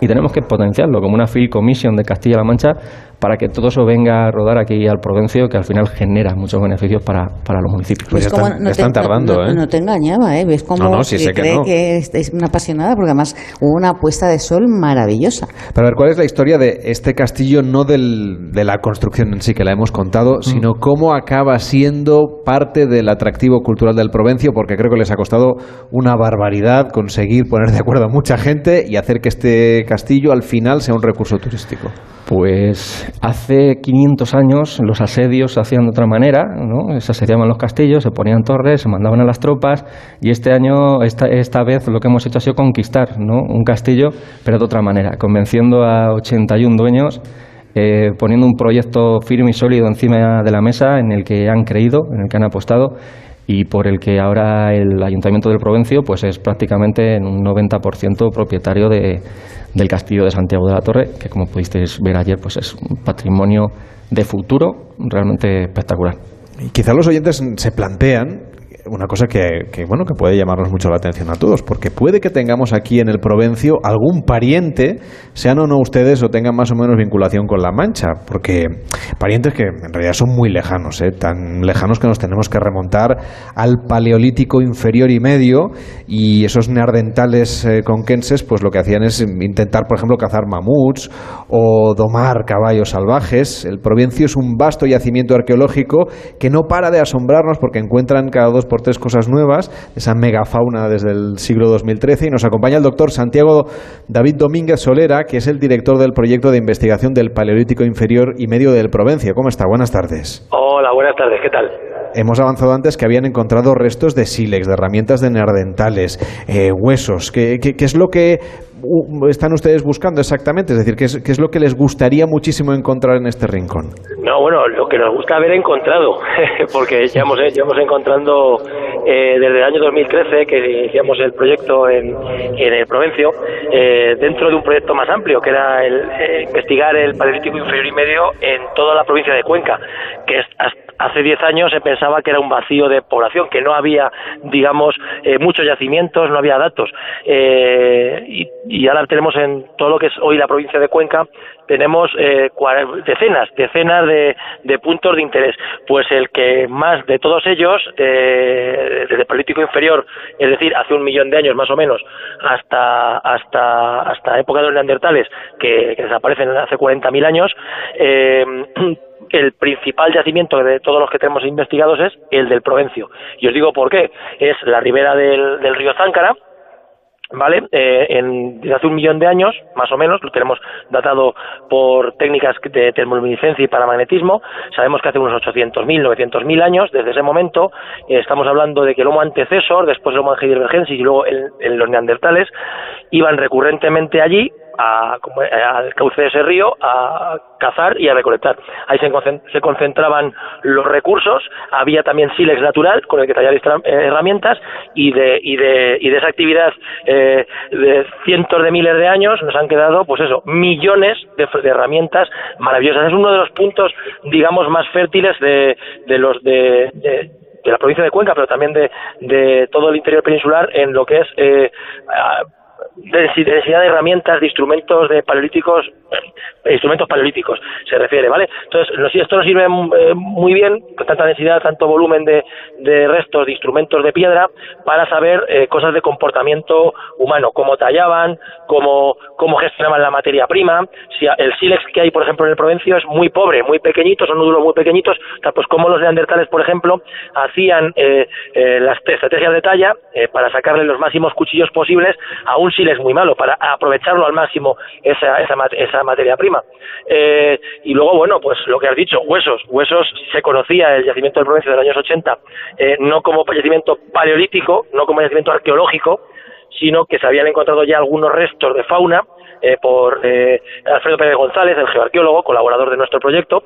y tenemos que potenciarlo como una Field Commission de Castilla-La Mancha para que todo eso venga a rodar aquí al Provencio, que al final genera muchos beneficios para, para los municipios. Pues ya están, tardando, ¿eh? No te engañaba, ¿eh? Ves cómo cree que es una apasionada, porque además hubo una puesta de sol maravillosa. Para ver, ¿cuál es la historia de este castillo, no del, de la construcción en sí, que la hemos contado, mm. sino cómo acaba siendo parte del atractivo cultural del Provencio? Porque creo que les ha costado una barbaridad conseguir poner de acuerdo a mucha gente y hacer que este castillo al final sea un recurso turístico. Pues hace 500 años los asedios se hacían de otra manera, ¿no? se asediaban los castillos, se ponían torres, se mandaban a las tropas y este año, esta, esta vez lo que hemos hecho ha sido conquistar ¿no? un castillo, pero de otra manera, convenciendo a 81 dueños, eh, poniendo un proyecto firme y sólido encima de la mesa en el que han creído, en el que han apostado y por el que ahora el Ayuntamiento del Provencio pues es prácticamente en un 90% propietario de, del Castillo de Santiago de la Torre, que como pudisteis ver ayer pues es un patrimonio de futuro realmente espectacular. Quizá los oyentes se plantean una cosa que, bueno que puede llamarnos mucho la atención a todos, porque puede que tengamos aquí en el Provencio algún pariente, sean o no ustedes o tengan más o menos vinculación con la Mancha, porque parientes que en realidad son muy lejanos, ¿eh? tan lejanos que nos tenemos que remontar al Paleolítico inferior y medio y esos neardentales eh, conquenses, pues lo que hacían es intentar, por ejemplo, cazar mamuts o domar caballos salvajes. El Provencio es un vasto yacimiento arqueológico que no para de asombrarnos porque encuentran cada dos por tres cosas nuevas, esa megafauna desde el siglo 2013. Y nos acompaña el doctor Santiago David Domínguez Solera, que es el director del proyecto de investigación del Paleolítico Inferior y Medio del Provencio. ¿Cómo está? Buenas tardes. Hola, buenas tardes. ¿Qué tal? Hemos avanzado antes que habían encontrado restos de sílex, de herramientas de neandertales, eh, huesos. ¿Qué, es lo que están ustedes buscando exactamente? Es decir, ¿qué es, lo que les gustaría muchísimo encontrar en este rincón? No, bueno, lo que nos gusta haber encontrado, porque llevamos, llevamos encontrando eh, desde el año 2013 que iniciamos el proyecto en, en el Provencio, eh, dentro de un proyecto más amplio, que era el, eh, investigar el paleolítico inferior y medio en toda la provincia de Cuenca, que hasta hace 10 años se pensaba que era un vacío de población, que no había, digamos, eh, muchos yacimientos, no había datos. Eh, y, y, ahora tenemos en todo lo que es hoy la provincia de Cuenca, tenemos eh, decenas, decenas de, de, puntos de interés. Pues el que más de todos ellos, eh, desde político inferior, es decir, hace un millón de años más o menos, hasta hasta hasta época de los neandertales, que, que desaparecen hace 40.000 años, eh, el principal yacimiento de todos los que tenemos investigados es el del Provencio. Y os digo por qué. Es la ribera del, del río Záncara, ¿vale? Eh, en, desde hace un millón de años, más o menos, lo tenemos datado por técnicas de termoluminiscencia y paramagnetismo, sabemos que hace unos 800.000, 900.000 años, desde ese momento, eh, estamos hablando de que el Homo antecesor, después el Homo heidelbergensis y luego el, los neandertales, iban recurrentemente allí a, como, eh, al cauce de ese río a cazar y a recolectar. Ahí se, concentraban los recursos, había también sílex natural con el que tallar eh, herramientas y de, y de, y de esa actividad eh, de cientos de miles de años nos han quedado, pues eso, millones de, de herramientas maravillosas. Es uno de los puntos, digamos, más fértiles de, de los de, de de la provincia de Cuenca, pero también de, de todo el interior peninsular en lo que es eh, densidad de herramientas, de instrumentos de paleolíticos, eh, instrumentos paleolíticos se refiere, ¿vale? Entonces, esto nos sirve eh, muy bien, con tanta densidad, tanto volumen de, de restos, de instrumentos de piedra, para saber eh, cosas de comportamiento humano, cómo tallaban, cómo, cómo gestionaban la materia prima, si el sílex que hay, por ejemplo, en el Provencio es muy pobre, muy pequeñito, son nódulos muy pequeñitos, pues como los neandertales, por ejemplo, hacían eh, eh, las estrategias de talla eh, para sacarle los máximos cuchillos posibles a un sílex muy malo, para aprovecharlo al máximo esa, esa, esa materia prima. Eh, y luego, bueno, pues lo que has dicho, huesos. Huesos se conocía el yacimiento del Provencio de los años 80, eh, no como yacimiento paleolítico, no como yacimiento arqueológico, sino que se habían encontrado ya algunos restos de fauna eh, por eh, Alfredo Pérez González, el geoarqueólogo, colaborador de nuestro proyecto,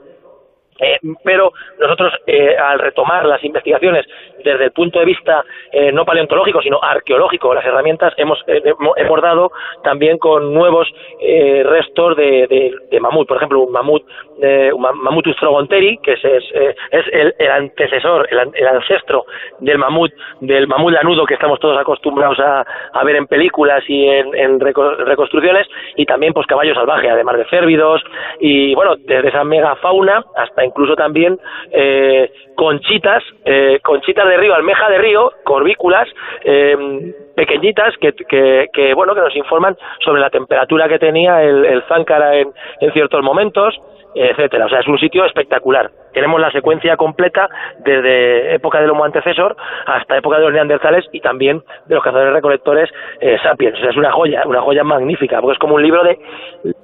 eh, pero nosotros, eh, al retomar las investigaciones desde el punto de vista eh, no paleontológico, sino arqueológico, las herramientas, hemos, eh, hemos dado también con nuevos eh, restos de, de, mamut. Por ejemplo, un mamut, un mamut ustrogonteri, que es, es, es el, el, antecesor, el, el, ancestro del mamut, del mamut lanudo que estamos todos acostumbrados a, a ver en películas y en, en reconstrucciones, y también pues caballo salvaje, además de cérvidos, y bueno, desde esa megafauna hasta incluso también eh, conchitas, eh, conchitas de río, almeja de río, corbículas, eh, pequeñitas que, que, que, bueno, que nos informan sobre la temperatura que tenía el, el záncara en, en ciertos momentos, etcétera. O sea, es un sitio espectacular. Tenemos la secuencia completa desde época del Homo antecesor hasta época de los neandertales y también de los cazadores recolectores eh, sapiens. O sea, es una joya, una joya magnífica, porque es como un libro de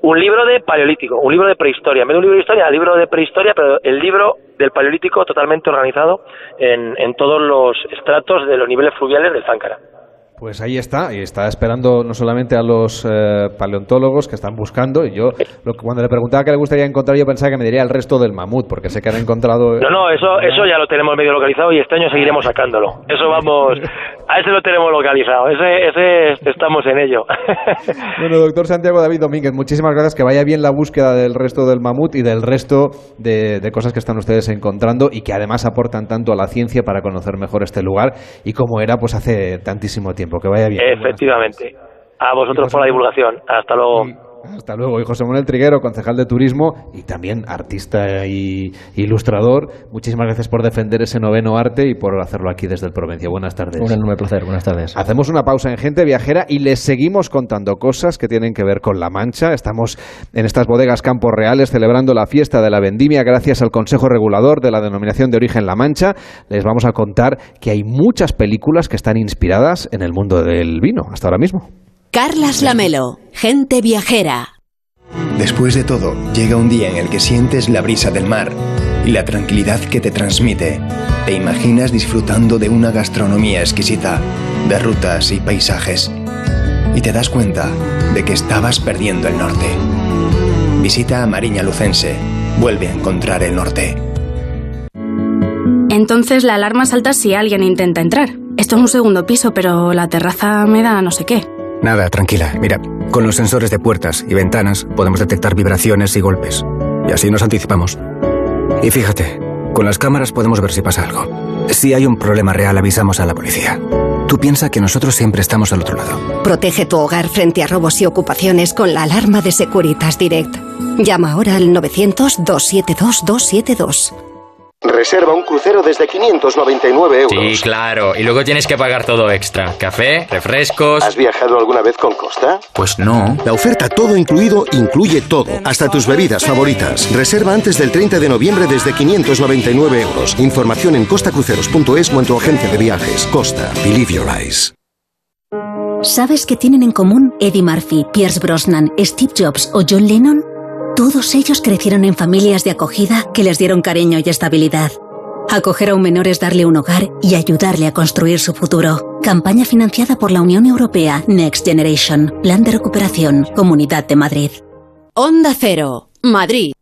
un libro de paleolítico, un libro de prehistoria. En vez de un libro de historia, libro de prehistoria, pero el libro del paleolítico totalmente organizado en, en todos los estratos de los niveles fluviales del Záncara. Pues ahí está, y está esperando no solamente a los eh, paleontólogos que están buscando, y yo lo, cuando le preguntaba qué le gustaría encontrar, yo pensaba que me diría el resto del mamut, porque sé que han encontrado... No, no, eso, eso ya lo tenemos medio localizado y este año seguiremos sacándolo. Eso vamos, a ese lo tenemos localizado, ese, ese estamos en ello. bueno, doctor Santiago David Domínguez, muchísimas gracias, que vaya bien la búsqueda del resto del mamut y del resto de, de cosas que están ustedes encontrando y que además aportan tanto a la ciencia para conocer mejor este lugar y cómo era pues hace tantísimo tiempo. Que vaya bien. Efectivamente. A vosotros por la divulgación. Hasta luego. Hasta luego. Y José Manuel Triguero, concejal de turismo y también artista y ilustrador. Muchísimas gracias por defender ese noveno arte y por hacerlo aquí desde el Provincia. Buenas tardes. Un enorme placer. Buenas tardes. Hacemos una pausa en Gente Viajera y les seguimos contando cosas que tienen que ver con La Mancha. Estamos en estas bodegas Campos Reales celebrando la fiesta de la vendimia gracias al Consejo Regulador de la Denominación de Origen La Mancha. Les vamos a contar que hay muchas películas que están inspiradas en el mundo del vino hasta ahora mismo. Carlas Lamelo, gente viajera. Después de todo, llega un día en el que sientes la brisa del mar y la tranquilidad que te transmite. Te imaginas disfrutando de una gastronomía exquisita, de rutas y paisajes. y te das cuenta de que estabas perdiendo el norte. Visita a Mariña Lucense. Vuelve a encontrar el norte. Entonces la alarma salta si alguien intenta entrar. Esto es un segundo piso, pero la terraza me da no sé qué. Nada, tranquila. Mira, con los sensores de puertas y ventanas podemos detectar vibraciones y golpes. Y así nos anticipamos. Y fíjate, con las cámaras podemos ver si pasa algo. Si hay un problema real, avisamos a la policía. Tú piensa que nosotros siempre estamos al otro lado. Protege tu hogar frente a robos y ocupaciones con la alarma de Securitas Direct. Llama ahora al 900-272-272. Reserva un crucero desde 599 euros. Sí, claro. Y luego tienes que pagar todo extra. Café, refrescos. ¿Has viajado alguna vez con Costa? Pues no. La oferta todo incluido incluye todo, hasta tus bebidas favoritas. Reserva antes del 30 de noviembre desde 599 euros. Información en costacruceros.es o en tu agencia de viajes. Costa. Believe your eyes. ¿Sabes qué tienen en común Eddie Murphy, Pierce Brosnan, Steve Jobs o John Lennon? Todos ellos crecieron en familias de acogida que les dieron cariño y estabilidad. Acoger a un menor es darle un hogar y ayudarle a construir su futuro. Campaña financiada por la Unión Europea Next Generation. Plan de recuperación. Comunidad de Madrid. Onda Cero, Madrid.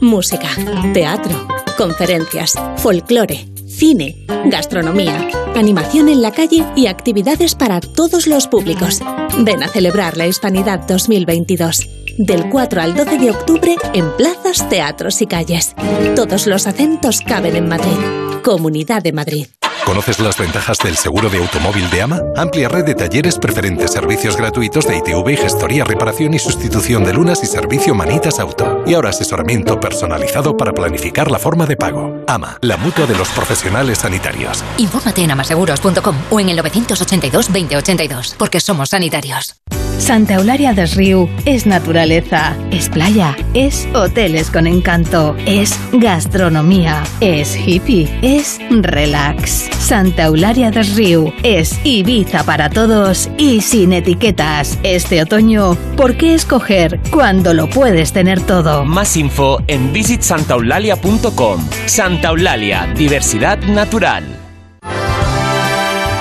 Música, teatro, conferencias, folclore, cine, gastronomía, animación en la calle y actividades para todos los públicos. Ven a celebrar la Hispanidad 2022. Del 4 al 12 de octubre en plazas, teatros y calles. Todos los acentos caben en Madrid. Comunidad de Madrid. ¿Conoces las ventajas del seguro de automóvil de AMA? Amplia red de talleres preferentes, servicios gratuitos de ITV y gestoría, reparación y sustitución de lunas y servicio Manitas Auto. Y ahora asesoramiento personalizado para planificar la forma de pago. AMA, la mutua de los profesionales sanitarios. Infórmate en amaseguros.com o en el 982 2082, porque somos sanitarios. Santa Eularia des Riu es naturaleza, es playa, es hoteles con encanto, es gastronomía, es hippie, es relax. Santa Eularia des Riu es Ibiza para todos y sin etiquetas. Este otoño, ¿por qué escoger cuando lo puedes tener todo? Más info en visitsantaulalia.com. Santa Eulalia, diversidad natural.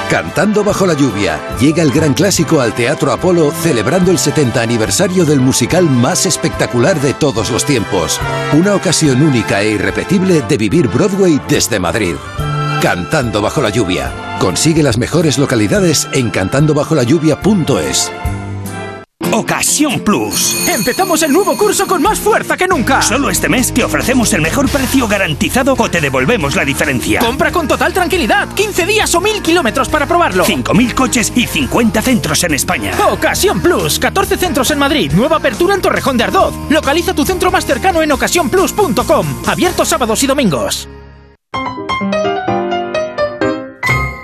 Cantando bajo la lluvia, llega el gran clásico al Teatro Apolo celebrando el 70 aniversario del musical más espectacular de todos los tiempos. Una ocasión única e irrepetible de vivir Broadway desde Madrid. Cantando bajo la lluvia. Consigue las mejores localidades en cantandobajolayuvia.es. Ocasión Plus. Empezamos el nuevo curso con más fuerza que nunca. Solo este mes te ofrecemos el mejor precio garantizado o te devolvemos la diferencia. Compra con total tranquilidad. 15 días o 1000 kilómetros para probarlo. 5.000 coches y 50 centros en España. Ocasión Plus. 14 centros en Madrid. Nueva apertura en Torrejón de Ardoz. Localiza tu centro más cercano en ocasiónplus.com. Abierto sábados y domingos.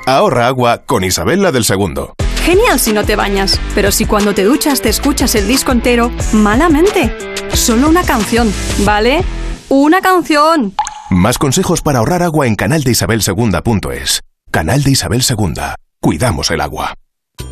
Ahorra agua con Isabel la del Segundo. Genial si no te bañas, pero si cuando te duchas te escuchas el disco entero, malamente. Solo una canción, ¿vale? ¡Una canción! Más consejos para ahorrar agua en canaldeisabelsegunda.es. Canal de Isabel Segunda. Cuidamos el agua.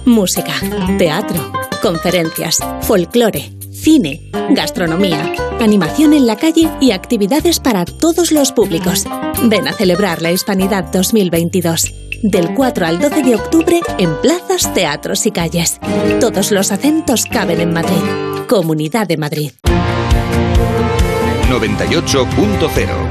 Música, teatro, conferencias, folclore, cine, gastronomía, animación en la calle y actividades para todos los públicos. Ven a celebrar la Hispanidad 2022. Del 4 al 12 de octubre en plazas, teatros y calles. Todos los acentos caben en Madrid. Comunidad de Madrid. 98.0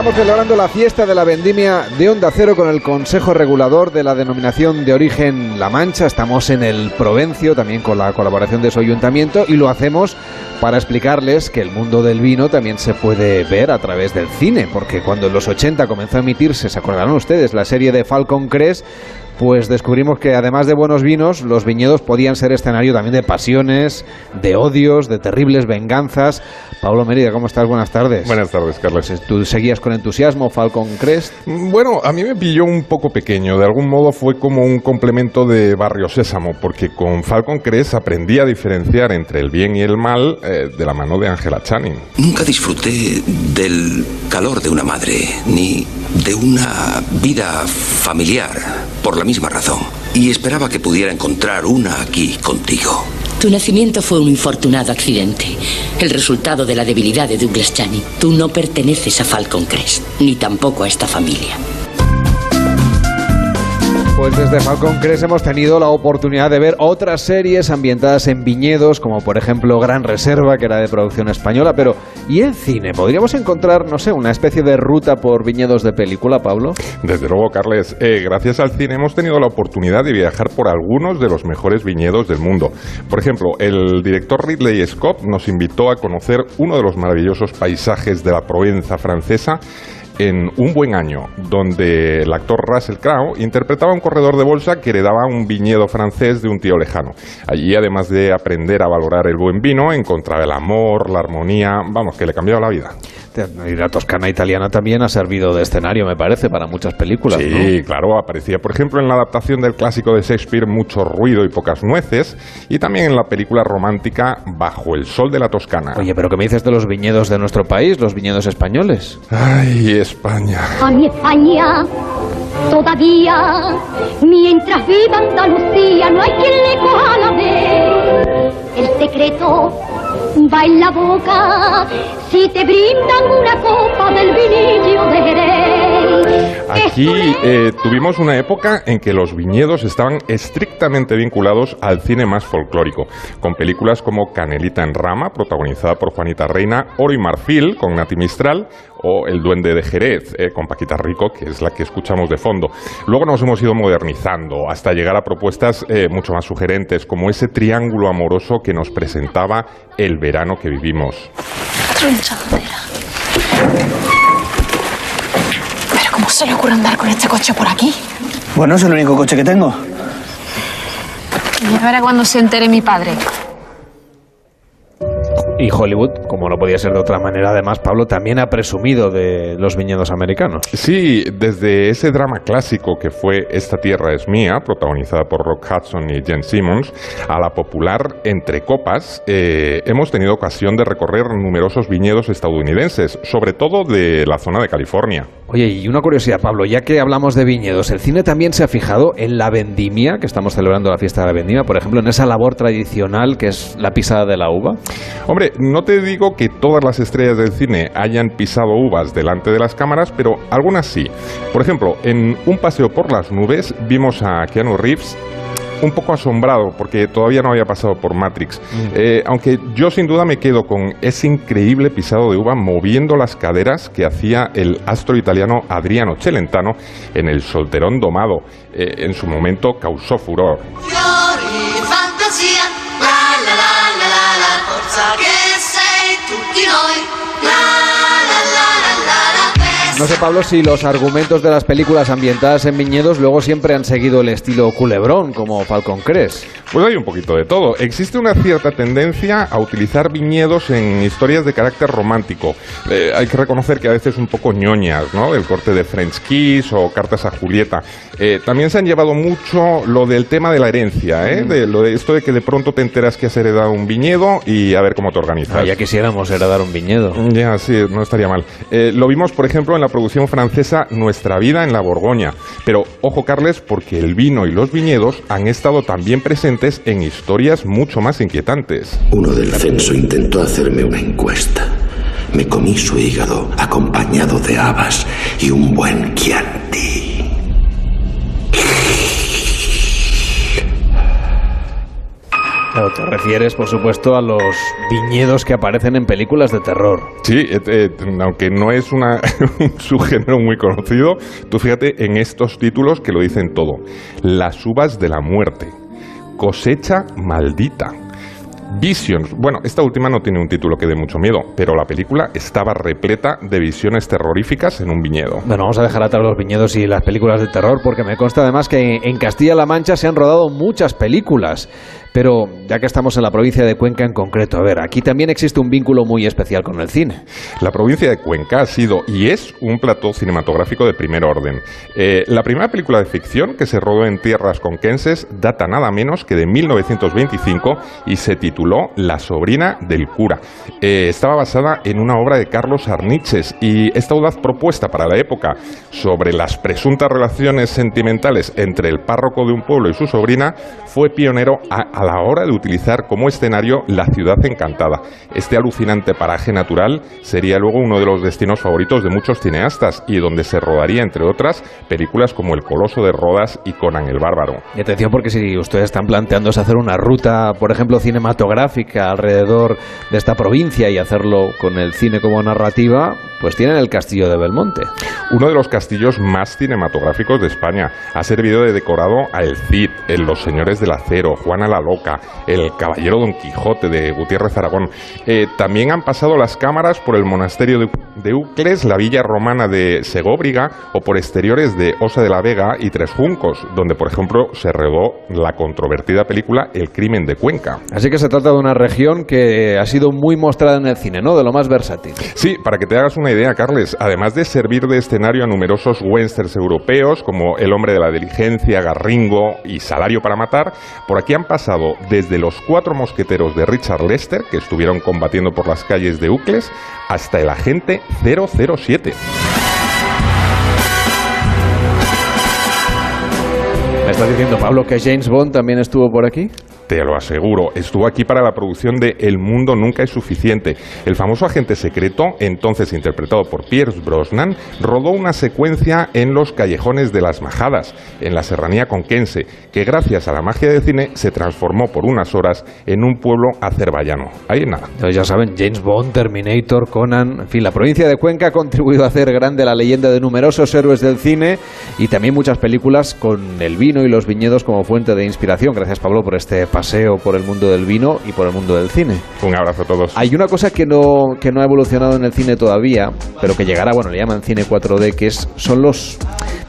Estamos celebrando la fiesta de la vendimia de Onda Cero con el Consejo Regulador de la denominación de origen La Mancha. Estamos en el Provencio, también con la colaboración de su ayuntamiento, y lo hacemos para explicarles que el mundo del vino también se puede ver a través del cine, porque cuando en los 80 comenzó a emitirse, se acordarán ustedes, la serie de Falcon Crest, pues descubrimos que además de buenos vinos, los viñedos podían ser escenario también de pasiones, de odios, de terribles venganzas. Pablo Mérida, ¿cómo estás? Buenas tardes. Buenas tardes, Carlos. ¿Tú seguías con entusiasmo Falcon Crest? Bueno, a mí me pilló un poco pequeño. De algún modo fue como un complemento de Barrio Sésamo, porque con Falcon Crest aprendí a diferenciar entre el bien y el mal eh, de la mano de Angela Channing. Nunca disfruté del calor de una madre, ni de una vida familiar, por la misma razón. Y esperaba que pudiera encontrar una aquí contigo. Tu nacimiento fue un infortunado accidente, el resultado de la debilidad de Douglas Channing. Tú no perteneces a Falcon Crest, ni tampoco a esta familia. Pues desde Falcon Crest hemos tenido la oportunidad de ver otras series ambientadas en viñedos, como por ejemplo Gran Reserva, que era de producción española, pero ¿y en cine? ¿Podríamos encontrar, no sé, una especie de ruta por viñedos de película, Pablo? Desde luego, Carles, eh, gracias al cine hemos tenido la oportunidad de viajar por algunos de los mejores viñedos del mundo. Por ejemplo, el director Ridley Scott nos invitó a conocer uno de los maravillosos paisajes de la Provenza francesa en Un buen año, donde el actor Russell Crowe interpretaba un corredor de bolsa que heredaba un viñedo francés de un tío lejano. Allí, además de aprender a valorar el buen vino, encontraba el amor, la armonía, vamos, que le cambiaba la vida. Y la Toscana italiana también ha servido de escenario, me parece, para muchas películas. Sí, claro, aparecía, por ejemplo, en la adaptación del clásico de Shakespeare Mucho ruido y pocas nueces, y también en la película romántica Bajo el sol de la Toscana. Oye, pero ¿qué me dices de los viñedos de nuestro país, los viñedos españoles? Ay, España. A mi España, todavía, mientras viva Andalucía, no hay quien le coja la vez. El secreto va en la boca si te brindan una copa del vinillo de Jerez. Aquí eh, tuvimos una época en que los viñedos estaban estrictamente vinculados al cine más folclórico, con películas como Canelita en Rama, protagonizada por Juanita Reina, Oro y Marfil, con Nati Mistral, o El Duende de Jerez, eh, con Paquita Rico, que es la que escuchamos de fondo. Luego nos hemos ido modernizando hasta llegar a propuestas eh, mucho más sugerentes, como ese triángulo amoroso que nos presentaba el verano que vivimos. Pero ¿cómo se le ocurre andar con este coche por aquí? Bueno, es el único coche que tengo. Ya verá cuando se entere mi padre. Y Hollywood, como no podía ser de otra manera, además, Pablo también ha presumido de los viñedos americanos. Sí, desde ese drama clásico que fue Esta tierra es mía, protagonizada por Rock Hudson y Jen Simmons, a la popular Entre Copas, eh, hemos tenido ocasión de recorrer numerosos viñedos estadounidenses, sobre todo de la zona de California. Oye, y una curiosidad, Pablo, ya que hablamos de viñedos, ¿el cine también se ha fijado en la vendimia, que estamos celebrando la fiesta de la vendimia, por ejemplo, en esa labor tradicional que es la pisada de la uva? Hombre, no te digo que todas las estrellas del cine hayan pisado uvas delante de las cámaras, pero algunas sí. Por ejemplo, en Un paseo por las nubes vimos a Keanu Reeves un poco asombrado porque todavía no había pasado por Matrix. Eh, aunque yo sin duda me quedo con ese increíble pisado de uva moviendo las caderas que hacía el astro italiano Adriano Celentano en El Solterón Domado. Eh, en su momento causó furor. Fiori, No sé, Pablo, si los argumentos de las películas ambientadas en viñedos luego siempre han seguido el estilo culebrón, como Falcon Crest. Pues hay un poquito de todo. Existe una cierta tendencia a utilizar viñedos en historias de carácter romántico. Eh, hay que reconocer que a veces un poco ñoñas, ¿no? El corte de French Kiss o Cartas a Julieta. Eh, también se han llevado mucho lo del tema de la herencia, ¿eh? De, lo de esto de que de pronto te enteras que has heredado un viñedo y a ver cómo te organizas. Ah, ya quisiéramos heredar un viñedo. Ya, sí, no estaría mal. Eh, lo vimos, por ejemplo, en la producción francesa Nuestra vida en la Borgoña. Pero ojo, Carles, porque el vino y los viñedos han estado también presentes en historias mucho más inquietantes. Uno del censo intentó hacerme una encuesta. Me comí su hígado acompañado de habas y un buen chianti. Claro, te refieres, por supuesto, a los viñedos que aparecen en películas de terror. Sí, eh, eh, aunque no es una, un subgénero muy conocido, tú fíjate en estos títulos que lo dicen todo. Las uvas de la muerte, cosecha maldita, Visions. Bueno, esta última no tiene un título que dé mucho miedo, pero la película estaba repleta de visiones terroríficas en un viñedo. Bueno, vamos a dejar atrás los viñedos y las películas de terror porque me consta además que en Castilla-La Mancha se han rodado muchas películas. Pero ya que estamos en la provincia de Cuenca en concreto, a ver, aquí también existe un vínculo muy especial con el cine. La provincia de Cuenca ha sido y es un plató cinematográfico de primer orden. Eh, la primera película de ficción que se rodó en tierras conquenses data nada menos que de 1925 y se tituló La sobrina del cura. Eh, estaba basada en una obra de Carlos Arniches y esta audaz propuesta para la época sobre las presuntas relaciones sentimentales entre el párroco de un pueblo y su sobrina fue pionero a a la hora de utilizar como escenario la ciudad encantada. Este alucinante paraje natural sería luego uno de los destinos favoritos de muchos cineastas y donde se rodaría, entre otras, películas como El Coloso de Rodas y Conan el Bárbaro. Y atención porque si ustedes están planteándose hacer una ruta, por ejemplo, cinematográfica alrededor de esta provincia y hacerlo con el cine como narrativa, pues tienen el Castillo de Belmonte. Uno de los castillos más cinematográficos de España. Ha servido de decorado a El Cid, Los Señores del Acero, Juana la El Caballero Don Quijote de Gutiérrez Aragón. Eh, también han pasado las cámaras por el monasterio de, de Ucles, la villa romana de Segóbriga o por exteriores de Osa de la Vega y Tres Juncos, donde por ejemplo se rodó la controvertida película El crimen de Cuenca. Así que se trata de una región que ha sido muy mostrada en el cine, ¿no? De lo más versátil. Sí, para que te hagas una idea, Carles, además de servir de escenario a numerosos westerns europeos como El hombre de la diligencia, Garringo y Salario para matar, por aquí han pasado desde los cuatro mosqueteros de Richard Lester, que estuvieron combatiendo por las calles de Ucles, hasta el agente 007. ¿Me estás diciendo, Pablo, que James Bond también estuvo por aquí? Te lo aseguro, estuvo aquí para la producción de El mundo nunca es suficiente. El famoso agente secreto, entonces interpretado por Pierce Brosnan, rodó una secuencia en los callejones de las Majadas, en la serranía conquense, que gracias a la magia del cine se transformó por unas horas en un pueblo azerbaiyano. Ahí nada. Entonces ya saben, James Bond, Terminator, Conan, en fin, la provincia de Cuenca ha contribuido a hacer grande la leyenda de numerosos héroes del cine y también muchas películas con el vino y los viñedos como fuente de inspiración. Gracias Pablo por este por el mundo del vino y por el mundo del cine. Un abrazo a todos. Hay una cosa que no, que no ha evolucionado en el cine todavía, pero que llegará, bueno, le llaman cine 4D, que es, son los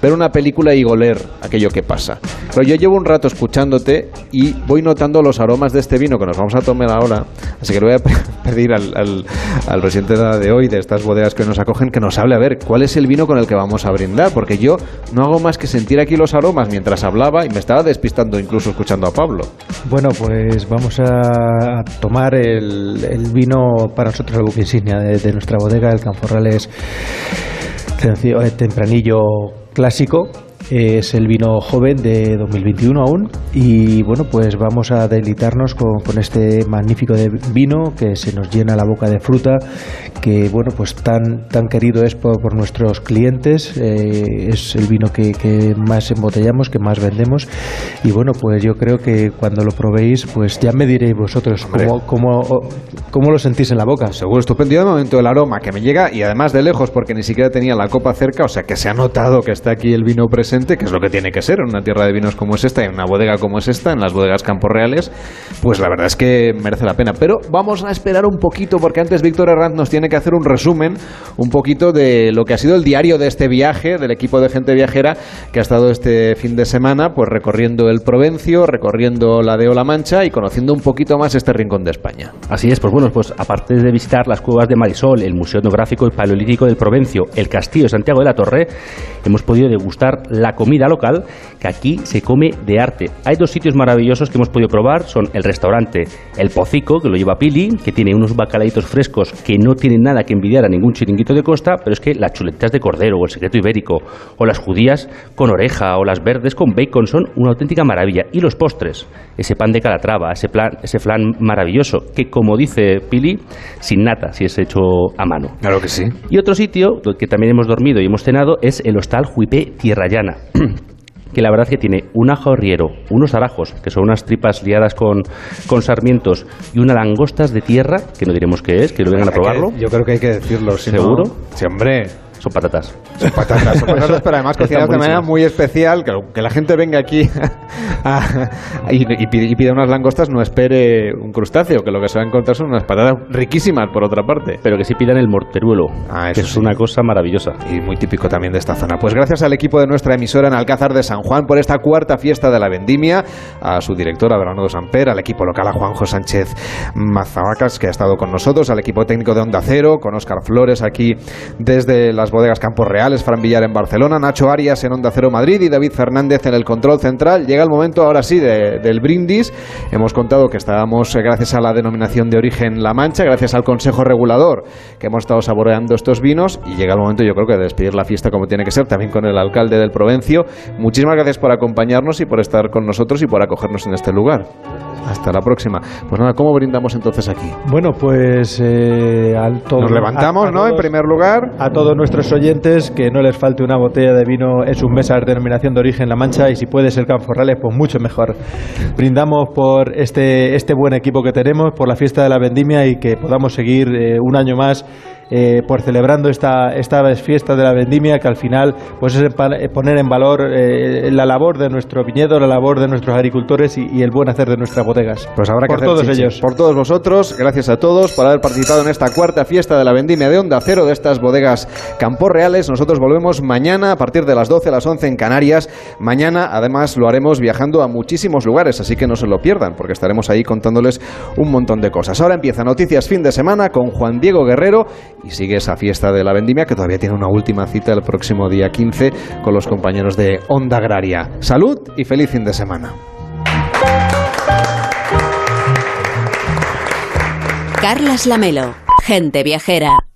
ver una película y goler aquello que pasa. Pero yo llevo un rato escuchándote y voy notando los aromas de este vino que nos vamos a tomar ahora, así que le voy a pedir al, al, al presidente de hoy, de estas bodegas que nos acogen, que nos hable a ver cuál es el vino con el que vamos a brindar, porque yo no hago más que sentir aquí los aromas mientras hablaba y me estaba despistando incluso escuchando a Pablo. Bueno, pues vamos a tomar el, vino para nosotros, el buque insignia de, de nuestra bodega, el Canforrales eh, Tempranillo Clásico. Es el vino joven de 2021 aún. Y bueno pues vamos a deleitarnos con, con este magnífico de vino que se nos llena la boca de fruta que bueno pues tan tan querido es por, por nuestros clientes. Eh, es el vino que, que más embotellamos que más vendemos. Y bueno pues yo creo que cuando lo probéis pues ya me diréis vosotros cómo, cómo, cómo lo sentís en la boca. Seguro estupendo. De momento el aroma que me llega y además de lejos porque ni siquiera tenía la copa cerca, o sea que se ha notado que está aquí el vino presente, que es lo que tiene que ser en una tierra de vinos como es esta, en una bodega como es esta, en las bodegas Campos Reales, pues la verdad es que merece la pena. Pero vamos a esperar un poquito porque antes Víctor Herranz nos tiene que hacer un resumen un poquito de lo que ha sido el diario de este viaje, del equipo de gente viajera que ha estado este fin de semana pues recorriendo el Provencio, recorriendo la de La Mancha y conociendo un poquito más este rincón de España. Así es, pues bueno, pues aparte de visitar las cuevas de Marisol, el Museo Etnográfico y Paleolítico del Provencio, el Castillo de Santiago de la Torre, hemos podido degustar la comida local, que aquí se come de arte. Hay dos sitios maravillosos que hemos podido probar, son el restaurante El Pocico, que lo lleva Pili, que tiene unos bacalaitos frescos que no tienen nada que envidiar a ningún chiringuito de costa, pero es que las chuletas de cordero o el secreto ibérico, o las judías con oreja, o las verdes con bacon son una auténtica maravilla. Y los postres, ese pan de calatrava, ese, plan, ese flan maravilloso, que como dice Pili, sin nata, si es hecho a mano. Claro que sí. Y otro sitio que también hemos dormido y hemos cenado es el Hostal Juipé Tierra Llana. Que la verdad es que tiene un ajo riero, unos arajos, que son unas tripas liadas con, con sarmientos, y unas langostas de tierra, que no diremos qué es, que lo vengan a probarlo. Yo creo que hay que decirlo. si no- ¿Seguro? Sí, hombre. Son patatas. Son patatas, son patatas, pero además cocinadas de manera muy especial. Que, que la gente venga aquí a- y, y pide, y unas langostas, no espere un crustáceo, que lo que se va a encontrar son unas patatas riquísimas, por otra parte. Pero que sí pidan el morteruelo, Ah, que es sí. una cosa maravillosa. Y muy típico también de esta zona. Pues gracias al equipo de nuestra emisora en Alcázar de San Juan por esta cuarta fiesta de la vendimia, a su directora Bernardo Samper, al equipo local a Juanjo Sánchez Mazavacas, que ha estado con nosotros, al equipo técnico de Onda Cero, con Óscar Flores aquí desde las bodegas Campos Reales, Fran Villar en Barcelona, Nacho Arias en Onda Cero Madrid y David Fernández en el control central. Llega el momento ahora sí de- del brindis. Hemos contado que estábamos eh, gracias a la denominación de origen La Mancha, gracias al Consejo Regulador que hemos estado saboreando estos vinos y llega el momento yo creo que de despedir la fiesta como tiene que ser, también con el alcalde del Provencio. Muchísimas gracias por acompañarnos y por estar con nosotros y por acogernos en este lugar. Hasta la próxima. Pues nada, ¿cómo brindamos entonces aquí? Bueno, pues eh, al todo, Nos levantamos, a- a ¿no? En todos- primer lugar. A todos nuestros oyentes que no les falte una botella de vino en sus mesas de denominación de origen La Mancha y si puede ser Canforrales, pues mucho mejor. Brindamos por este, este buen equipo que tenemos, por la fiesta de la vendimia y que podamos seguir eh, un año más eh, por celebrando esta, esta fiesta de la vendimia que al final pues es eh, poner en valor eh, la labor de nuestro viñedo, la labor de nuestros agricultores y, y el buen hacer de nuestras bodegas. Pues habrá que por hacer todos ellos. Por todos vosotros, gracias a todos por haber participado en esta cuarta fiesta de la vendimia de Onda Cero de estas bodegas Campos Reales. Nosotros volvemos mañana a partir de las 12 a las 11 en Canarias. Mañana, además, lo haremos viajando a muchísimos lugares, así que no se lo pierdan, porque estaremos ahí contándoles un montón de cosas. Ahora empieza Noticias Fin de Semana con Juan Diego Guerrero y sigue esa fiesta de la vendimia que todavía tiene una última cita el próximo día 15 con los compañeros de Onda Agraria. Salud y feliz fin de semana. Carlas Lamelo, gente viajera.